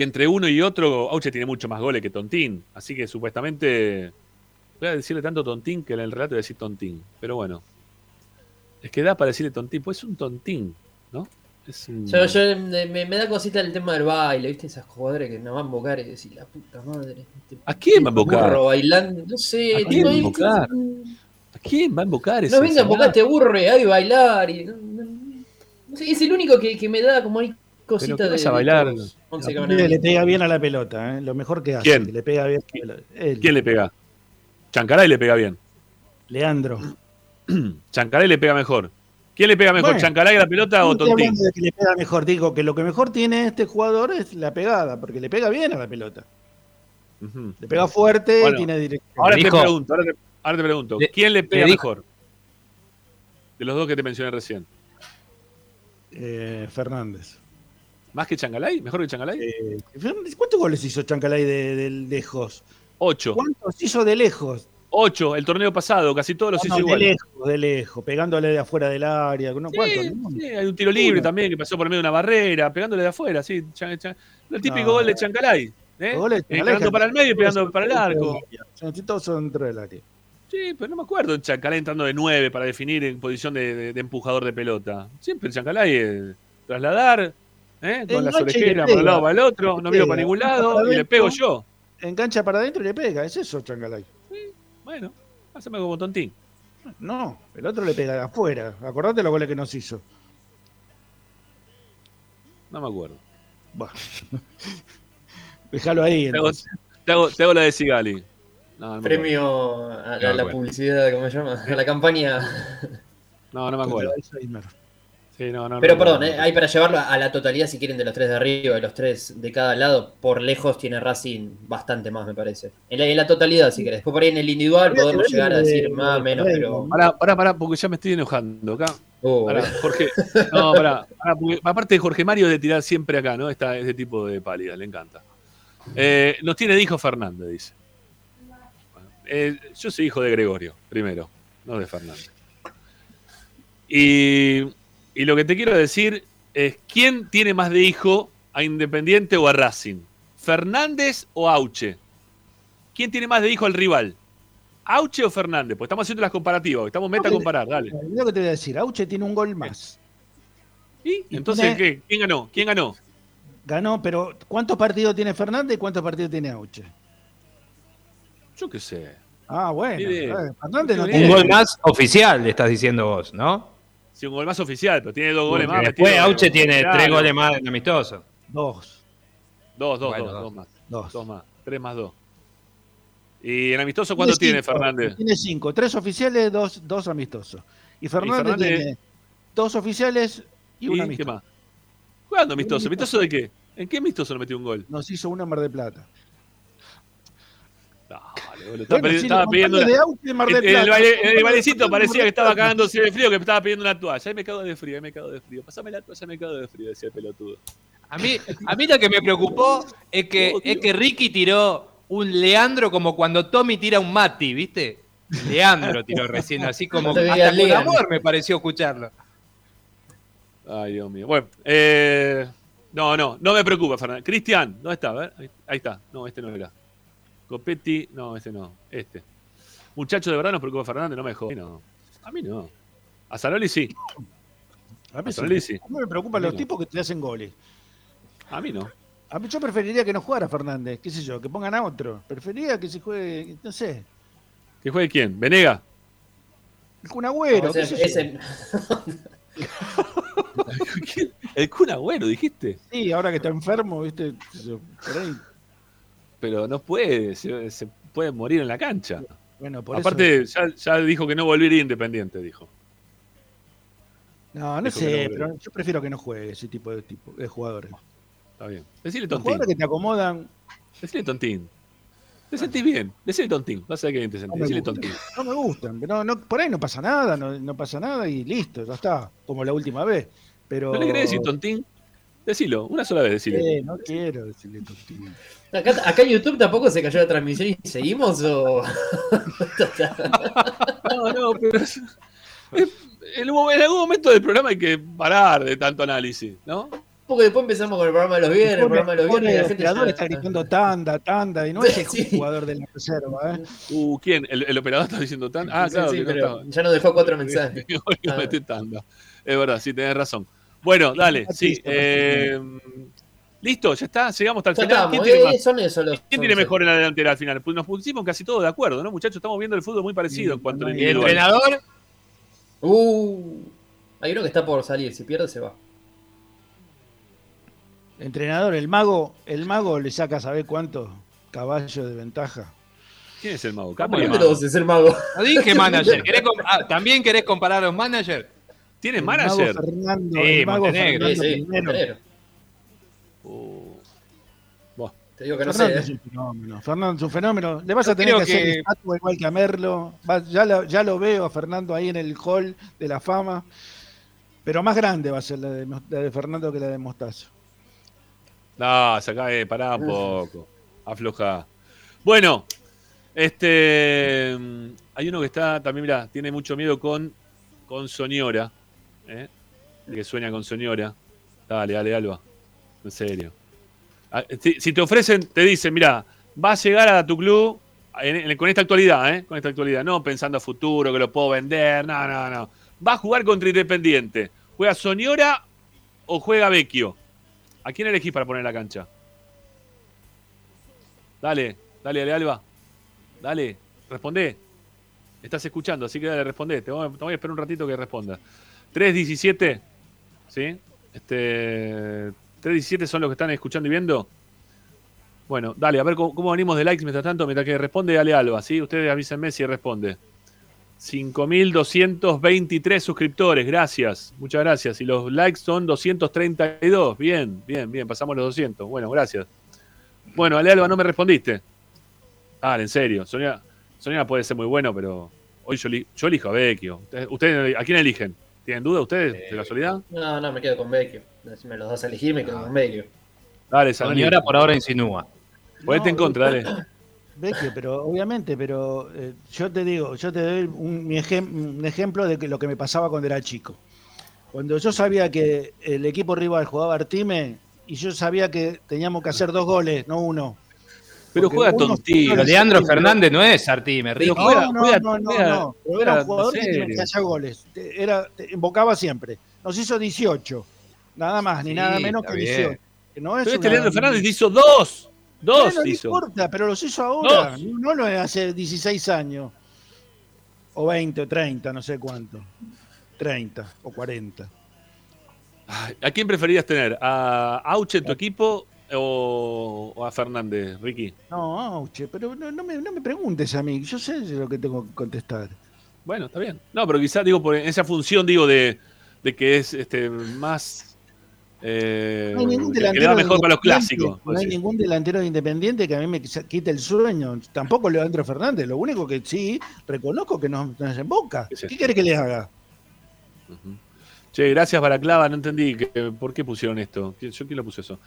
que entre uno y otro, Auche tiene mucho más goles que Tontín, así que supuestamente, voy a decirle tanto Tontín que en el relato voy a decir Tontín, pero bueno. Es que da para decirle Tontín, pues es un Tontín, ¿no? Es un- Yo, yo, me, me da cosita el tema del baile, ¿viste? Esas jugadores que nos van a invocar y decir, la puta madre. este ¿A quién va a invocar? bailando, no sé. ¿A quién va a invocar? ¿A quién va a invocar ese No venga a invocar este burro ahí bailar. Y, no, no- no sé, es el único que, que me da como ahí cosita ¿qué de. a bailar? le pega bien a la pelota, ¿eh? lo mejor que hace. ¿Quién? que le pega bien a la pelota. Él, ¿Quién le pega? Chancaray le pega bien. Leandro. Chancaray le pega mejor. ¿Quién le pega mejor, Bueno, Chancaray a la pelota o Tontín? hablando de que le pega mejor, digo que lo que mejor tiene este jugador es la pegada, porque le pega bien a la pelota. Le pega fuerte, Bueno, tiene dirección. Ahora te dijo- pregunto, ahora te, ahora te pregunto, ¿quién le pega le mejor? De los dos que te mencioné recién. Eh, Fernández. ¿Más que Changalay? ¿Mejor que Changalay? Eh, ¿Cuántos goles hizo Chancalay de, de lejos? Ocho. ¿Cuántos hizo de lejos? Ocho, el torneo pasado, casi todos los No, hizo no, de igual. lejos, de lejos, pegándole de afuera del área. ¿no? ¿Cuántos? Sí, sí, hay un tiro libre Uno. también que pasó por medio de una barrera, pegándole de afuera, sí. Chan- chan- el típico gol de Chancalay. ¿eh? Goles de Eh, Chancalay pegando para el medio y pegando para el arco. Todos son dentro del área. Sí, pero no me acuerdo de Chancalay entrando de 9 para definir en posición de, de- de empujador de pelota. Siempre Chancalay es trasladar, ¿eh? con las orejeras para un lado para el otro, no miro para ningún Para lado y le pego yo. Engancha para adentro y le pega. Es eso, Chancalay. Bueno, haceme como tontín. No, el otro le pega de afuera. Acordate los goles que nos hizo. No me acuerdo. Bueno. Déjalo ahí. Te hago, entonces. te hago- te hago la de Sigali. No, no. Premio a la, No, la publicidad, ¿cómo se llama? A la campaña. No, no me acuerdo. Alzheimer. Sí, no, no, no Pero perdón, acuerdo. eh, hay para llevarlo a la totalidad, si quieren, de los tres de arriba y los tres de cada lado. Por lejos tiene Racing bastante más, me parece. En la, en la totalidad, si querés. Después por ahí en el individual podemos llegar a de- decir más o menos, de- pero. Pará, pará, pará, porque ya me estoy enojando acá. Uh, Pará, Jorge. No, pará, pará, porque aparte de Jorge Mario de tirar siempre acá, ¿no? Esta, este tipo de pálida, le encanta. Eh, nos tiene de hijo Fernández, dice. Eh, yo soy hijo de Gregorio, primero, no de Fernández. Y, y lo que te quiero decir es, ¿quién tiene más de hijo a Independiente o a Racing? ¿Fernández o Auche? ¿Quién tiene más de hijo al rival? ¿Auche o Fernández? Pues estamos haciendo las comparativas, estamos meta a comparar, dale. Lo que te voy a decir, Auche tiene un gol más. ¿Y? Entonces, ¿qué? ¿quién ganó? ¿Quién ganó? Ganó, pero ¿cuántos partidos tiene Fernández y cuántos partidos tiene Auche? Yo qué sé. Ah, bueno. Fernández no tiene. Un gol más oficial, le estás diciendo vos, ¿no? Sí, un gol más oficial, pero tiene dos goles Porque más. después. Auche tiene Claro. tres goles más en amistoso. Dos. Dos, dos, Bueno, dos, dos. dos más. Dos. Dos más. Tres más dos. ¿Y en amistoso cuánto tiene cinco, Fernández? Tiene cinco. Tres oficiales, dos, dos amistosos. Y Fernández, Fernández- tiene dos oficiales y un ¿Y qué amistoso. más? ¿Cuándo amistoso? Un ¿Amistoso de qué? ¿En qué amistoso no metió un gol? Nos hizo en Mar de Plata. Dale, boludo. Bueno, estaba pidiendo. de Mar el, baile- el bailecito parecía que estaba cagándose de frío, que estaba pidiendo una toalla. Ahí me cago de frío, ahí me cago de frío. Pasame la toalla, me cago de frío, decía el pelotudo. A mí, a mí lo que me preocupó es que, es que Ricky tiró un Leandro como cuando Tommy tira un Mati, ¿viste? Leandro tiró recién, así como hasta con amor me pareció escucharlo. Ay, Dios mío. Bueno, eh, no, no, no me preocupa, Fernández. Cristian, ¿dónde está? A ver, ahí, ahí está. No, este no era. Copetti, no, este no, este. Muchacho, de verdad nos preocupa Fernández, no me mí no. A mí no. A Zanoli sí. A mí, A sí. Zanoli sí. A mí me preocupan los No. tipos que te hacen goles. A mí no. A mí yo preferiría que no jugara Fernández, qué sé yo, que pongan a otro. Preferiría que se juegue, no sé, ¿Que juegue quién? ¿Venega? el Kun Agüero, No, ese- ese-. El Kun Agüero, dijiste. Sí, ahora que está enfermo, viste, por ahí. Pero no puede, se, se puede morir en la cancha. Bueno, por Aparte, eso. ya, ya dijo que no volvería independiente, dijo. No, no dijo sé, no, pero yo prefiero que no juegue ese tipo de, tipo, de jugadores. Está bien. Decile Los tontín. jugadores que te acomodan Decile tontín. Te sentís bien. Decile tontín. Vas a ver que bien te no sentís. me, Decile tontín. no me gustan. Pero no, por ahí no pasa nada, no, no pasa nada y listo, ya está, como la última vez. Pero ¿No le querés decir tontín? Decilo, una sola vez decile. Eh, no quiero decirle tontín. Acá, acá en YouTube tampoco se cayó la transmisión y seguimos o. No, no, pero es- es- en, algún momento del programa hay que parar de tanto análisis, ¿no? Porque después empezamos con el programa de los viernes, el programa de los viernes y la el gente operador ya- está gritando tanda, tanda, y no es el Sí. jugador de la reserva, ¿eh? Uh, ¿quién? ¿El, el operador está diciendo tan? Ah, Sí, claro, sí, que no pero estaba. ya nos dejó cuatro mensajes. No Ah. tanda. Es verdad, sí, tenés razón. Bueno, dale, sí. eh, ¿Listo? ¿Ya está? Llegamos hasta el Ya final. ¿Quién tiene, eh, más? son esos los. ¿Quién son tiene esos. mejor en la delantera al final? Pues nos pusimos casi todos de acuerdo, ¿no, muchachos? Estamos viendo el fútbol muy parecido en cuanto no hay- ¿Y el individual. entrenador? Uh, hay uno que está por salir, si pierde se va. Entrenador, el mago, el mago le saca, ¿sabe cuánto? Caballo de ventaja. ¿Quién es el mago? ¿Por Capri. mago? No dije manager. ¿Querés ah, ¿También querés comparar a los managers? ¿Tiene El manager? mago Fernando, Sí, el mago Montenegro. Sí, Fernando sí, primero. Montenegro. Uh, Te digo que no Fernando sé. es eh. un fenómeno. Fernando es un fenómeno. Le vas a tener que, creo hacer que- estatua igual que a Merlo. Va- ya, lo, ya lo veo a Fernando ahí en el hall de la fama. Pero más grande va a ser la de, la de Fernando que la de Mostazo. No, saca, eh, pará un poco. Afloja. Bueno, este. mm, Hay uno que está también, mira, tiene mucho miedo con, con Soñora. ¿Eh? Que sueña con Soñora. Dale, dale, Alba. En serio. Ah, Si, si te ofrecen, te dicen, mira, va a llegar a tu club en- con esta actualidad, ¿eh? Con esta actualidad. No pensando a futuro, que lo puedo vender. No, no, no. Va a jugar contra Independiente. ¿Juega Soñora o juega Vecchio? ¿A quién elegís para poner la cancha? Dale, dale, dale, Alba. Dale, responde. Estás escuchando, así que dale, responde. Te voy, te voy a esperar un ratito que responda. 317, ¿sí? Este, 317 son los que están escuchando y viendo. Bueno, dale, a ver cómo, venimos de likes mientras tanto, mientras que responde Ale Alba, ¿sí? Ustedes avísenme si responde. 5.223 suscriptores, gracias, muchas gracias. Y los likes son 232, bien, bien, bien, pasamos los 200. Bueno, gracias. Bueno, Ale Alba, no me respondiste. Ah, en serio, Sonia, Sonia puede ser muy bueno, pero hoy yo, yo elijo a Vecchio. ¿Ustedes, ustedes a quién eligen? ¿Tienen duda ustedes, de casualidad? No, no, me quedo con Vecchio. Si me los das a elegir, me quedo con Vecchio. Dale, Zanoni. Soñora por ahora insinúa. Ponete en No, contra, dale. Vecchio, pero obviamente, pero eh, yo te digo, yo te doy un, mi ejem- un ejemplo de que lo que me pasaba cuando era chico. Cuando yo sabía que el equipo rival jugaba Artime y yo sabía que teníamos que hacer dos goles, no uno. Pero Porque juega tontito. Pero Leandro Fernández no es Artime, Pero Ricky. juega- No, no, juega- no, no, juega- no. Era un jugador que tenía serio. que hacer goles. Era, te invocaba siempre. Nos hizo 18. Nada más, ni Sí, nada menos que bien. 18. Que no es Pero este una- Leandro Fernández hizo dos. Dos Bueno, hizo. No importa, pero los hizo ahora. Dos. No lo hace 16 años. O 20 o 30, no sé cuánto. 30 o 40. Ay, ¿A quién preferías tener? ¿A Auche en tu equipo o, o a Fernández, Ricky? No, Auche, pero no, no me, no me preguntes a mí. Yo sé lo que tengo que contestar. Bueno, está bien. No, pero quizás digo por esa función, digo, de, de que es este más. eh, No hay ningún que- que le delantero va mejor de para los clásicos. No hay Sí. ningún delantero de Independiente que a mí me quite el sueño. Tampoco Leandro Fernández. Lo único que sí reconozco que nos, nos emboca. ¿Qué es ¿Qué esto? quiere que le haga? Che, gracias Baraclava, no entendí que- por qué pusieron esto. ¿Quién- ¿Yo quién lo puse eso?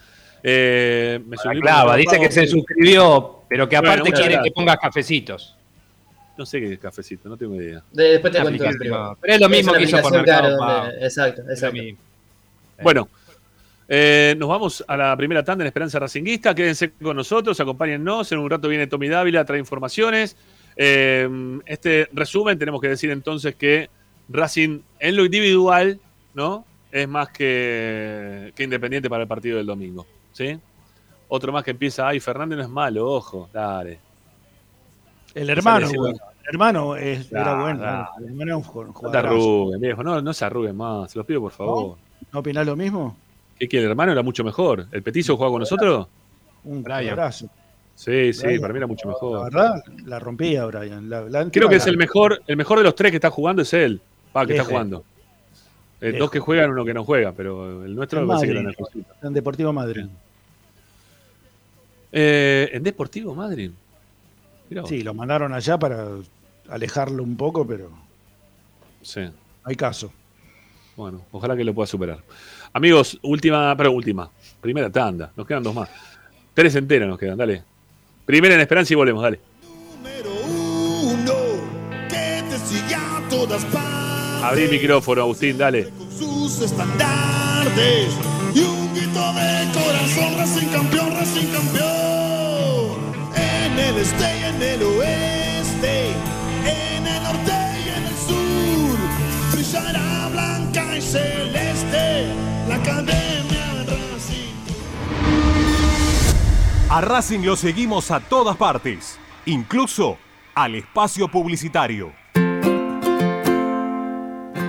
Eh, me subí Clava, dice que se suscribió, pero que aparte quiere que pongas cafecitos. No sé qué es cafecito, no tengo idea. De- después te cuento. Pero es lo mismo que hizo por Mercado claro, donde- Exacto, Es lo exacto. mismo. Bueno, eh, nos vamos a la primera tanda en Esperanza Racinguista. Quédense con nosotros, acompáñennos. En un rato viene Tommy Dávila, trae informaciones. Eh, este resumen, tenemos que decir entonces que Racing en lo individual, ¿no? Es más que, que independiente para el partido del domingo. ¿Sí? Otro más que empieza, ay, Fernández no es malo, ojo, dale. El hermano, bueno, el hermano es- era bueno. nah. El hermano era un ju- No te jugadorazo. arruguen, viejo, no, no se arruguen más, se los pido por favor. ¿No opinás lo mismo? ¿Qué quiere? El hermano era mucho mejor. ¿El petizo juega con nosotros? Un jugadorazo. Sí, sí, Brian. para mí era mucho La mejor. verdad, la rompía Brian. La, la- Creo que es la- el mejor, el mejor de los tres que está jugando es él. Ah, que está jugando. Eh, Lejos. dos que juegan, uno que no juega, pero el nuestro En me parece que era. En Deportivo Madrid. Eh, en Deportivo Madrid. Mirá. Sí, lo mandaron allá para alejarlo un poco, pero Sí. no hay caso. Bueno, ojalá que lo pueda superar. Amigos, última, pero última. Primera tanda. Nos quedan dos más. Tres enteras nos quedan, dale. Primera en Esperanza y volvemos, dale. Número uno, que te siga a todas partes. Abrí el micrófono, Agustín, dale. Con sus estandartes y un grito de corazón, Racing campeón, Racing campeón. En el este y en el oeste, en el norte y en el sur, brillará blanca y celeste la academia Racing. A Racing lo seguimos a todas partes, incluso al espacio publicitario.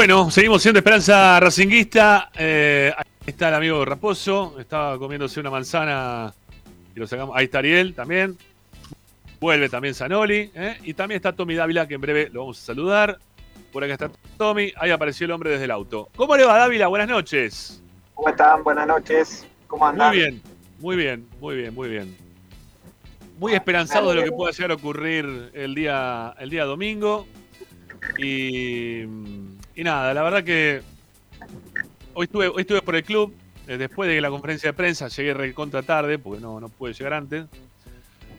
Bueno, seguimos siendo Esperanza Racinguista. Eh, ahí está el amigo Raposo. Estaba comiéndose una manzana y lo sacamos. Ahí está Ariel también. Vuelve también Zanoli. ¿eh? Y también está Tommy Dávila, que en breve lo vamos a saludar. Por acá está Tommy. Ahí apareció el hombre desde el auto. ¿Cómo le va, Dávila? Buenas noches. ¿Cómo están? Buenas noches. ¿Cómo andan? Muy bien, muy bien, muy bien, muy bien. Muy esperanzado de lo que pueda llegar a ocurrir el día, el día domingo. Y, y nada, la verdad que hoy estuve, por el club. eh, después de la conferencia de prensa llegué recontra tarde, porque no, no pude llegar antes.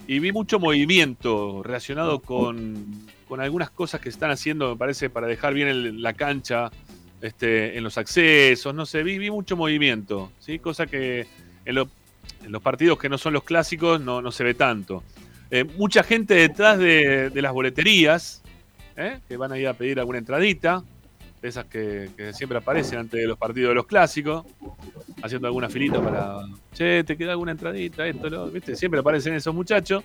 Y vi mucho movimiento relacionado con, con algunas cosas que están haciendo, me parece, para dejar bien la cancha este, en los accesos. No sé, vi, vi mucho movimiento, ¿sí? cosa que en, lo- en los partidos que no son los clásicos no, no se ve tanto. Eh, mucha gente detrás de, de las boleterías, ¿eh? que van a ir a pedir alguna entradita, de esas que, siempre aparecen antes de los partidos de los clásicos, haciendo alguna filita para, che, te queda alguna entradita, esto, lo, ¿viste? Siempre aparecen esos muchachos.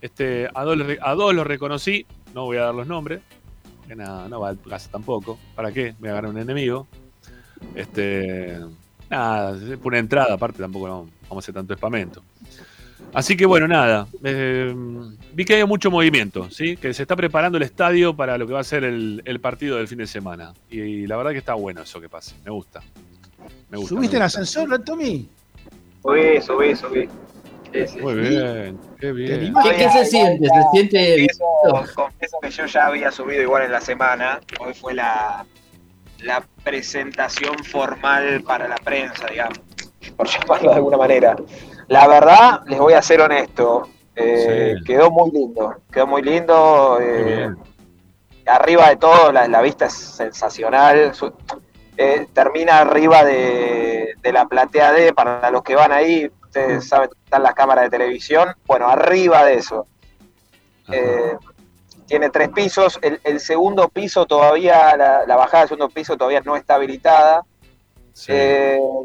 Este, a, dos, a dos los reconocí, no voy a dar los nombres, nada, no va al caso tampoco. ¿Para qué? Me agarré un enemigo. Este, nada, por una entrada, aparte tampoco vamos a hacer tanto espamento. Así que bueno, nada. eh, vi que hay mucho movimiento, ¿sí? Que se está preparando el estadio para lo que va a ser el, el partido del fin de semana. Y, la verdad que está bueno eso que pase. Me gusta. Me gusta. ¿Subiste me gusta. ascensor, Tommy? Subí, subí, subí. Sí, sí. Muy bien, qué bien. ¿Qué, qué se siente? ¿Se siente Confieso, confieso que yo ya había subido igual en la semana. Hoy fue la, la presentación formal para la prensa, digamos, por llamarlo de alguna manera. La verdad, les voy a ser honesto, eh, quedó muy lindo, quedó muy lindo. eh, arriba de todo, la, la vista es sensacional. Su- eh, termina arriba de, de la platea D, para los que van ahí, ustedes saben, están las cámaras de televisión. Bueno, arriba de eso. Tiene tres pisos. El, el segundo piso todavía, la, la bajada del segundo piso todavía no está habilitada.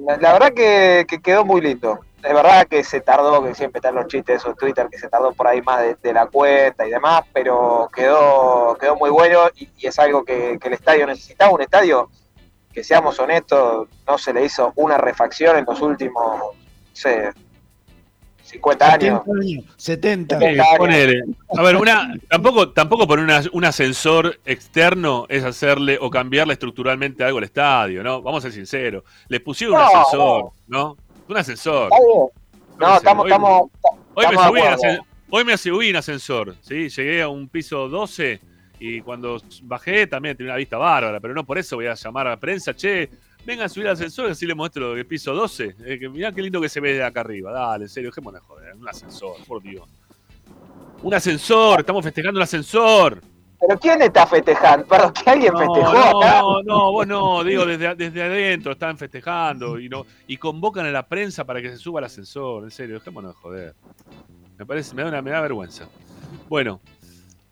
La, la verdad que, que quedó muy lindo. Es verdad que se tardó, que siempre están los chistes en Twitter, que se tardó por ahí más de, de la cuenta y demás, pero quedó, quedó muy bueno y, y es algo que, que el estadio necesitaba. Un estadio que, seamos honestos, no se le hizo una refacción en los últimos, no sé, 50 años. 70 años. 70. Eh, ponele. A ver, una, tampoco, tampoco poner una- un ascensor externo es hacerle o cambiarle estructuralmente algo al estadio, ¿no? Vamos a ser sinceros. Le pusieron un No, ascensor, ¿no? Un ascensor. No, estamos, hoy- estamos, Hoy me, subí en hoy me subí en ascensor, ¿sí? Llegué a un piso 12 y cuando bajé también tenía una vista bárbara, pero no por eso voy a llamar a la prensa, che, vengan a subir al ascensor y así les muestro el piso 12. Eh, que mirá qué lindo que se ve de acá arriba. Dale, en serio, dejémonos de joder, un ascensor, por Dios. Un ascensor, estamos festejando un ascensor. Pero ¿quién está festejando? Perdón, que alguien festejó no, acá. No, no, vos no, digo, desde, desde adentro están festejando y no y convocan a la prensa para que se suba al ascensor, en serio, dejémonos de joder. Me parece, me da, una, me da vergüenza. Bueno,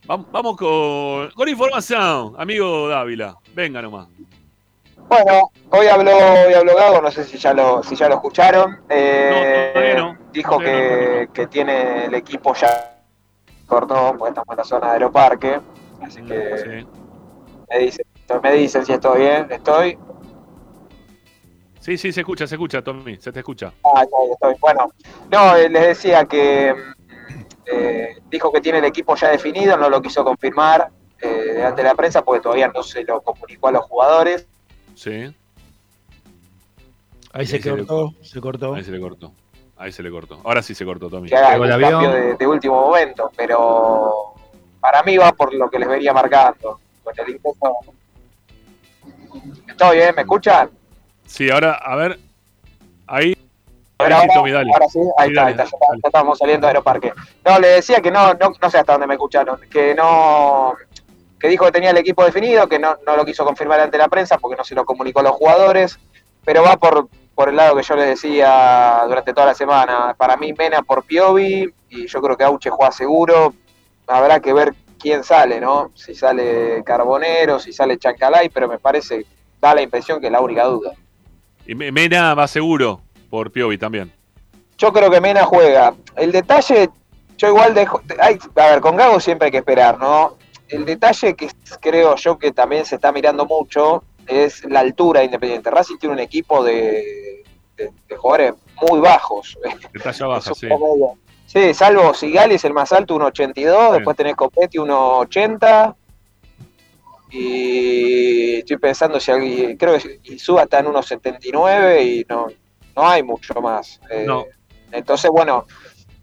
vam- vamos con, con información, amigo Dávila. Venga nomás. Bueno, hoy habló, hoy habló Gago, no sé si ya lo, si ya lo escucharon. Eh, todavía no. Dijo que, que tiene el equipo ya cortó, porque estamos en la zona de Aeroparque. Así que me, dicen, me dicen si estoy bien, estoy. Sí, sí, se escucha, se escucha, Tommy, se te escucha. Ah, ya estoy. Bueno, no, eh, les decía que mm, eh, dijo que tiene el equipo ya definido, no lo quiso confirmar eh, delante de la prensa porque todavía no se lo comunicó a los jugadores. Sí. Ahí se Ahí se le- cortó, se cortó. Ahí se le cortó. Ahí se le cortó. Ahora sí se cortó, Tommy. algún cambio de, de último momento, pero para mí va por lo que les venía marcando. Con el intento. ¿Estoy bien? ¿Me escuchan? Sí, ahora, a ver. Ahí. Sí, ahora, ahora sí, ahí está, ya, ya estamos saliendo de Aeroparque. No, le decía que no, no, no sé hasta dónde me escucharon, que no, que dijo que tenía el equipo definido, que no, no lo quiso confirmar ante la prensa porque no se lo comunicó a los jugadores, pero va por, por el lado que yo les decía durante toda la semana. Para mí, Mena por Piovi, y yo creo que Auche juega seguro. Habrá que ver quién sale, ¿no? Si sale Carbonero, si sale Chancalay, pero me parece, da la impresión que es la única duda. Y Me- Mena va seguro por Piovi también. Yo creo que Mena juega. El detalle, yo igual dejo. Hay, a ver, con Gago siempre hay que esperar, ¿no? El detalle que creo yo que también se está mirando mucho es la altura de Independiente. Racing tiene un equipo de, de- de jugadores muy bajos. De talla baja, sí. Sí, salvo Sigali es el más alto, 1.82, después tenés Copetti, 1.80. Y estoy pensando si alguien, creo que Izuba está en 1.79 y no, no hay mucho más. Eh, No. Entonces, bueno,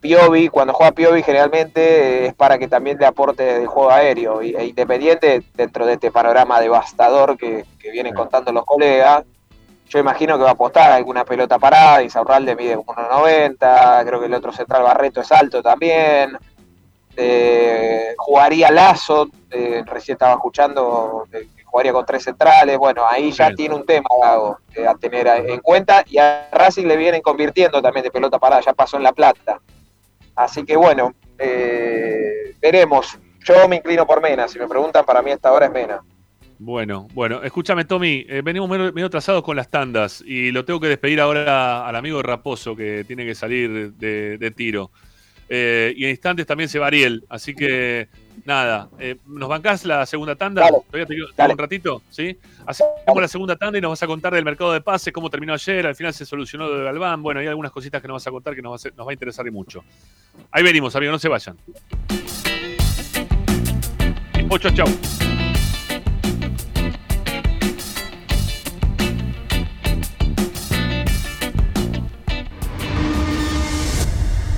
Piovi, cuando juega Piovi generalmente es para que también le aporte de juego aéreo. E Independiente, dentro de este panorama devastador que, que vienen contando los colegas, yo imagino que va a apostar a alguna pelota parada. Insaurralde mide como 1.90, creo que el otro central Barreto es alto también. Eh, jugaría Lazo, eh, recién estaba escuchando eh, que jugaría con tres centrales. Bueno, ahí ya tiene un tema Gago, eh, a tener en cuenta. Y a Racing le vienen convirtiendo también de pelota parada, ya pasó en La Plata. Así que bueno, veremos. Yo me inclino por Mena. Si me preguntan, para mí esta hora es Mena. Bueno, bueno, escúchame, Tommy, eh, venimos medio, medio atrasados con las tandas y lo tengo que despedir ahora al amigo Raposo que tiene que salir de, de tiro. Eh, y en instantes también se va Ariel, así que nada, eh, ¿nos bancás la segunda tanda? Dale, ¿Todavía te quedo- un ratito? ¿Sí? Hacemos la segunda tanda y nos vas a contar del mercado de pases, cómo terminó ayer, al final se solucionó de Galván. Bueno, hay algunas cositas que nos vas a contar que nos va a, hacer- nos va a interesar y mucho. Ahí venimos, amigos, no se vayan. Ocho, chau.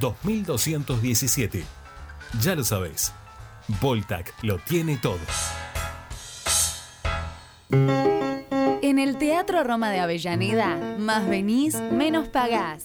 2217. Ya lo sabés, Voltac lo tiene todo. En el Teatro Roma de Avellaneda, más venís, menos pagás.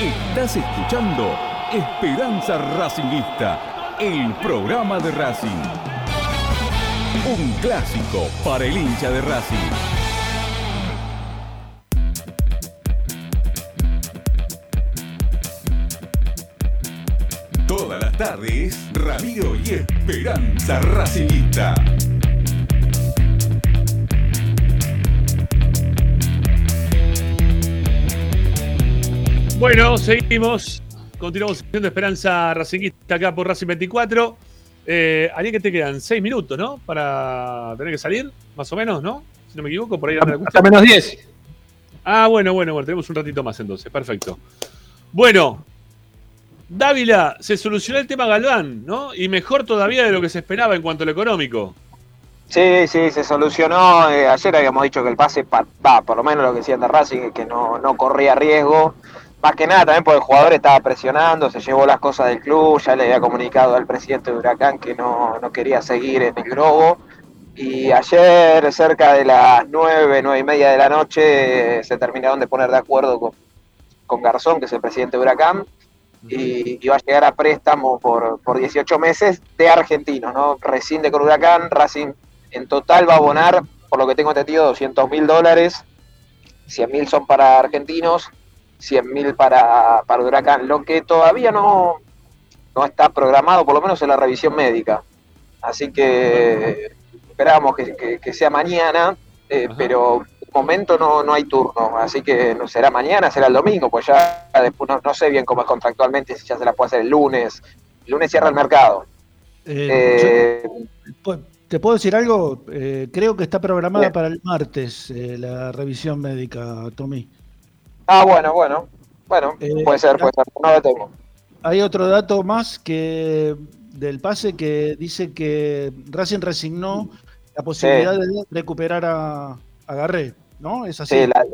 Estás escuchando Esperanza Racingista, el programa de Racing. Un clásico para el hincha de Racing. Todas las tardes, Ramiro y Esperanza Racingista. Bueno, seguimos. Continuamos haciendo Esperanza Racinguista acá por Racing 24. Eh, Ariel, que te quedan? Seis minutos, ¿no? Para tener que salir, más o menos, ¿no? Si no me equivoco, por ahí anda la Hasta menos 10. Ah, bueno, bueno, bueno, tenemos un ratito más entonces, perfecto. Bueno, Dávila, se solucionó el tema Galván, ¿no? Y mejor todavía de lo que se esperaba en cuanto a lo económico. Sí, sí, se solucionó. Eh, ayer habíamos dicho que el pase, pa- va, por lo menos lo que decían de Racing, es que no, no corría riesgo. Más que nada también porque el jugador estaba presionando, se llevó las cosas del club, ya le había comunicado al presidente de Huracán que no, no quería seguir en el globo. Y ayer, cerca de las nueve, nueve y media de la noche, se terminaron de poner de acuerdo con, con Garzón, que es el presidente de Huracán, y, va a llegar a préstamo por, por 18 meses de argentinos, ¿no? Rescinde con Huracán, Racing en total va a abonar, por lo que tengo entendido, 200 mil dólares, 100 mil son para argentinos, 100 mil para, para Huracán, lo que todavía no, no está programado, por lo menos en la revisión médica. Así que esperamos que, que- que sea mañana, eh, pero de momento no, no hay turno, así que no será mañana, será el domingo, pues ya después no, no sé bien cómo es contractualmente, si ya se la puede hacer el lunes. El lunes cierra el mercado. Eh, Eh, ¿Te puedo decir algo? Creo que está programada Bien. para el martes la revisión médica, Tommy. Ah, bueno, bueno. Bueno, Eh, puede ser, puede ser. No lo tengo. Hay otro dato más que del pase que dice que Racing resignó la posibilidad de recuperar a, a Garré, ¿no? Es así. Sí, la,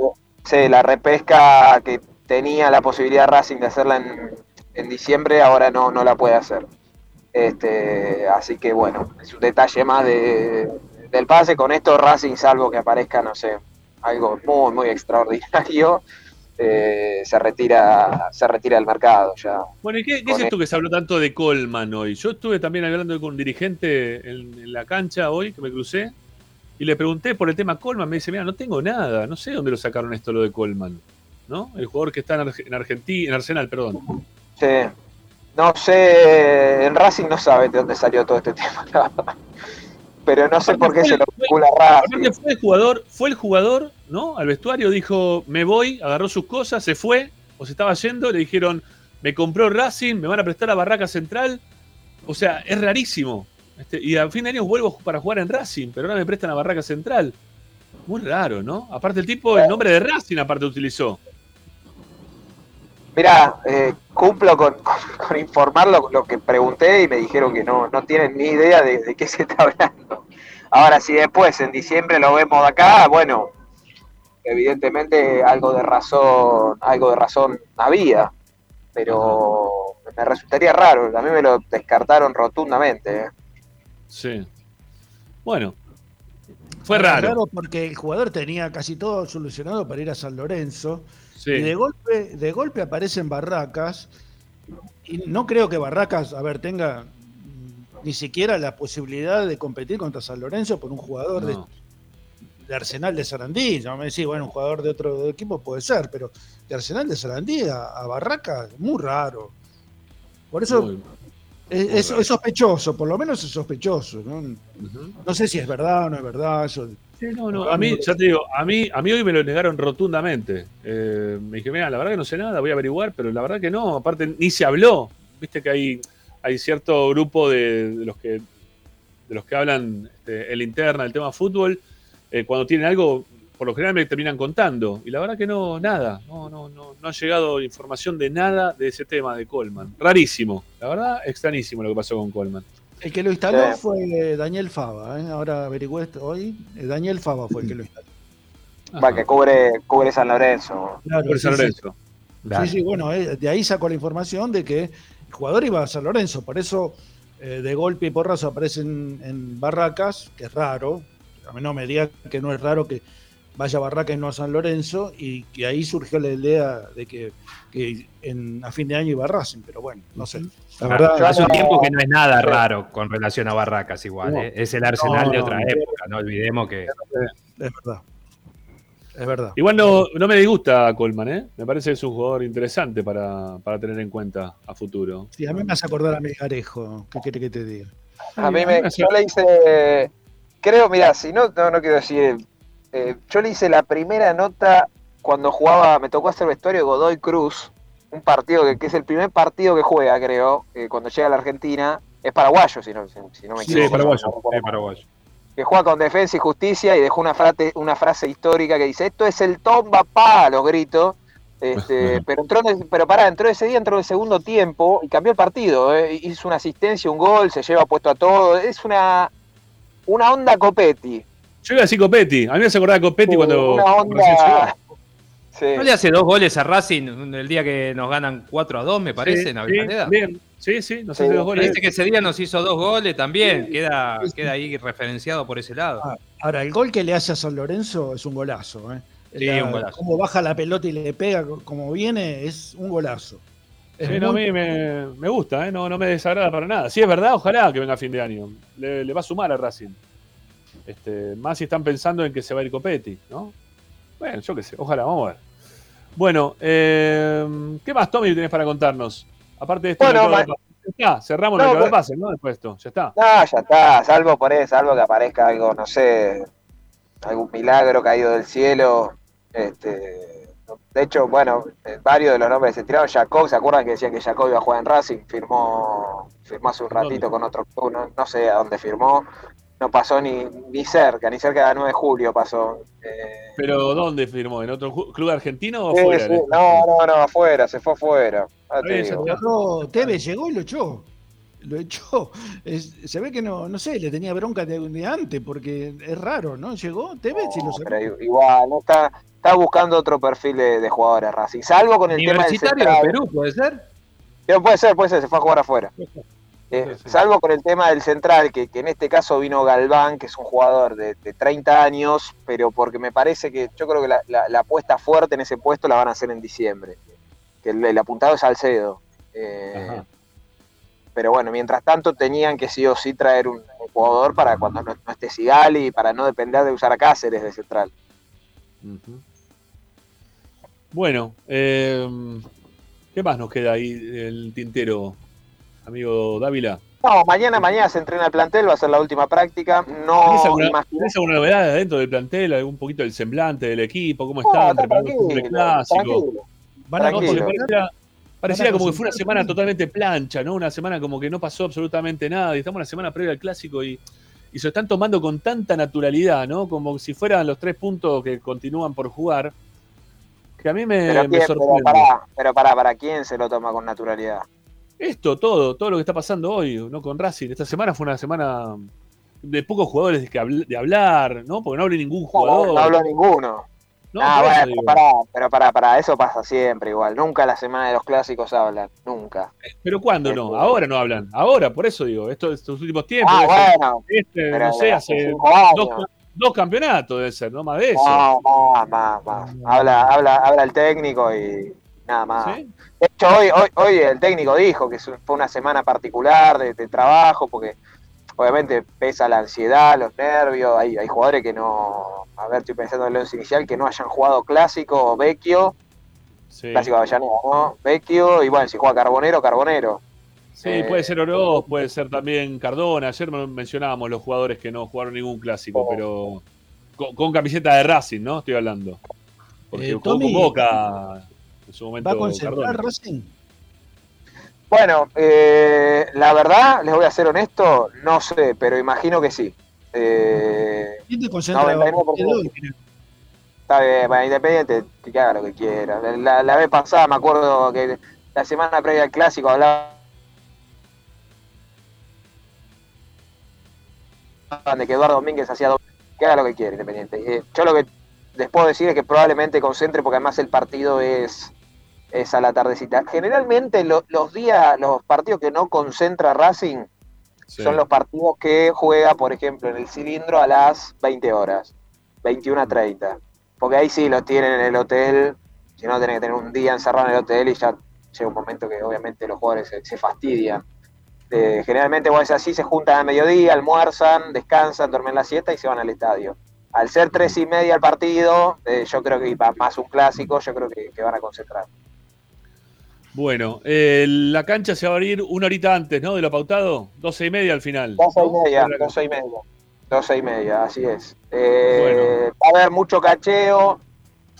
sí, la repesca que tenía la posibilidad Racing de hacerla en, en diciembre, ahora no, no la puede hacer. Este, así que bueno, es un detalle más de, del pase. Con esto Racing, salvo que aparezca, no sé, algo muy, muy extraordinario, eh, se retira se retira del mercado ya. Bueno, ¿y qué, qué es esto que se habló tanto de Colman hoy? Yo estuve también hablando con un dirigente en, en la cancha hoy, que me crucé, y le pregunté por el tema Colman. Me dice, mira, no tengo nada, no sé dónde lo sacaron esto lo de Colman. ¿No? El jugador que está en, Arge- en Argentina, en Arsenal, perdón. Sí. No sé, en Racing no sabe de dónde salió todo este tema, pero no sé por qué se lo vincula Racing. Fue el jugador, fue el jugador, ¿no? Al vestuario dijo, me voy, agarró sus cosas, se fue, o se estaba yendo, le dijeron, me compró Racing, me van a prestar a Barraca Central. O sea, es rarísimo. Este, y a fin de año vuelvo para jugar en Racing, pero ahora me prestan a Barraca Central. Muy raro, ¿no? Aparte el tipo, el nombre de Racing aparte utilizó. Mira, eh, cumplo con, con- con lo, que pregunté y me dijeron que no, no tienen ni idea de, de qué se está hablando. Ahora, si después en diciembre lo vemos acá, bueno, evidentemente algo de razón, algo de razón había, pero me resultaría raro, a mí me lo descartaron rotundamente. ¿eh? Sí. Bueno, fue raro. porque el jugador tenía casi todo solucionado para ir a San Lorenzo. Sí. Y de golpe, de golpe aparecen Barracas. Y no creo que Barracas, a ver, tenga ni siquiera la posibilidad de competir contra San Lorenzo por un jugador No. de, de Arsenal de Sarandí. Ya me decís, bueno, un jugador de otro equipo puede ser, pero de Arsenal de Sarandí a, a Barracas, muy raro. Por eso Muy- es, muy es- raro. es sospechoso, por lo menos es sospechoso. ¿no? No sé si es verdad o no es verdad. Eso, Sí, no, no, a mí, ya te digo, a mí, a mí hoy me lo negaron rotundamente. Eh, me dije, mira, la verdad que no sé nada, voy a averiguar, pero la verdad que no, aparte ni se habló. Viste que hay, hay cierto grupo de, de los que de los que hablan este, el interna, el tema fútbol, eh, cuando tienen algo, por lo general me terminan contando. Y la verdad que no, nada, no, no, no, no ha llegado información de nada de ese tema de Coleman. Rarísimo, la verdad, extrañísimo lo que pasó con Coleman. El que lo instaló Sí. fue Daniel Fava. ¿eh? Ahora averigüé esto hoy. eh, Daniel Fava fue el que lo instaló. Va, que cubre, cubre San Lorenzo. Claro, sí, San sí. Lorenzo. Sí, sí, bueno, eh, de ahí sacó la información de que el jugador iba a San Lorenzo. Por eso, eh, de golpe y porrazo aparecen en Barracas, que es raro. A mí no me diga que no es raro que vaya a Barracas y no a San Lorenzo. Y que ahí surgió la idea de que, que en, a fin de año iba a Racing. Pero bueno, no sé. La verdad, hace un tiempo que no es nada raro con relación a Barracas igual. No. ¿eh? Es el Arsenal No, de otra no. época, no olvidemos que... Es verdad. Es verdad. Igual no, no me disgusta Coleman, ¿eh? Me parece que es un jugador interesante para, para tener en cuenta a futuro. Sí, a mí me hace acordar a Melgarejo. ¿Qué quiere que te diga? A mí me, yo le hice, creo, mira, si no, no, no quiero decir, eh, yo le hice la primera nota cuando jugaba, me tocó hacer vestuario de Godoy Cruz, un partido que, que es el primer partido que juega, creo, eh, cuando llega a la Argentina, es paraguayo, si no, si, si no me Sí, equivoco. paraguayo. Sí, paraguayo. que juega con Defensa y Justicia y dejó una frase, una frase histórica que dice, esto es el tomba pa, los gritos. Este, pero entró pero pará, entró ese día, entró en el segundo tiempo y cambió el partido, eh, hizo una asistencia, un gol, se lleva puesto a todo, es una, una onda Copetti. Yo iba a decir Copetti. A mí me hace acordar a Copetti cuando. una onda. ¿No le hace dos goles a Racing el día que nos ganan 4 a 2, me parece, Sí, en Avellaneda? sí, bien. Sí, sí, nos hace dos goles. Parece que ese día nos hizo dos goles también. Queda, queda ahí referenciado por ese lado. Ah, Ahora, el gol que le hace a San Lorenzo es un golazo. ¿eh? Sí, un golazo. Cómo baja la pelota y le pega, como viene, es un golazo. Es Sí, no, a mí me, me gusta, ¿eh? no, no me desagrada para nada. Si es verdad, ojalá que venga a fin de año. Le, le va a sumar a Racing. Este, más si están pensando en que se va a ir Copetti, ¿no? Bueno, yo qué sé, ojalá, vamos a ver. Bueno, eh, ¿qué más, Tommy, tenés para contarnos? Aparte de esto, Bueno, de. Ya cerramos No, mercado de pues- pases, ¿no? Después de esto, ya está. No, ya está, salvo por eso, salvo que aparezca algo, no sé, algún milagro caído del cielo. Este, de hecho, bueno, eh, varios de los nombres se tiraron. Jacob, ¿se acuerdan que decían que Jacob iba a jugar en Racing? Firmó, firmó hace un ratito con otro club, no, no sé a dónde firmó. No pasó ni, ni cerca, ni cerca del 9 de julio pasó. Eh, Pero ¿dónde firmó? ¿En otro club argentino o sí, fuera? sí, no, no, no, afuera, se fue afuera. Ya te digo. Llegó y lo echó. Lo echó. Es- se ve que no, no sé, le tenía bronca de, de antes, porque es raro, ¿no? Llegó Tevez y lo sacó. Pero igual, no está, está buscando otro perfil de, de jugadores Racing. Salvo con el tema del Universitario de central. Perú, ¿puede ser? Sí, puede ser, puede ser, se fue a jugar afuera. Eh, salvo con el tema del central, que, que en este caso vino Galván, que es un jugador de, de 30 años, pero porque me parece que yo creo que la, la- la apuesta fuerte en ese puesto la van a hacer en diciembre. Que el, el apuntado es Salcedo. Eh, pero bueno, mientras tanto tenían que sí o sí traer un, un jugador para cuando no, no esté Sigali, para no depender de usar a Cáceres de central. Ujú. Bueno, eh, ¿qué más nos queda ahí el tintero, amigo Dávila? No, mañana, mañana se entrena el plantel, va a ser la última práctica. ¿Tenés No alguna, tenés alguna novedad dentro del plantel? ¿Algún poquito del semblante del equipo? ¿Cómo No, están? está ¿Preparando el clásico? tranquilo. Van a No, porque Tranquilo. pareciera, pareciera Van a como que fue una semana totalmente plancha, ¿no? Una semana como que no pasó absolutamente nada. Y estamos en una semana previa al clásico y, y se están tomando con tanta naturalidad, ¿no? Como si fueran los tres puntos que continúan por jugar. Que a mí me, Pero, me quién- pero sorprende. pará, pero pará, ¿para quién se lo toma con naturalidad? Esto, todo, todo lo que está pasando hoy, ¿no? Con Racing. Esta semana fue una semana de pocos jugadores que habl- de hablar, ¿no? Porque no hablé ningún No, jugador. no habló ninguno. No, ah, bueno, pero pará, pero pará, pará, eso pasa siempre igual. Nunca la semana de los clásicos hablan, nunca. Pero ¿cuándo no? Ahora no hablan. Ahora, por eso digo, esto, estos últimos tiempos. Ah, bueno, este, pero no sé, hace dos, dos campeonatos debe ser, no más de eso. No, más, más, más. Habla, habla, habla el técnico y nada más. ¿Sí? De hecho, hoy, hoy, hoy el técnico dijo que fue una semana particular de, de trabajo, porque obviamente pesa la ansiedad, los nervios. Hay, hay jugadores que no. A ver, estoy pensando en el once inicial, que no hayan jugado clásico o vecchio. Sí. Clásico de Avellaneda, ¿no? Vecchio, y bueno, si juega Carbonero, Carbonero. Sí, Eh, puede ser Oroz, puede ser también Cardona. Ayer men- mencionábamos los jugadores que no jugaron ningún clásico, Oh. pero con, con camiseta de Racing, ¿no? Estoy hablando. Porque Eh, jugó con Tommy, Boca en su momento. ¿Va a concentrar Cardona. Racing? Bueno, eh, la verdad, les voy a ser honesto, no sé, pero imagino que sí. Eh, ¿Quién te concentra? 99%. Está bien, para Independiente, que haga lo que quiera. La, la vez pasada me acuerdo que la semana previa al clásico hablaba de que Eduardo Domínguez hacía doble. Que haga lo que quiera Independiente. Eh, yo lo que les puedo decir es que probablemente concentre porque además el partido es, es a la tardecita. Generalmente lo- los días, los partidos que no concentra Racing Sí. son los partidos que juega, por ejemplo, en el cilindro a las 20 horas, 21 a 30. Porque ahí sí los tienen en el hotel, si no tienen que tener un día encerrado en el hotel y ya llega un momento que obviamente los jugadores se, se fastidian. Eh, generalmente es así, se juntan a mediodía, almuerzan, descansan, duermen la siesta y se van al estadio. Al ser tres y media el partido, eh, yo creo que más un clásico, yo creo que, que van a concentrar. Bueno, eh, la cancha se va a abrir una horita antes, ¿no? De lo pautado, 12 y media al final. 12 y media, 12 y media. 12 y media, así es. Eh, Va a haber mucho cacheo.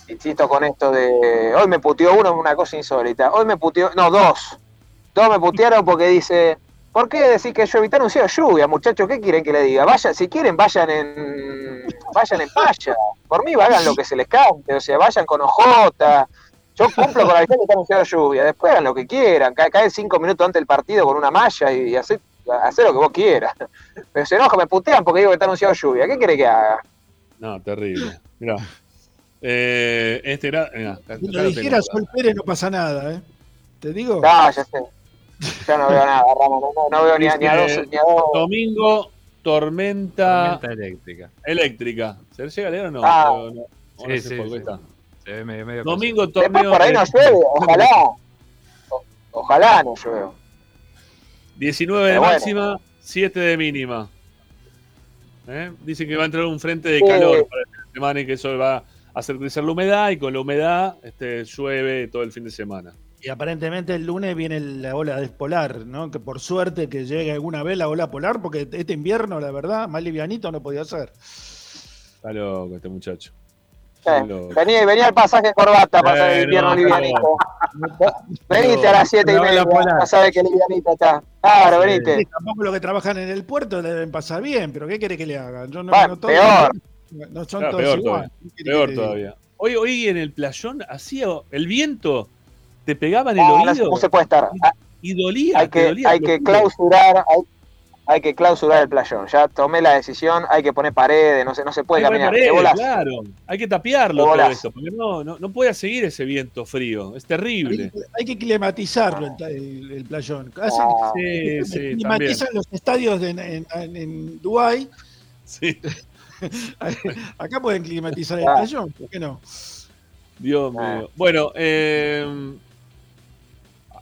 Insisto con esto de. Hoy me puteó uno, una cosa insólita. Hoy me puteó. No, dos. Dos me putearon porque dice. ¿Por qué decís que yo evitaron un cielo lluvia, muchachos? ¿Qué quieren que le diga? Vayan, si quieren, vayan en. Vayan en paya. Por mí, hagan lo que se les cante. O sea, vayan con ojota. Yo cumplo con la visión de que anunciado lluvia. Después hagan lo que quieran. Ca- Caen cinco minutos antes del partido con una malla y, y hacer, hacer lo que vos quieras. Pero se enoja, me putean porque digo que está anunciado lluvia. ¿Qué quiere que haga? No, terrible. Mirá. Eh, este era. mira, acá- Si lo lo dijera tengo. Sol Pérez no pasa nada, ¿eh? ¿Te digo? No, ya sé. Yo no veo nada, Rama, no, no, no veo ni a, ni a dos, ni a dos. Domingo, tormenta, Tormenta eléctrica. eléctrica. ¿Se llega a leer o no? Ah. O no, o no Sí, sí, sí. Se ve medio, medio Domingo, torneo. por ahí no llueve, ojalá. O- ojalá no llueva. 19 de bueno. máxima, 7 de mínima. ¿Eh? Dicen que va a entrar un frente de Sí. calor para el fin de semana y que eso va a hacer crecer la humedad y con la humedad este, llueve todo el fin de semana. Y aparentemente el lunes viene la ola polar, ¿no? Que por suerte que llegue alguna vez la ola polar, porque este invierno, la verdad, más livianito no podía ser. Está loco este muchacho. Vení, vení al pasaje corbata para pasar el invierno no, livianito. Venite a las 7 y media, polar. ya sabes que livianito está. Claro, venite. Sí, tampoco los que trabajan en el puerto le deben pasar bien, pero ¿qué quiere que le hagan? Yo no, Bueno, no todos- peor. No son Claro, todos peor todavía. ¿Qué quiere Peor todavía. Hoy, hoy en el playón hacía el viento, te pegaba en el se- oído no se puede estar. Ah, y dolía. Hay te que, dolía hay que clausurar, hay, hay que clausurar el playón. Ya tomé la decisión, hay que poner paredes, no se, no se puede Hay caminar. Paredes, claro. Hay que tapiarlo todo porque no, no, no puede seguir ese viento frío. Es terrible. Hay, hay que climatizarlo el, el- el playón. Hacen- Ah, Sí, sí, también. climatizan los estadios en, en, en Dubái. Sí. Acá pueden climatizar el Ah. playón, ¿por qué no? Dios Ah. mío. Bueno, eh,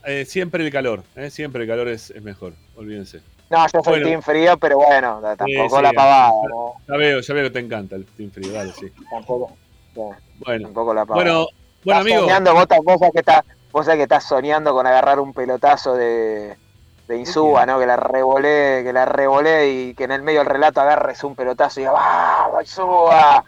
eh, siempre el calor. eh, Siempre el calor es, es mejor. Olvídense. No, yo soy Bueno. team frío, pero bueno, tampoco sí, la pavada, ¿no? Ya veo, ya veo que te encanta el team frío. Dale, sí. Tampoco, no, Bueno, tampoco la pavada. bueno, bueno, amigo. soñando, vos, vos sabés que estás, vos sabés que estás soñando con agarrar un pelotazo de, de Insúa, ¿no? Que la revolé, que la revolé y que en el medio del relato agarres un pelotazo y digas, ¡vamos, Insúa!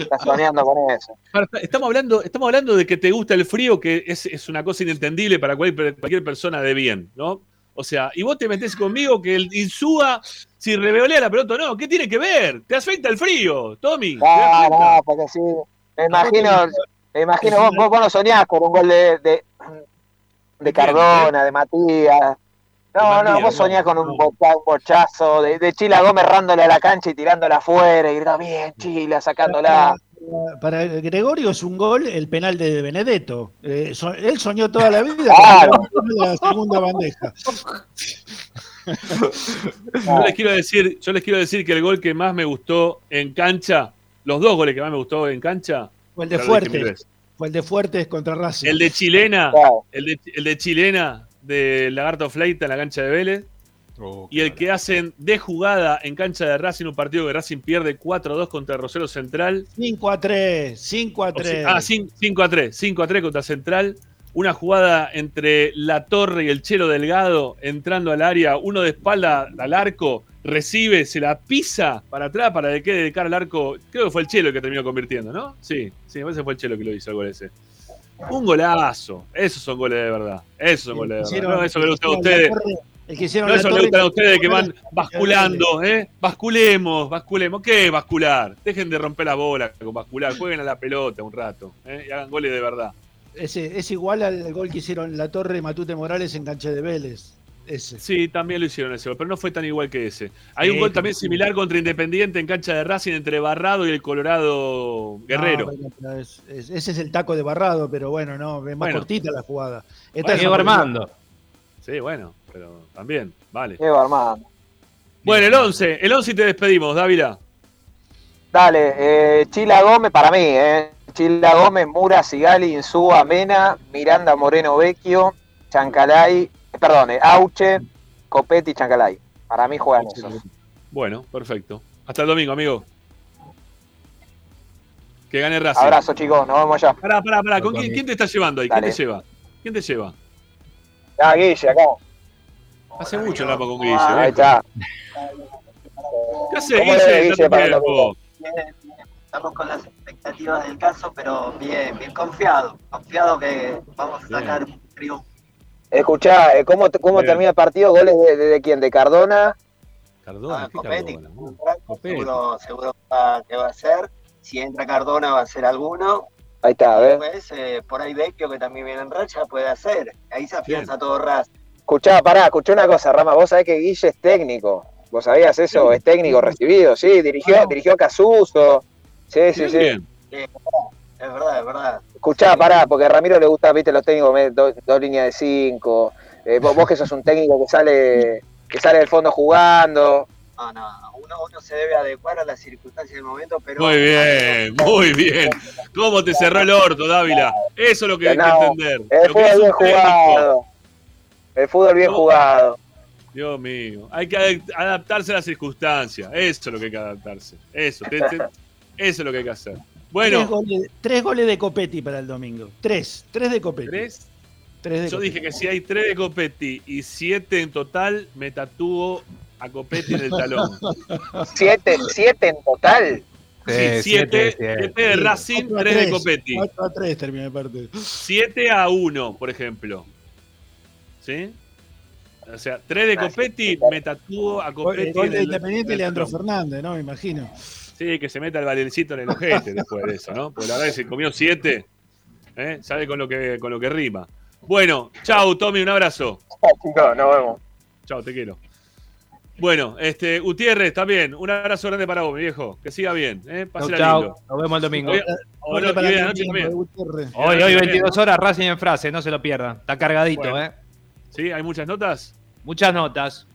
Estás soñando con eso. Para- Estamos hablando, estamos hablando de que te gusta el frío, que es, es una cosa inentendible para cualquier, cualquier persona de bien, ¿no? O sea, y vos te metés conmigo que el Insúa, si revolea la pelota o no, ¿qué tiene que ver? Te afecta el frío, Tommy. ¿te das No, no, porque sí. Me imagino, me imagino vos, vos, vos no soñás con un gol de, de, de Cardona, de Matías. No, no, vos soñás con un, bochazo de, de Chila Gómez rándole a la cancha y tirándola afuera y gritando bien, Chila, sacándola. Para Gregorio es un gol el penal de Benedetto. Eh, so- él soñó toda la vida Claro. con la segunda bandeja. Yo les quiero decir, yo les quiero decir que el gol que más me gustó en cancha, los dos goles que más me gustó en cancha, Fue el de ya lo dije mil Fuerte. veces. Fue el de Fuertes contra Racing. el de Chilena, Claro. el de, el de Chilena de Lagarto Fleita en la cancha de Vélez. Oh, Y el que hacen de jugada en cancha de Racing, un partido que Racing pierde 4-2 contra Rosario Central. 5 a 3, 5 a 3. Ah, 5 a 3, 5 a 3 contra Central. Una jugada entre La Torre y el Chelo Delgado entrando al área, uno de espalda al arco, recibe, se la pisa para atrás para que quede de cara al arco. Creo que fue el Chelo el que terminó convirtiendo, ¿no? Sí, sí, a veces fue el Chelo que lo hizo el gol ese. Un golazo. Esos son goles de verdad. Esos son goles de verdad. Hicieron- No, eso que le gustan a ustedes. el que hicieron No, eso le gustan a ustedes que van basculando, ¿eh? Basculemos, basculemos. ¿Qué es bascular? Dejen de romper la bola con bascular. Jueguen a la pelota un rato ¿eh? y hagan goles de verdad. Ese, es igual al gol que hicieron la Torre y Matute Morales en cancha de Vélez. Ese. Sí, también lo hicieron ese gol, pero no fue tan igual que ese. Hay Sí, un gol también sí. similar contra Independiente en cancha de Racing entre Barrado y el Colorado Guerrero. No, bueno, pero es- es- ese es el taco de Barrado, pero bueno, no, es más Bueno. cortita la jugada. Esta Bueno, es Armando. Sí, bueno, pero también, vale. Diego Armando. Bueno, el 11, el 11 y te despedimos, Dávila. Dale, eh, Chila Gómez, para mí, eh. Chila Gómez, Mura, Sigali, Insúa, Mena, Miranda, Moreno Vecchio, Chancalay, perdón, eh, Auche, Copetti y Chancalay. Para mí juegan esos. Bueno, perfecto. Hasta el domingo, amigo. Que gane Racing. Abrazo, chicos, nos vemos allá. Pará, pará, pará. ¿Con quién, te está llevando ahí? Dale. ¿Quién te lleva? ¿Quién te lleva? Ah, Guille, acá. Hace mucho hablamos con Guille. Ah, ahí está. ¿Qué hace ¿Cómo le Guille? Guille, para el tiempo. Bien, bien. Estamos con las expectativas del caso, pero bien, bien confiado. Confiado que vamos a sacar un triunfo. Escuchá, eh, ¿cómo, cómo Bien. termina el partido? ¿Goles de, de, de quién? ¿De Cardona? Cardona, Ah, ¿qué Copetti. Cardona? seguro, seguro va- que va a ser. Si entra Cardona va a ser alguno. Ahí está, a ver. Después, eh, por ahí Vecchio, que también viene en racha, puede hacer. Ahí se afianza todo Raz. Escuchá, pará, escuchá una cosa, Rama. Vos sabés que Guille es técnico. ¿Vos sabías eso? Es técnico recibido, sí, dirigió, dirigió a Casuso. Sí, sí, sí. Sí, es verdad, es verdad. Escuchá, pará, porque a Ramiro le gusta, viste, los técnicos, dos líneas de cinco. Eh, vos, vos que sos un técnico que sale, que sale del fondo jugando. No, no, uno, uno se debe adecuar a las circunstancias del momento, pero. Muy bien, muy bien. ¿Cómo te cerró el orto, Dávila? Eso es lo que hay que entender. El Lo que es fútbol bien jugado. El fútbol bien jugado. Dios mío, hay que ad- adaptarse a las circunstancias. Eso es lo que hay que adaptarse. Eso, te- te- eso es lo que hay que hacer. Tres Bueno, goles, tres goles de Copetti para el domingo. Tres. Tres de Copetti. ¿Tres? Tres de yo Copetti. dije que si hay tres de Copetti y siete en total, me tatúo a Copetti en el talón. ¿Siete, siete en total? Sí, Sí, siete, siete, de Racing, tres de. Copetti. 4 a 3 termina el partido. 7 a 1, por ejemplo. ¿Sí? O sea, 3 de Copetti, me tatúo a El Copetti. en de el- Independiente en el Leandro. Fernández, ¿no? Me imagino. Sí, que se meta el valencito en el ojete después de eso, ¿no? Porque la verdad que se comió 7, ¿eh? sabe con lo, que, con lo que rima. Bueno, chau, Tommy, un abrazo. Chicos, nos vemos. Chau, te quiero. Bueno, este, Gutiérrez, también, un abrazo grande para vos, mi viejo. Que siga bien, ¿eh? Pásela chau. lindo. Nos vemos el domingo. Hoy- hoy- hoy- hoy noche. Hoy, hoy 22 horas, Racing en frase, no se lo pierdan. Está cargadito, Bueno. ¿eh? ¿Sí? ¿Hay muchas notas? Muchas notas.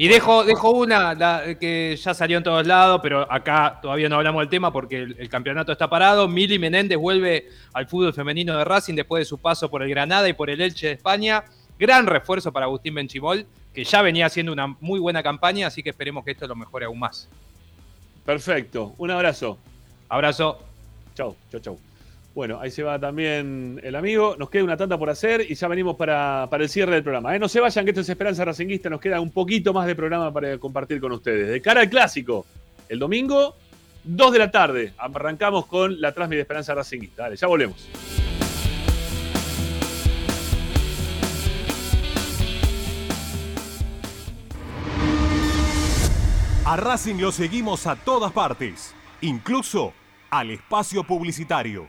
Y dejo, dejo una la- que ya salió en todos lados, pero acá todavía no hablamos del tema porque el, el campeonato está parado. Mili Menéndez vuelve al fútbol femenino de Racing después de su paso por el Granada y por el Elche de España. Gran refuerzo para Agustín Benchimol, que ya venía haciendo una muy buena campaña, así que esperemos que esto lo mejore aún más. Perfecto. Un abrazo. Abrazo. Chau, chau, chau. Bueno, ahí se va también el amigo. Nos queda una tanda por hacer y ya venimos para, para el cierre del programa. ¿eh? No se vayan, que esto es Esperanza Racinguista. Nos queda un poquito más de programa para compartir con ustedes. De cara al clásico, el domingo, 2 de la tarde. Arrancamos con la transmisión de Esperanza Racinguista. Dale, ya volvemos. A Racing lo seguimos a todas partes, incluso al espacio publicitario.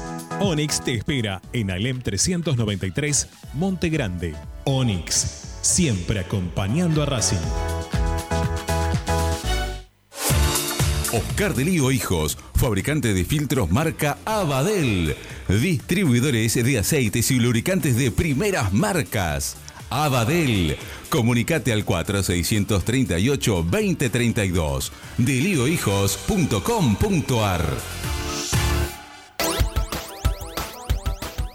Onyx te espera en Alem 393, Monte Grande. Onyx, siempre acompañando a Racing. Oscar de Lío Hijos, fabricante de filtros marca Abadel. Distribuidores de aceites y lubricantes de primeras marcas. Abadel. Comunicate al 4638-2032. Deliohijos.com.ar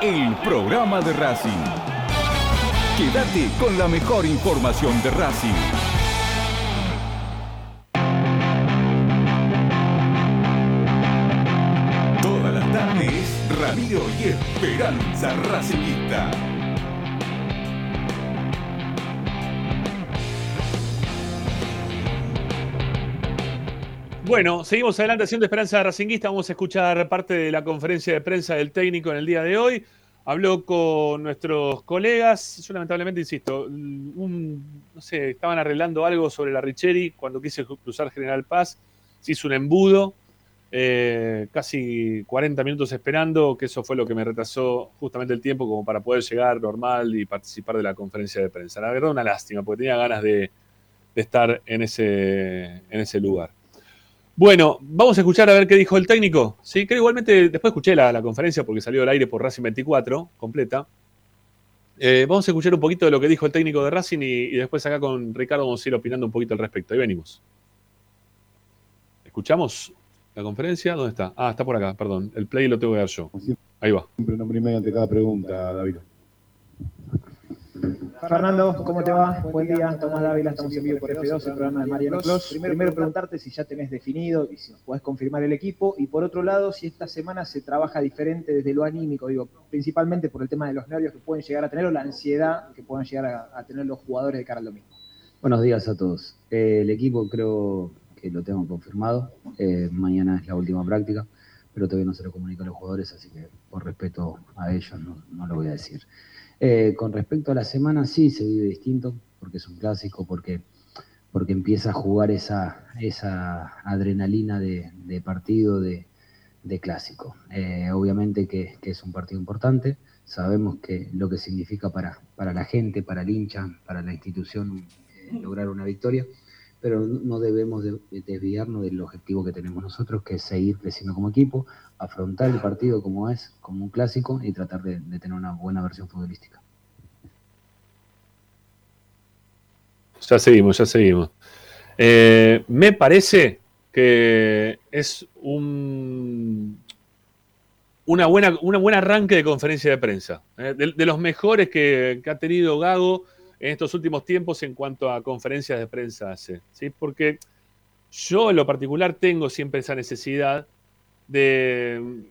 el programa de Racing. Quédate con la mejor información de Racing. Todas las tardes, Ramiro y Esperanza Racingista. Bueno, seguimos adelante haciendo Esperanza Racinguista. Vamos a escuchar parte de la conferencia de prensa del técnico en el día de hoy. Habló con nuestros colegas. Yo lamentablemente, insisto, un- no sé, estaban arreglando algo sobre la Richeri cuando quise cruzar General Paz. Se hizo un embudo, eh, casi 40 minutos esperando, que eso fue lo que me retrasó justamente el tiempo como para poder llegar normal y participar de la conferencia de prensa. La verdad, una lástima, porque tenía ganas de, de estar en ese, en ese lugar. Bueno, vamos a escuchar a ver qué dijo el técnico. Sí, que igualmente después escuché la, la conferencia porque salió al aire por Racing 24, completa. Eh, vamos a escuchar un poquito de lo que dijo el técnico de Racing y, y después acá con Ricardo vamos a ir opinando un poquito al respecto. Ahí venimos. ¿Escuchamos la conferencia? ¿Dónde está? Ah, está por acá, perdón. El play lo tengo que dar yo. Ahí va. Siempre nombre y medio ante cada pregunta, David. Fernando, ¿cómo te va? Buen día, Tomás Dávila, estamos en vivo por F2, el programa de Mariano Clos. Primero, preguntarte si ya tenés definido y si nos podés confirmar el equipo. Y por otro lado, si esta semana se trabaja diferente desde lo anímico, digo, principalmente por el tema de los nervios que pueden llegar a tener o la ansiedad que puedan llegar a, a tener los jugadores de cara al domingo. Buenos días a todos. Eh, el equipo creo que lo tengo confirmado. Eh, mañana es la última práctica, pero todavía no se lo comunico a los jugadores, así que por respeto a ellos no, no lo voy a decir. Eh, con respecto a la semana, sí se vive distinto, porque es un clásico, porque, porque empieza a jugar esa, esa adrenalina de, partido, de, clásico. Eh, obviamente que, que es un partido importante, sabemos que lo que significa para, para la gente, para el hincha, para la institución eh, lograr una victoria, pero no debemos de- de desviarnos del objetivo que tenemos nosotros, que es seguir creciendo como equipo, afrontar el partido como es, como un clásico y tratar de, tener una buena versión futbolística. Ya seguimos, ya seguimos. Eh, me parece que es un, una buena, una buen arranque de conferencia de prensa. eh, de, de los mejores que, que ha tenido Gago en estos últimos tiempos en cuanto a conferencias de prensa hace. ¿sí? Porque yo en lo particular tengo siempre esa necesidad de,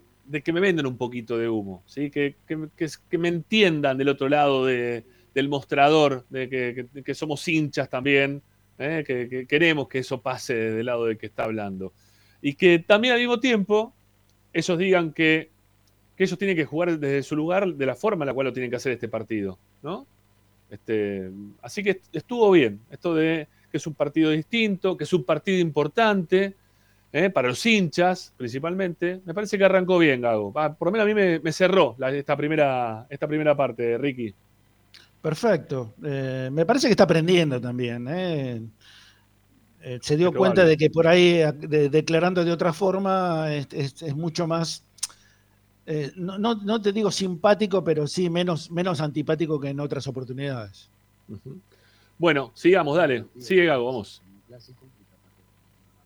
que me vendan un poquito de humo, ¿sí? que, que- que- me entiendan del otro lado de- del mostrador, de que, que- somos hinchas también, ¿eh? que, que queremos que eso pase del lado del que está hablando. Y que también al mismo tiempo ellos digan que, que ellos tienen que jugar desde su lugar de la forma en la cual lo tienen que hacer este partido. ¿no? Este, así que estuvo bien, esto de que es un partido distinto, que es un partido importante, ¿eh? para los hinchas principalmente. Me parece que arrancó bien, Gago. Ah, por lo menos a mí me, me cerró la- esta, primera, esta primera parte, Ricky. Perfecto. Eh, me parece que está aprendiendo también. ¿eh? Eh, se dio cuenta de que por ahí, de- declarando de otra forma, es, es- es mucho más, eh, no, no- no te digo simpático, pero sí menos, menos antipático que en otras oportunidades. Bueno, sigamos, dale. Sigue Gago, vamos.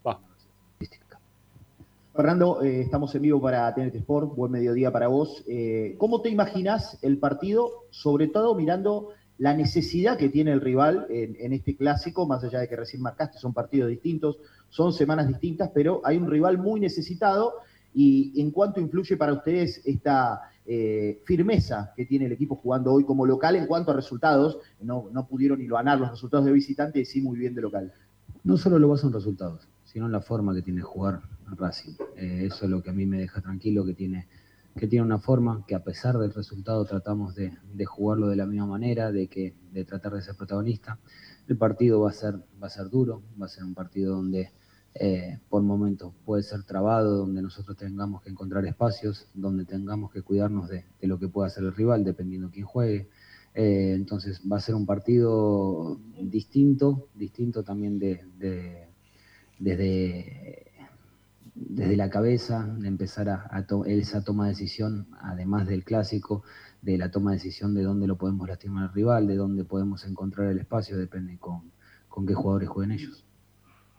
Va. Fernando, eh, estamos en vivo para TNT Sport, buen mediodía para vos. Eh, ¿Cómo te imaginás el partido, sobre todo mirando la necesidad que tiene el rival en, este clásico, más allá de que recién marcaste, son partidos distintos, son semanas distintas, pero hay un rival muy necesitado y en cuánto influye para ustedes esta eh, firmeza que tiene el equipo jugando hoy como local en cuanto a resultados, no, no pudieron iluanar los resultados de visitante y sí muy bien de local. No solo lo baso en resultados, sino en la forma que tiene jugar Racing. Eh, eso es lo que a mí me deja tranquilo, que tiene, que tiene una forma que a pesar del resultado tratamos de, de jugarlo de la misma manera, de, que, de tratar de ser protagonista. El partido va a ser, va a ser duro, va a ser un partido donde eh, por momentos puede ser trabado, donde nosotros tengamos que encontrar espacios, donde tengamos que cuidarnos de, lo que pueda hacer el rival, dependiendo quién juegue. Eh, entonces va a ser un partido distinto, distinto también de- desde, desde la cabeza, de empezar a, a esa toma de decisión, además del clásico, de la toma de decisión de dónde lo podemos lastimar al rival, de dónde podemos encontrar el espacio, depende con, con qué jugadores jueguen ellos.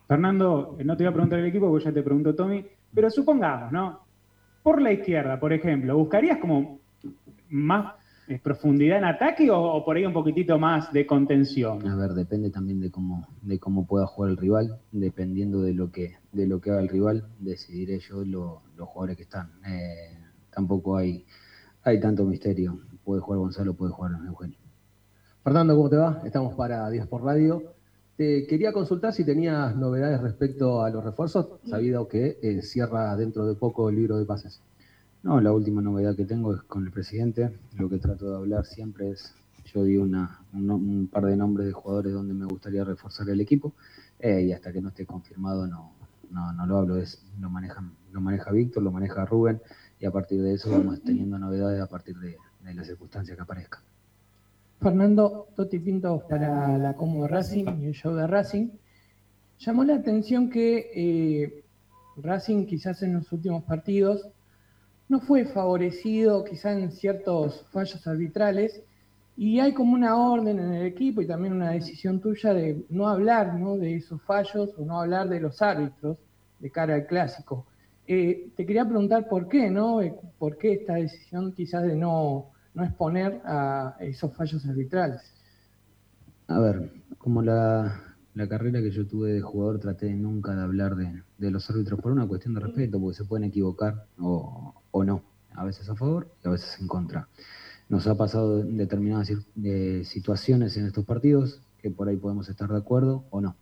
Fernando, eh, no te voy a preguntar el equipo porque ya te preguntó Tommy, pero supongamos, ¿no? Por la izquierda, por ejemplo, ¿buscarías como más eh, profundidad en ataque o, o por ahí un poquitito más de contención? A ver, depende también de cómo, de cómo pueda jugar el rival, dependiendo de lo que, de lo que haga el rival, decidiré yo lo- los jugadores que están. Eh, tampoco hay, hay tanto misterio. Puede jugar Gonzalo, puede jugar Eugenio. Fernando, ¿cómo te va? Estamos para Días por Radio. Te quería consultar si tenías novedades respecto a los refuerzos, sabido que eh, cierra dentro de poco el libro de pases. No, la última novedad que tengo es con el presidente. Lo que trato de hablar siempre es, yo di una, un, par de nombres de jugadores donde me gustaría reforzar el equipo eh, y hasta que no esté confirmado no, no, no lo hablo. Es, lo, manejan, lo maneja Víctor, lo maneja Rubén y a partir de eso vamos teniendo novedades a partir de, de las circunstancias que aparezcan. Fernando Totti Pinto para la Como Racing y el show de Racing. Llamó la atención que eh, Racing quizás en los últimos partidos no fue favorecido quizás en ciertos fallos arbitrales y hay como una orden en el equipo y también una decisión tuya de no hablar ¿no? de esos fallos o no hablar de los árbitros de cara al clásico. Eh, te quería preguntar por qué, ¿no? Eh, ¿Por qué esta decisión quizás de no, no exponer a esos fallos arbitrales? A ver, como la, la carrera que yo tuve de jugador, traté nunca de hablar de, de los árbitros por una cuestión de respeto, porque se pueden equivocar o, o no, a veces a favor y a veces en contra. Nos ha pasado en determinadas situaciones en estos partidos que por ahí podemos estar de acuerdo o no.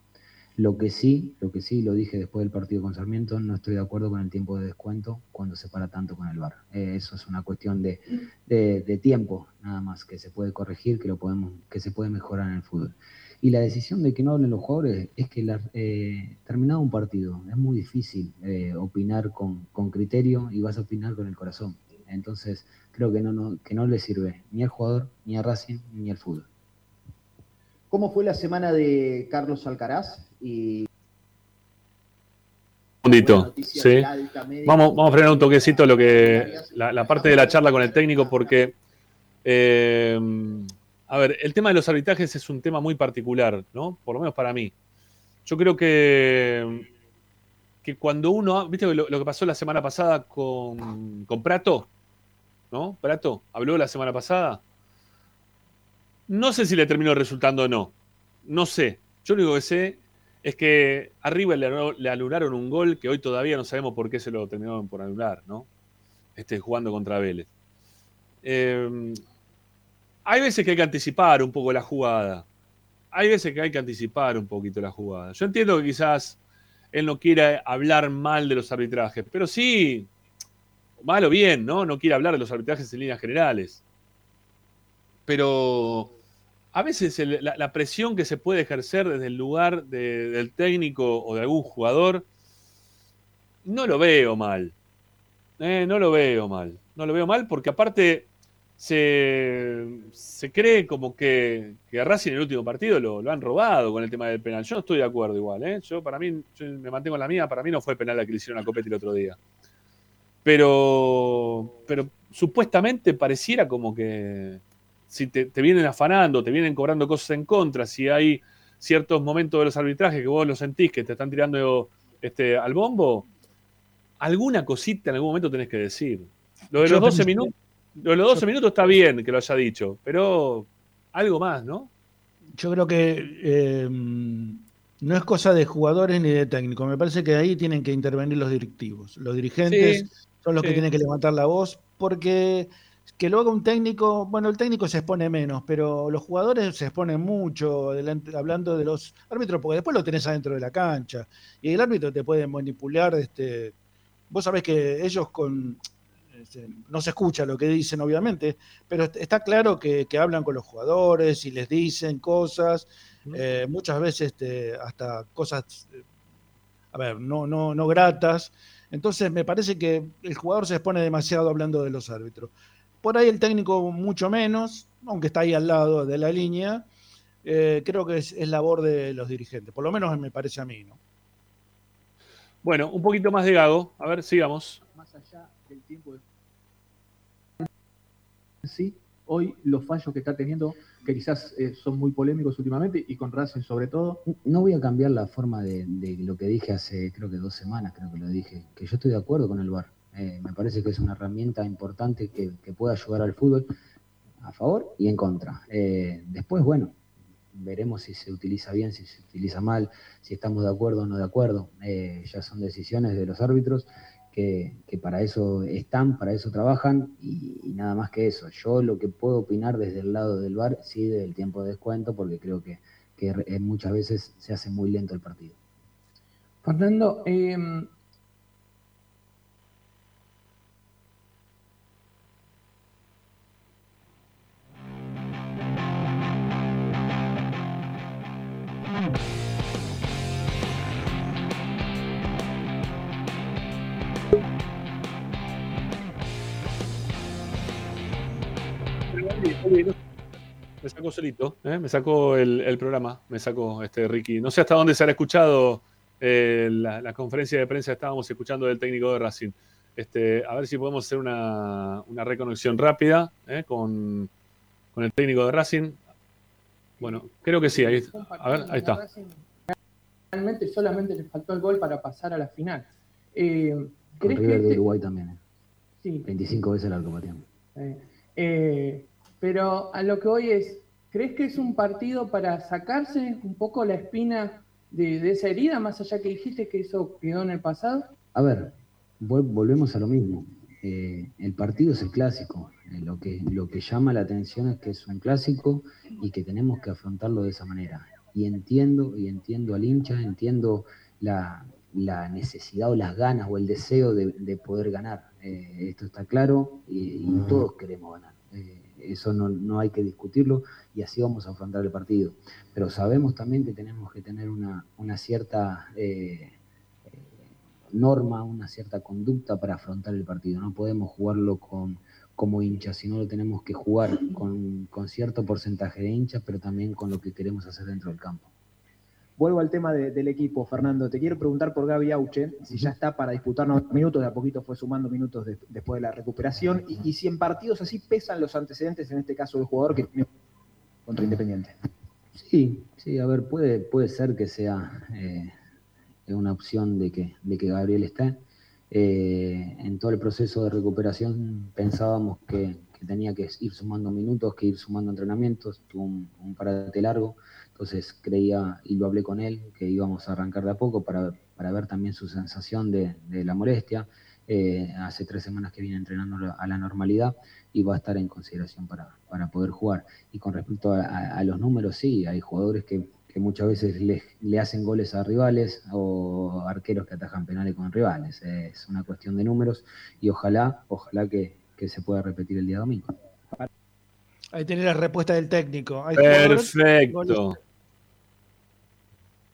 Lo que sí, lo que sí, lo dije después del partido con Sarmiento, no estoy de acuerdo con el tiempo de descuento cuando se para tanto con el VAR. Eh, eso es una cuestión de, de- de tiempo, nada más, que se puede corregir, que lo podemos, que se puede mejorar en el fútbol. Y la decisión de que no hablen los jugadores es que la- eh, terminado un partido es muy difícil eh, opinar con, con criterio y vas a opinar con el corazón. Entonces creo que no, no, que no le sirve ni al jugador, ni a Racing, ni al fútbol. ¿Cómo fue la semana de Carlos Alcaraz? Y segundito. Sí. Vamos, vamos a frenar un toquecito lo que la, la parte de la charla con el técnico porque eh, a ver, el tema de los arbitrajes es un tema muy particular, ¿no? Por lo menos para mí. Yo creo que, que cuando uno, ¿viste lo, que pasó la semana pasada con, con Prato? ¿No? Prato habló la semana pasada. No sé si le terminó resultando o no. No sé. Yo lo único que sé es que arriba le, le anularon un gol que hoy todavía no sabemos por qué se lo terminaron por anular, ¿no? Este, jugando contra Vélez. Eh, hay veces que hay que anticipar un poco la jugada. Hay veces que hay que anticipar un poquito la jugada. Yo entiendo que quizás él no quiera hablar mal de los arbitrajes, pero sí, mal o bien, ¿no? No quiere hablar de los arbitrajes en líneas generales. Pero a veces la, presión que se puede ejercer desde el lugar de- del técnico o de algún jugador, no lo veo mal. Eh, no lo veo mal. No lo veo mal porque aparte se, se cree como que, que a Racing en el último partido lo, lo han robado con el tema del penal. Yo no estoy de acuerdo igual. ¿eh? Yo para mí, yo me mantengo en la mía, para mí no fue penal la que le hicieron a Copetti el otro día. Pero, pero supuestamente pareciera como que si te, te vienen afanando, te vienen cobrando cosas en contra, si hay ciertos momentos de los arbitrajes que vos lo sentís que te están tirando este, al bombo, alguna cosita en algún momento tenés que decir. Lo de Yo los 12 pensé- minutos, los 12 minutos está bien que lo haya dicho, pero algo más, ¿no? Yo creo que eh, no es cosa de jugadores ni de técnicos. Me parece que ahí tienen que intervenir los directivos. Los dirigentes Sí, son los que tienen que levantar la voz porque que lo haga un técnico, bueno, el técnico se expone menos, pero los jugadores se exponen mucho delante- hablando de los árbitros, porque después lo tenés adentro de la cancha y el árbitro te puede manipular. Este, vos sabés que ellos con no se escucha lo que dicen, obviamente, pero est- está claro que, que hablan con los jugadores y les dicen cosas, eh, muchas veces este, hasta cosas, eh, a ver, no, no, no gratas. Entonces me parece que el jugador se expone demasiado hablando de los árbitros. Por ahí el técnico mucho menos, aunque está ahí al lado de la línea, eh, creo que es, es labor de los dirigentes, por lo menos me parece a mí, ¿no? Bueno, un poquito más de Gago. A ver, sigamos. Más allá del tiempo de... Sí, hoy los fallos que está teniendo, que quizás eh, son muy polémicos últimamente, y con Racing sobre todo. No voy a cambiar la forma de, lo que dije hace, creo que dos semanas, creo que lo dije, que yo estoy de acuerdo con el VAR. Eh, me parece que es una herramienta importante que, que puede ayudar al fútbol a favor y en contra. Eh, después, bueno, veremos si se utiliza bien, si se utiliza mal, si estamos de acuerdo o no de acuerdo. Ya son decisiones de los árbitros que, para eso están, para eso trabajan y, nada más que eso. Yo lo que puedo opinar desde el lado del VAR, sí, del tiempo de descuento, porque creo que, que re- muchas veces se hace muy lento el partido. Fernando, eh, Me sacó solito, ¿eh? me sacó el, el programa, me sacó este Ricky. No sé hasta dónde se ha escuchado eh, la, la conferencia de prensa que estábamos escuchando del técnico de Racing. Este, a ver si podemos hacer una, una reconexión rápida ¿eh? con, con el técnico de Racing. Bueno, creo que sí, ahí, a ver, ahí está. realmente solamente le faltó el gol para pasar a la final. Eh, Con ¿Crees que River de este- Uruguay también. eh. Sí. 25 veces el arco. Eh, eh, pero a lo que hoy es, ¿crees que es un partido para sacarse un poco la espina de, de esa herida, más allá que dijiste que eso quedó en el pasado? A ver, vol- volvemos a lo mismo. Eh, el partido es el clásico. Eh, lo, que, lo que llama la atención es que es un clásico y que tenemos que afrontarlo de esa manera. Y entiendo, y entiendo al hincha, entiendo la, la necesidad o las ganas o el deseo de, de poder ganar. Eh, esto está claro y, y todos queremos ganar. Eh, eso no, no hay que discutirlo y así vamos a afrontar el partido. Pero sabemos también que tenemos que tener una, una cierta eh, norma, una cierta conducta para afrontar el partido. No podemos jugarlo con, como hinchas, sino lo tenemos que jugar con, con cierto porcentaje de hinchas, pero también con lo que queremos hacer dentro del campo. Vuelvo al tema de- del equipo, Fernando. Te quiero preguntar por Gaby Auche, si ya está para disputar 90 minutos, de a poquito fue sumando minutos de- después de la recuperación, y, y si en partidos así pesan los antecedentes, en este caso del jugador que contra Independiente. Sí, sí, a ver, puede, puede ser que sea eh, una opción de que, de que Gabriel esté. Eh, en todo el proceso de recuperación pensábamos que, tenía que ir sumando minutos, que ir sumando entrenamientos, tuvo un parate largo, entonces creía, y lo hablé con él, que íbamos a arrancar de a poco para, para ver también su sensación de, de la molestia. Eh, hace tres semanas que viene entrenando a la normalidad y va a estar en consideración para, para poder jugar. Y con respecto a, a- a los números, sí, hay jugadores que, que muchas veces le, le hacen goles a rivales o arqueros que atajan penales con rivales. Es una cuestión de números y ojalá, ojalá que, que se pueda repetir el día domingo. Ahí tenés la respuesta del técnico. Perfecto.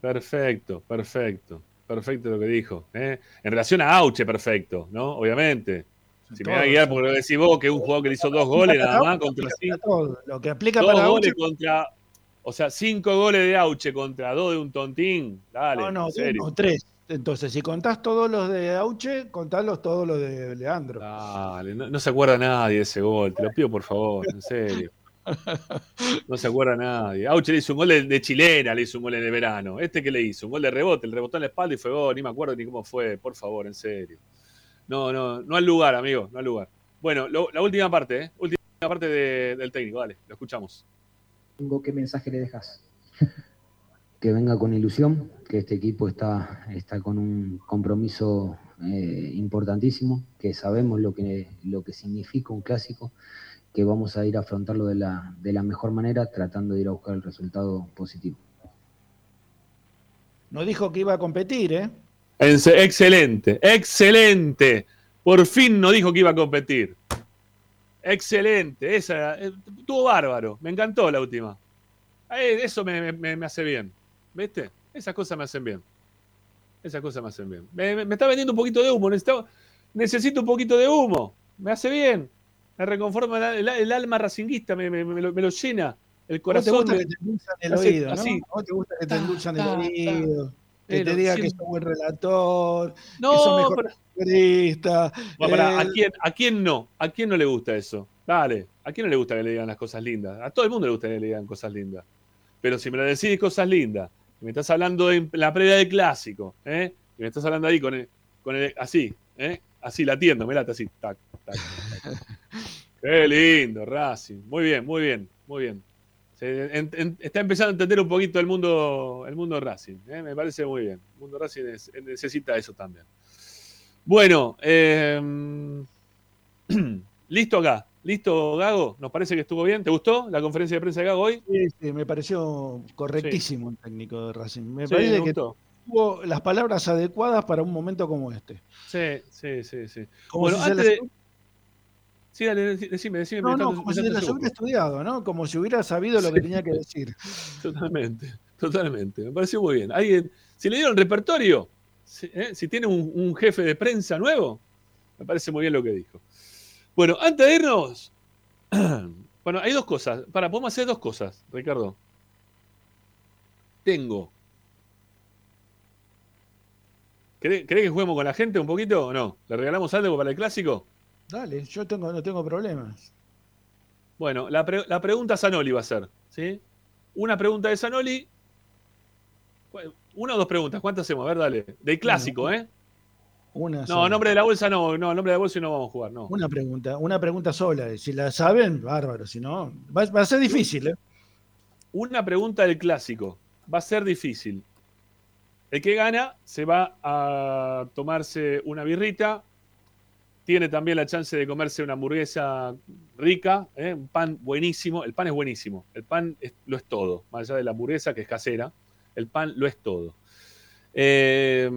Perfecto, perfecto. Perfecto lo que dijo. ¿eh? En relación a Auche, perfecto, ¿no? Obviamente. Si me da a guiar porque lo decís vos, que es un jugador que le hizo dos goles nada más contra cinco. Lo que aplica Dos para goles Auche, contra. O sea, cinco goles de Auche contra dos de un tontín. Dale, no, no, en serio. o tres. Entonces, si contás todos los de Auche, contalos todos los de Leandro. Dale, no, no se acuerda nadie de ese gol. Te lo pido por favor, en serio. No se acuerda nadie. Auche le hizo un gol de, de chilena, le hizo un gol en el verano. Este que le hizo, un gol de rebote, le rebotó en la espalda y fue gol. Ni me acuerdo ni cómo fue. Por favor, en serio. No, no, no al lugar, amigo, no al lugar. Bueno, lo- la última parte, ¿eh? Última parte de- del técnico, dale, lo escuchamos. ¿Qué mensaje le dejas? que venga con ilusión, que este equipo está, está con un compromiso eh, importantísimo, que sabemos lo que, lo que significa un clásico, que vamos a ir a afrontarlo de la, de la mejor manera, tratando de ir a buscar el resultado positivo. No dijo que iba a competir, ¿eh? Excelente, excelente. Por fin no dijo que iba a competir. Excelente, esa eh, estuvo bárbaro. Me encantó la última. Eh, Eso me, me- me hace bien. ¿Viste? Esas cosas me hacen bien. Esas cosas me hacen bien. Me, me- me está vendiendo un poquito de humo. Necesito, necesito un poquito de humo. Me hace bien. Me reconforma el, alma racinguista, me, me- me lo, me lo llena. El ¿Cómo te corazón gusta me- que te endulzan el oído, así. ¿no? ¿Cómo te gusta que te endulzan el oído? Que te diga que sos buen relator, No, que sos mejor pero- periodista. ¿a, quién, ¿A quién no? ¿A quién no le gusta eso? Dale, ¿a quién no le gusta que le digan las cosas lindas? A todo el mundo le gusta que le digan cosas lindas. Pero si me lo decís cosas lindas, y me estás hablando en la previa del clásico, ¿eh? y me estás hablando ahí con el, con el así, ¿eh? así latiendo, me late así, tac, tac, tac. Qué lindo, Racing. Muy bien, muy bien, muy bien. Se- en- en- está empezando a entender un poquito el mundo, el mundo Racing. ¿eh? Me parece muy bien. El mundo Racing es- necesita eso también. Bueno, eh, listo acá. ¿Listo, Gago? ¿Nos parece que estuvo bien? ¿Te gustó la conferencia de prensa de Gago hoy? Sí, sí, me pareció correctísimo el técnico de Racing. Me Sí, parece me que gustó. tuvo las palabras adecuadas para un momento como este. Sí, sí, sí, sí. Como Bueno, si se antes de... Sí, dale, dec- decime, decime. No, no, como si supo. hubiera estudiado, ¿no? Como si hubiera sabido lo que tenía que decir. Totalmente, totalmente. Me pareció muy bien. Alguien, si le dieron repertorio, si, ¿eh? si tiene un, un jefe de prensa nuevo, me parece muy bien lo que dijo. Bueno, antes de irnos, bueno, hay dos cosas. Para, podemos hacer dos cosas, Ricardo. Tengo. ¿Querés, querés que juguemos con la gente un poquito o no? ¿Le regalamos algo para el clásico? Dale, yo tengo, no tengo problemas. Bueno, la, pre- la pregunta Sanoli va a ser, ¿sí? Una pregunta de Sanoli. ¿Cu- Una o dos preguntas, ¿cuántas hacemos? A ver, dale. Del clásico, ¿eh? Una No, sola. nombre de la bolsa no, no, nombre de la bolsa no vamos a jugar, no. Una pregunta, una pregunta sola. Si la saben, bárbaro. Si no, va, va a ser difícil, ¿eh? Una pregunta del clásico. Va a ser difícil. El que gana se va a tomarse una birrita. Tiene también la chance de comerse una hamburguesa rica, ¿eh? un pan buenísimo. El pan es buenísimo. El pan lo es todo. Más allá de la hamburguesa, que es casera, el pan lo es todo. Eh,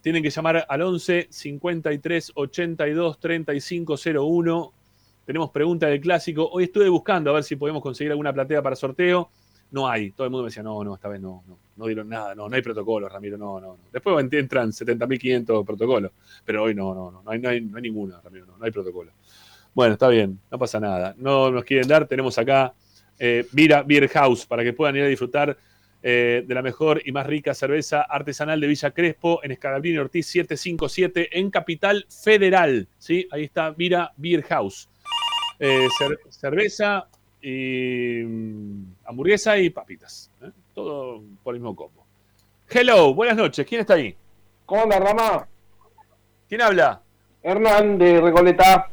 tienen que llamar al 11 53 82 35 01. Tenemos pregunta del clásico. Hoy estuve buscando a ver si podemos conseguir alguna platea para sorteo. No hay. Todo el mundo me decía, no, no, esta vez no, no, no dieron nada, no, no hay protocolo, Ramiro, no, no, no. Después ent- entran 70.500 protocolos, pero hoy no, no, no, no hay, no Ramiro, no, no hay protocolo. Bueno, está bien, no pasa nada. No nos quieren dar, tenemos acá eh, Vira Beer House para que puedan ir a disfrutar eh, de la mejor y más rica cerveza artesanal de Villa Crespo en Escalabrini Ortiz 757 en Capital Federal. ¿sí? Ahí está Vira Beer House. Eh, cer- cerveza y mm, hamburguesa y papitas. ¿eh? Todo por el mismo combo. Hello, buenas noches. ¿Quién está ahí? ¿Cómo anda, Rama? ¿Quién habla? Hernán de Recoleta.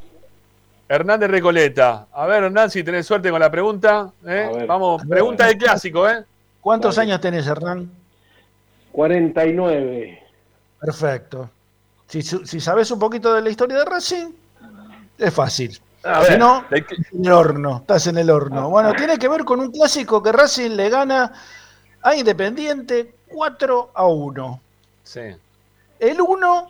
Hernán de Recoleta. A ver, Hernán, si tenés suerte con la pregunta. ¿eh? Ver. Vamos, pregunta del clásico, ¿eh? ¿Cuántos años tenés, Hernán? 49. Perfecto. Si, si sabes un poquito de la historia de Racing, es fácil. A si ver, no, ¿de estás en el horno, estás en el horno. Bueno, tiene que ver con un clásico que Racing le gana a Independiente 4 a 1. Sí. El 1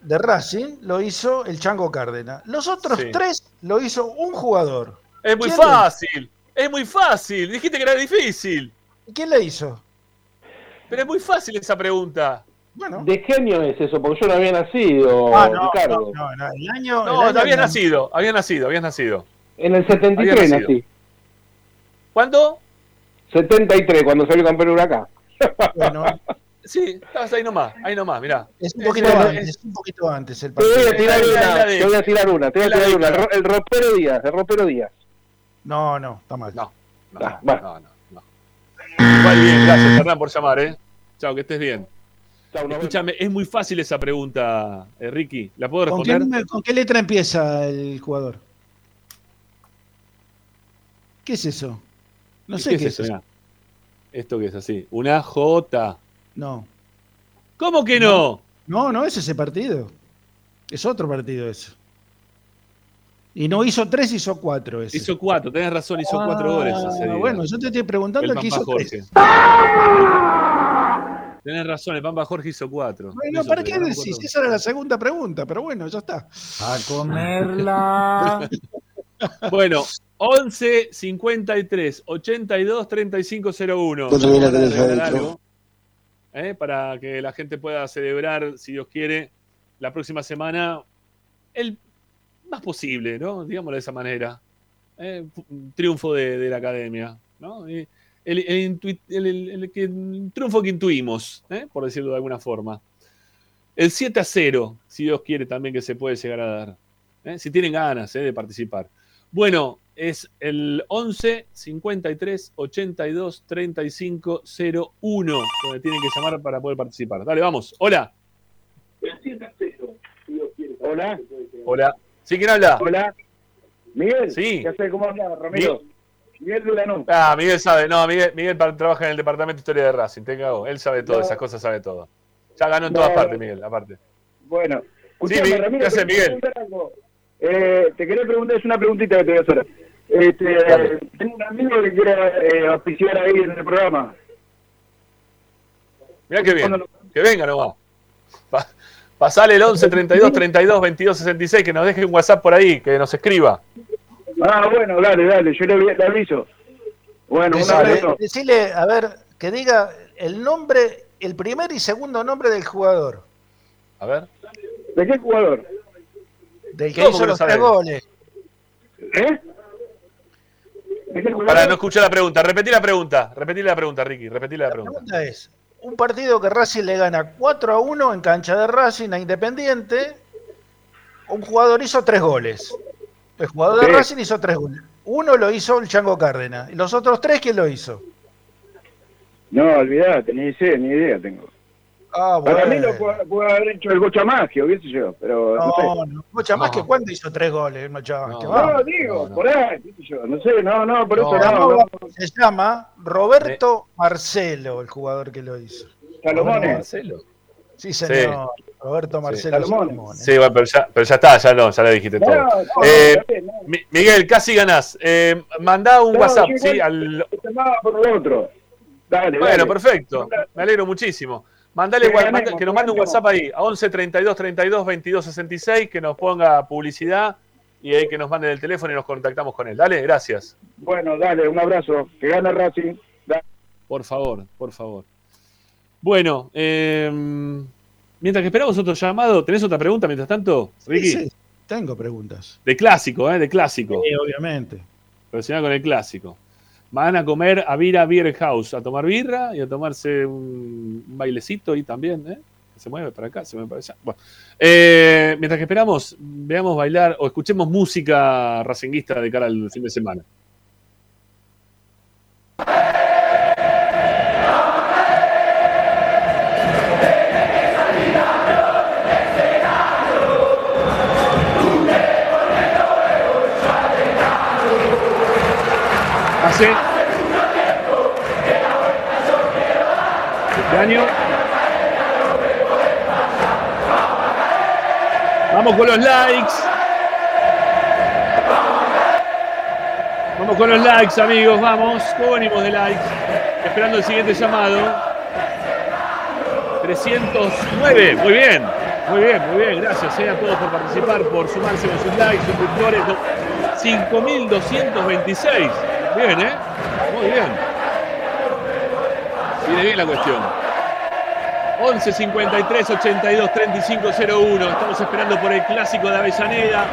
de Racing lo hizo el Chango Cárdenas. Los otros Sí. tres lo hizo un jugador. Es muy ¿Quién le- fácil. Es muy fácil. Dijiste que era difícil. ¿Quién le hizo? Pero es muy fácil esa pregunta. Bueno. ¿De qué año es eso? Porque yo no había nacido, Ah, no, Ricardo. no, no, el año. No, el año no. nacido. Habías nacido, habías nacido. En el 73 Había nacido. nací. ¿Cuándo? 73, cuando salió campeón Huracán. Bueno, Sí, estabas ahí nomás, ahí nomás, mirá. es un poquito es- antes, es- es un poquito antes el Te voy partido. a tirar una, te voy a tirar una, te voy a tirar una. El, ro- el ropero Díaz, el ropero Díaz. No, no, está mal. No, no, Ah, bueno. no, no, no. Igual bien, gracias Hernán por llamar, ¿eh? Chao, que estés bien. Escúchame, es muy fácil esa pregunta, eh, Ricky. ¿La puedo ¿Con qué, responder? ¿Con qué letra empieza el jugador? ¿Qué es eso? No sé qué, es eso. Mirá. Esto que es así. Una J. No. ¿Cómo que no? No, no es ese partido. Es otro partido eso. Y no hizo tres, hizo cuatro ese. Hizo cuatro, tenés razón, hizo cuatro goles Ah. Bueno, yo te estoy preguntando el qué Pampa hizo Jorge. tres. Tenés razón, el Pampa Jorge hizo cuatro. Bueno, Hizo ¿para qué decís? cuatro. Esa era la segunda pregunta, pero bueno, ya está. A comerla. Bueno, 11 53 82 35 01. Vos también la tenés Regalar adentro. algo, ¿eh? Para que la gente pueda celebrar, si Dios quiere, la próxima semana el más posible, ¿no? Digámoslo de esa manera. ¿eh? Un triunfo de, de la academia, ¿no? Y el, el el- el- el que- el triunfo que intuimos, ¿eh? por decirlo de alguna forma. El 7 a 0, si Dios quiere también que se puede llegar a dar. ¿eh? Si tienen ganas ¿eh? de participar. Bueno, es el 11 53 82 35 01, donde tienen que llamar para poder participar. Dale, vamos. Hola. Hola. Hola. ¿Sí quién habla? Hola. Miguel. Sí. Ya sé cómo habla, Ramiro. Miguel Dulanón. Ah, Miguel sabe. No, Miguel, Miguel trabaja en el departamento de historia de Racing. Te cago. Él sabe todo, No. esas cosas sabe todo. Ya ganó en No. todas partes, Miguel, aparte. Bueno. Sí, Miguel, Ramiro, ¿qué quería Miguel? Eh, te quería preguntar, es una preguntita que te voy a hacer. Este, tengo un amigo que quiere eh, auspiciar ahí en el programa. Mirá qué bien. Que venga nomás. Pa- pasale el 11 32 32 22 66, que nos deje un WhatsApp por ahí, que nos escriba. Ah, bueno, dale, dale, yo le, le aviso. Bueno, un abrazo. decile, a ver, que diga el nombre, el primer y segundo nombre del jugador. A ver. ¿De qué jugador? Del que ¿Cómo hizo los tres goles. ¿Eh? Para, no escuché la pregunta. Repetí la pregunta. Repetí la pregunta, Ricky. Repetí la La pregunta. pregunta es, un partido que Racing le gana 4 a 1 en cancha de Racing a Independiente, un jugador hizo tres goles. El jugador de Sí. Racing hizo tres goles. Uno lo hizo el Chango Cárdenas. ¿Y los otros tres quién lo hizo? No, olvidate, ni idea, ni idea tengo. Ah, Para mí bueno. lo puede, puede haber hecho el Gocha Magio, qué sé yo, pero no, No, sé. no. Cuándo hizo tres goles, que No, vamos. digo, por ahí, qué sé yo, no sé, no, no, por eso No, no, no. Se llama Roberto Marcelo, el jugador que lo hizo. Salomones. Marcelo. Sí, señor. Roberto Marcelo Salomones. Salomones. Sí, bueno, pero ya, pero ya está, ya no, ya le dijiste todo. No, no, Eh, no. Miguel, casi ganás. Eh, mandá un No, WhatsApp, ¿sí? Al... por lo otro. Dale, Bueno, dale. perfecto. Me alegro muchísimo. Mandale, Que wa- ganemos, manda- que nos mande un. WhatsApp ahí, a 11 32 32 22 66, que nos ponga publicidad y ahí que nos mande el teléfono y nos contactamos con él. Dale, gracias. Bueno, dale, un abrazo. Que gane Racing. Dale. Por favor, por favor. Bueno, eh, mientras que esperamos otro llamado, ¿tenés otra pregunta mientras tanto, Ricky? Sí, sí, tengo preguntas. De clásico, ¿eh? De clásico. Sí, obviamente. Relacionado con el clásico. Van a comer a Vira Beer House, a tomar birra y a tomarse un, un bailecito ahí también, ¿eh? Se mueve para acá, se mueve para allá. Bueno, eh, mientras que esperamos, veamos bailar o escuchemos música racinguista de cara al fin de semana. Vamos con los likes. Vamos con los likes, amigos. Vamos. ¿Cómo venimos de likes? Esperando el siguiente llamado. 309. Muy bien. Muy bien, muy bien. Gracias eh, a todos por participar, por sumarse con sus likes, suscriptores. No, 5.226. Bien, ¿eh? Muy bien. Viene bien la cuestión. 11 53 82 35 01. Estamos esperando por el clásico de Avellaneda.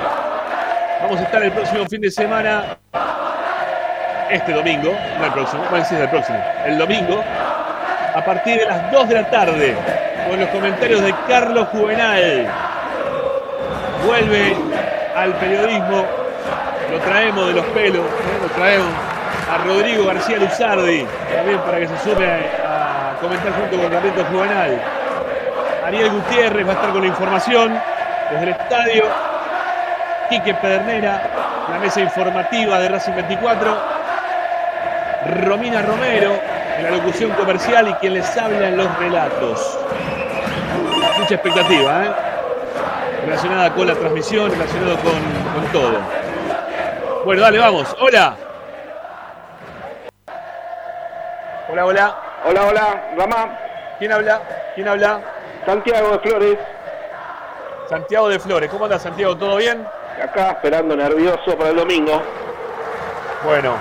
Vamos a estar el próximo fin de semana. Este domingo, no el próximo, bueno, sí es el próximo, el domingo, a partir de las 2 de la tarde, con los comentarios de Carlos Juvenal. Vuelve al periodismo, lo traemos de los pelos, ¿eh? lo traemos a Rodrigo García Luzardi, también para que se sume a, comentar junto con Carlitos Juvenal. Ariel Gutiérrez va a estar con la información desde el estadio. Quique Pedernera, la mesa informativa de Racing 24. Romina Romero en la locución comercial y quien les habla en los relatos. Mucha expectativa, ¿eh? Relacionada con la transmisión, relacionado con, con todo. Bueno, dale, vamos. Hola. Hola, hola. Hola, hola, Ramá. ¿Quién habla? ¿Quién habla? Santiago de Flores. Santiago de Flores. ¿Cómo anda Santiago? ¿Todo bien? Acá esperando nervioso para el domingo. Bueno,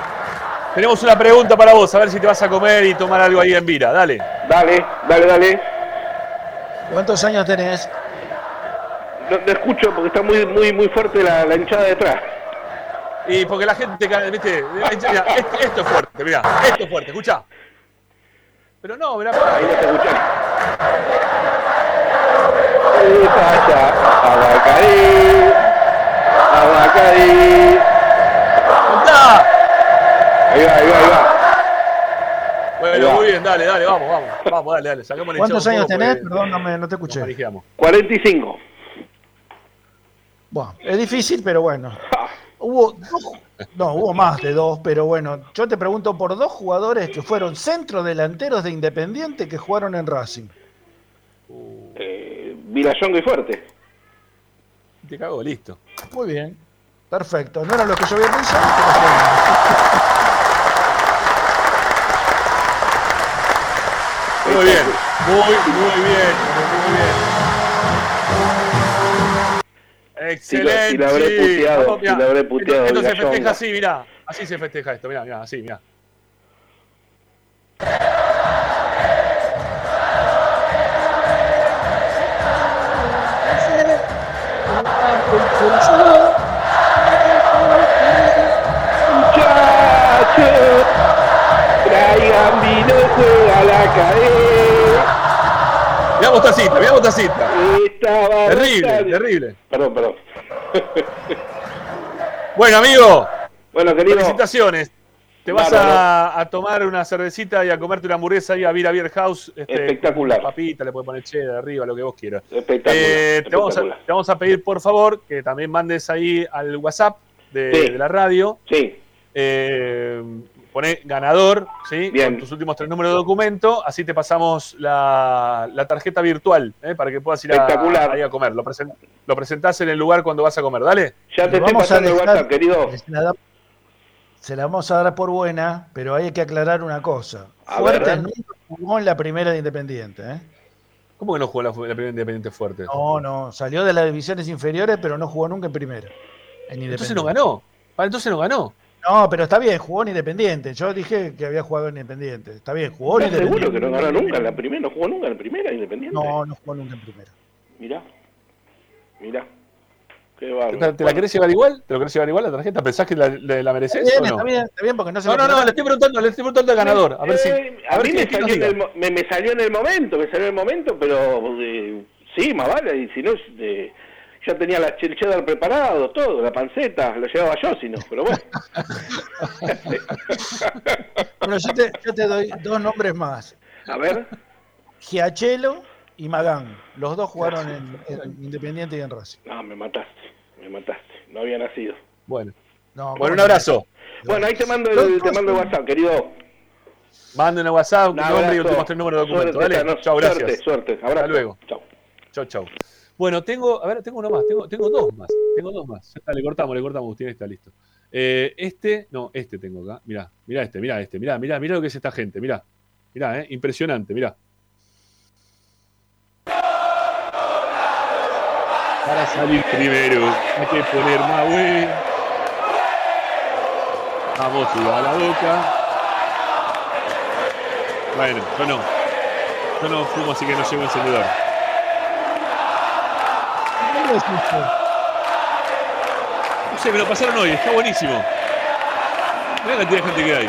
tenemos una pregunta para vos, a ver si te vas a comer y tomar algo ahí en Vira. Dale. Dale, dale, dale. ¿Cuántos años tenés? No te escucho porque está muy, muy, muy fuerte la, la hinchada detrás. Y porque la gente, viste, mira, esto, esto es fuerte, mira, esto es fuerte, escucha. Pero no, mirá. Ahí no te escuchan. Abacarí, Abacarí. ¡Contá! Ahí va, ahí va, ahí va. Bueno, muy bien, dale, dale, vamos, vamos. Vamos, dale, dale. Sacamos ¿Cuántos años poco tenés? porque Perdón, no, me- no te escuché. nos manejamos. 45. Bueno, es difícil, pero bueno. Hubo dos, no, hubo más de dos, pero bueno, yo te pregunto por dos jugadores que fueron centrodelanteros de Independiente que jugaron en Racing. Eh, Vilayonga y Fuerte. Te cago, listo. Muy bien, perfecto. No era lo que yo había pensado, pero Muy bien, muy, muy bien, muy bien. Excelente. Si lo habré puteado, mirá. si lo habré puteado, Esto, esto se festeja así, mirá. Así se festeja esto, mirá, mirá, así, mirá. Muchachos, traigan vino, juega la cadena. Mirá Mostacita, mirá Mostacita. Estaba Terrible, bastante- terrible. Perdón, perdón. Bueno, amigo. Bueno, querido. Felicitaciones. Te vas a, a tomar una cervecita y a comerte una hamburguesa ahí a Vira Beer House. Este, Espectacular. Papita, le puedes poner cheddar arriba, lo que vos quieras. Espectacular. Eh, te, vamos a, te vamos a pedir, por favor, que también mandes ahí al WhatsApp de, Sí. de la radio. Sí. Eh, poné ganador, ¿sí? Con tus últimos tres números de documento. Así te pasamos la, la tarjeta virtual, ¿eh? para que puedas ir a, ahí a comer. Lo, presen- lo presentás en el lugar cuando vas a comer. Dale. Ya te estoy pasando el dejar- WhatsApp, querido. Se la, da- se la vamos a dar por buena, pero hay que aclarar una cosa. A Fuerte ver. nunca jugó en la primera de Independiente. ¿eh? ¿Cómo que no jugó la, la primera Independiente fuerte? No, no, salió de las divisiones inferiores, pero no jugó nunca en primera. En Entonces no ganó. Ah, entonces no ganó. No, pero está bien, jugó en Independiente. Yo dije que había jugado en Independiente. Está bien, jugó en ¿Estás Independiente. seguro que no ganó nunca en la primera? ¿No jugó nunca en la primera Independiente? No, no jugó nunca en primera. Mirá. Mirá. Qué ¿Te, bárbaro. te la Bueno, querés llevar igual? ¿Te lo querés llevar igual la tarjeta? ¿Pensás que la, la, la mereces Está bien, o no? está bien, está bien, porque no se No, no, no, le estoy preguntando, le estoy preguntando al ganador. A ver si. Eh, A a ver mí me salió, el, mo- me, me salió en el momento, me salió en el momento, pero eh, sí, más vale, y si no, eh, ya tenía la, el cheddar preparado, todo, la panceta, lo llevaba yo, si no, pero bueno. Bueno, yo te, yo te doy dos nombres más. A ver. Giachelo y Magán. Los dos jugaron en, en Independiente y en Racing. No, me mataste, me mataste, no había nacido. Bueno. No, Bueno, un abrazo. Bueno, ahí te mando el, te mando el WhatsApp, querido. Manden el WhatsApp, Un nombre y últimos tres números de documento. Suerte, Dale. Chao, gracias. Suerte, suerte. Abrazo. Hasta luego. Chao. Chau, chau. Bueno, tengo, a ver, tengo uno más, tengo, tengo dos más, tengo dos más. Ya le cortamos, le cortamos, Agustín, está listo. Eh, este, no, este tengo acá. Mirá, mirá este, mirá este, mirá, mirá, mirá lo que es esta gente, mirá. Mirá, eh, impresionante, mirá. Para salir primero, hay que poner más güey. Vamos, suba la boca. Bueno, yo no. Yo no fumo, así que no llevo encendedor. No sé, me lo pasaron hoy, está buenísimo. Mirá la cantidad de gente que hay.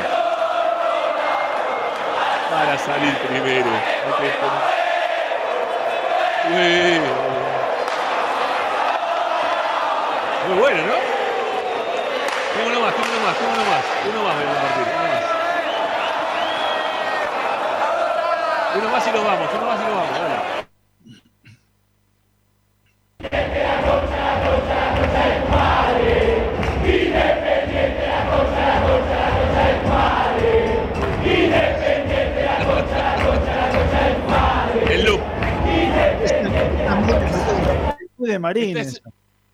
Para salir primero. Muy bueno, ¿no? Tengo uno más, tengo uno más, tengo uno más. Uno más voy compartir, uno más. Uno más y nos vamos, uno más y nos vamos. Es,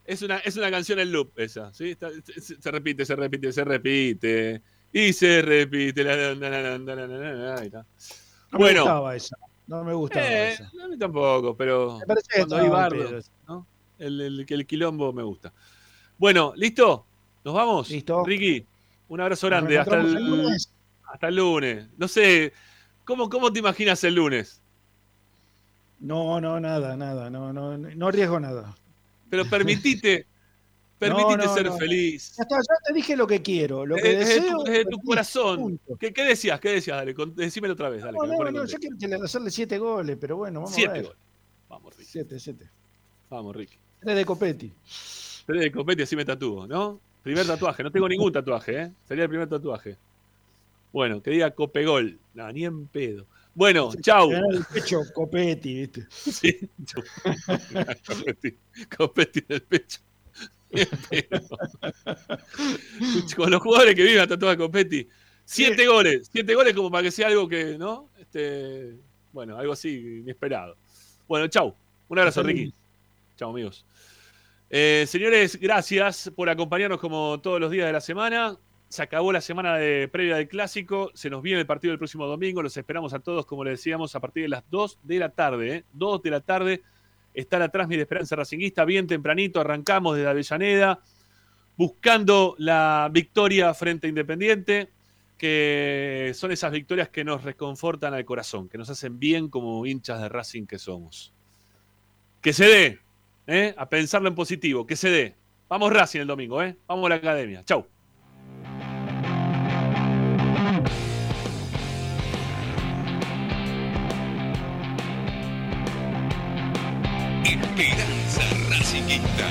es una, es una canción en loop esa, ¿sí? Está- se, se repite, se repite, se repite. Y se repite. La, ahí está. No me bueno, gustaba esa. No me gustaba eh, esa. a mí tampoco, pero Me cuando hay bardo. ¿no? el, el, el quilombo me gusta. Bueno, ¿listo? ¿Nos vamos? Listo. Ricky, un abrazo grande. Hasta el lunes. hasta el lunes. No sé, ¿cómo, ¿cómo te imaginas el lunes? No, no, nada, nada. No, no, no arriesgo nada. Pero permitite, Permitite No, ser feliz. Ya está, ya te dije lo que quiero, lo que Eh, Desde, deseo. tu, desde tu corazón. ¿Qué, qué decías? ¿Qué decías? Dale, con- decímelo otra vez. Dale, No, no, no, yo quiero que le- hacerle siete goles, pero bueno, vamos a Siete ver. goles. Vamos, Ricky. Siete, siete. Vamos, Ricky. Tres de Copetti. Tres de copete así me tatúo, ¿no? Primer tatuaje. No tengo ningún tatuaje, ¿eh? Sería el primer tatuaje. Bueno, que diga Copegol. No, ni en pedo. Bueno, chau. El pecho Copetti, ¿viste? Sí. Copetti, Copetti en el pecho. Con los jugadores que viven a tatuar Copetti. Siete goles. Siete goles como para que sea algo que, ¿no? Este, bueno, algo así inesperado. Bueno, chau. Un abrazo, Hasta Ricky. Chau, amigos. Eh, señores, gracias por acompañarnos como todos los días de la semana. Se acabó la semana previa del clásico. Se nos viene el partido del próximo domingo. Los esperamos a todos, como les decíamos, a partir de las 2 de la tarde. ¿eh? 2 de la tarde está la Transmi de Esperanza Racinguista. Bien tempranito, arrancamos desde Avellaneda, buscando la victoria frente a Independiente, que son esas victorias que nos reconfortan al corazón, que nos hacen bien como hinchas de Racing que somos. Que se dé, ¿eh? a pensarlo en positivo, que se dé. Vamos Racing el domingo, ¿eh? vamos a la academia. Chau. Esperanza Racingista.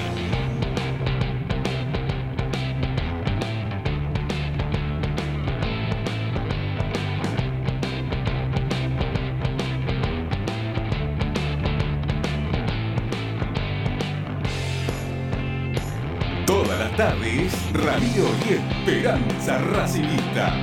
Todas las tardes, Radio y Esperanza Racingista.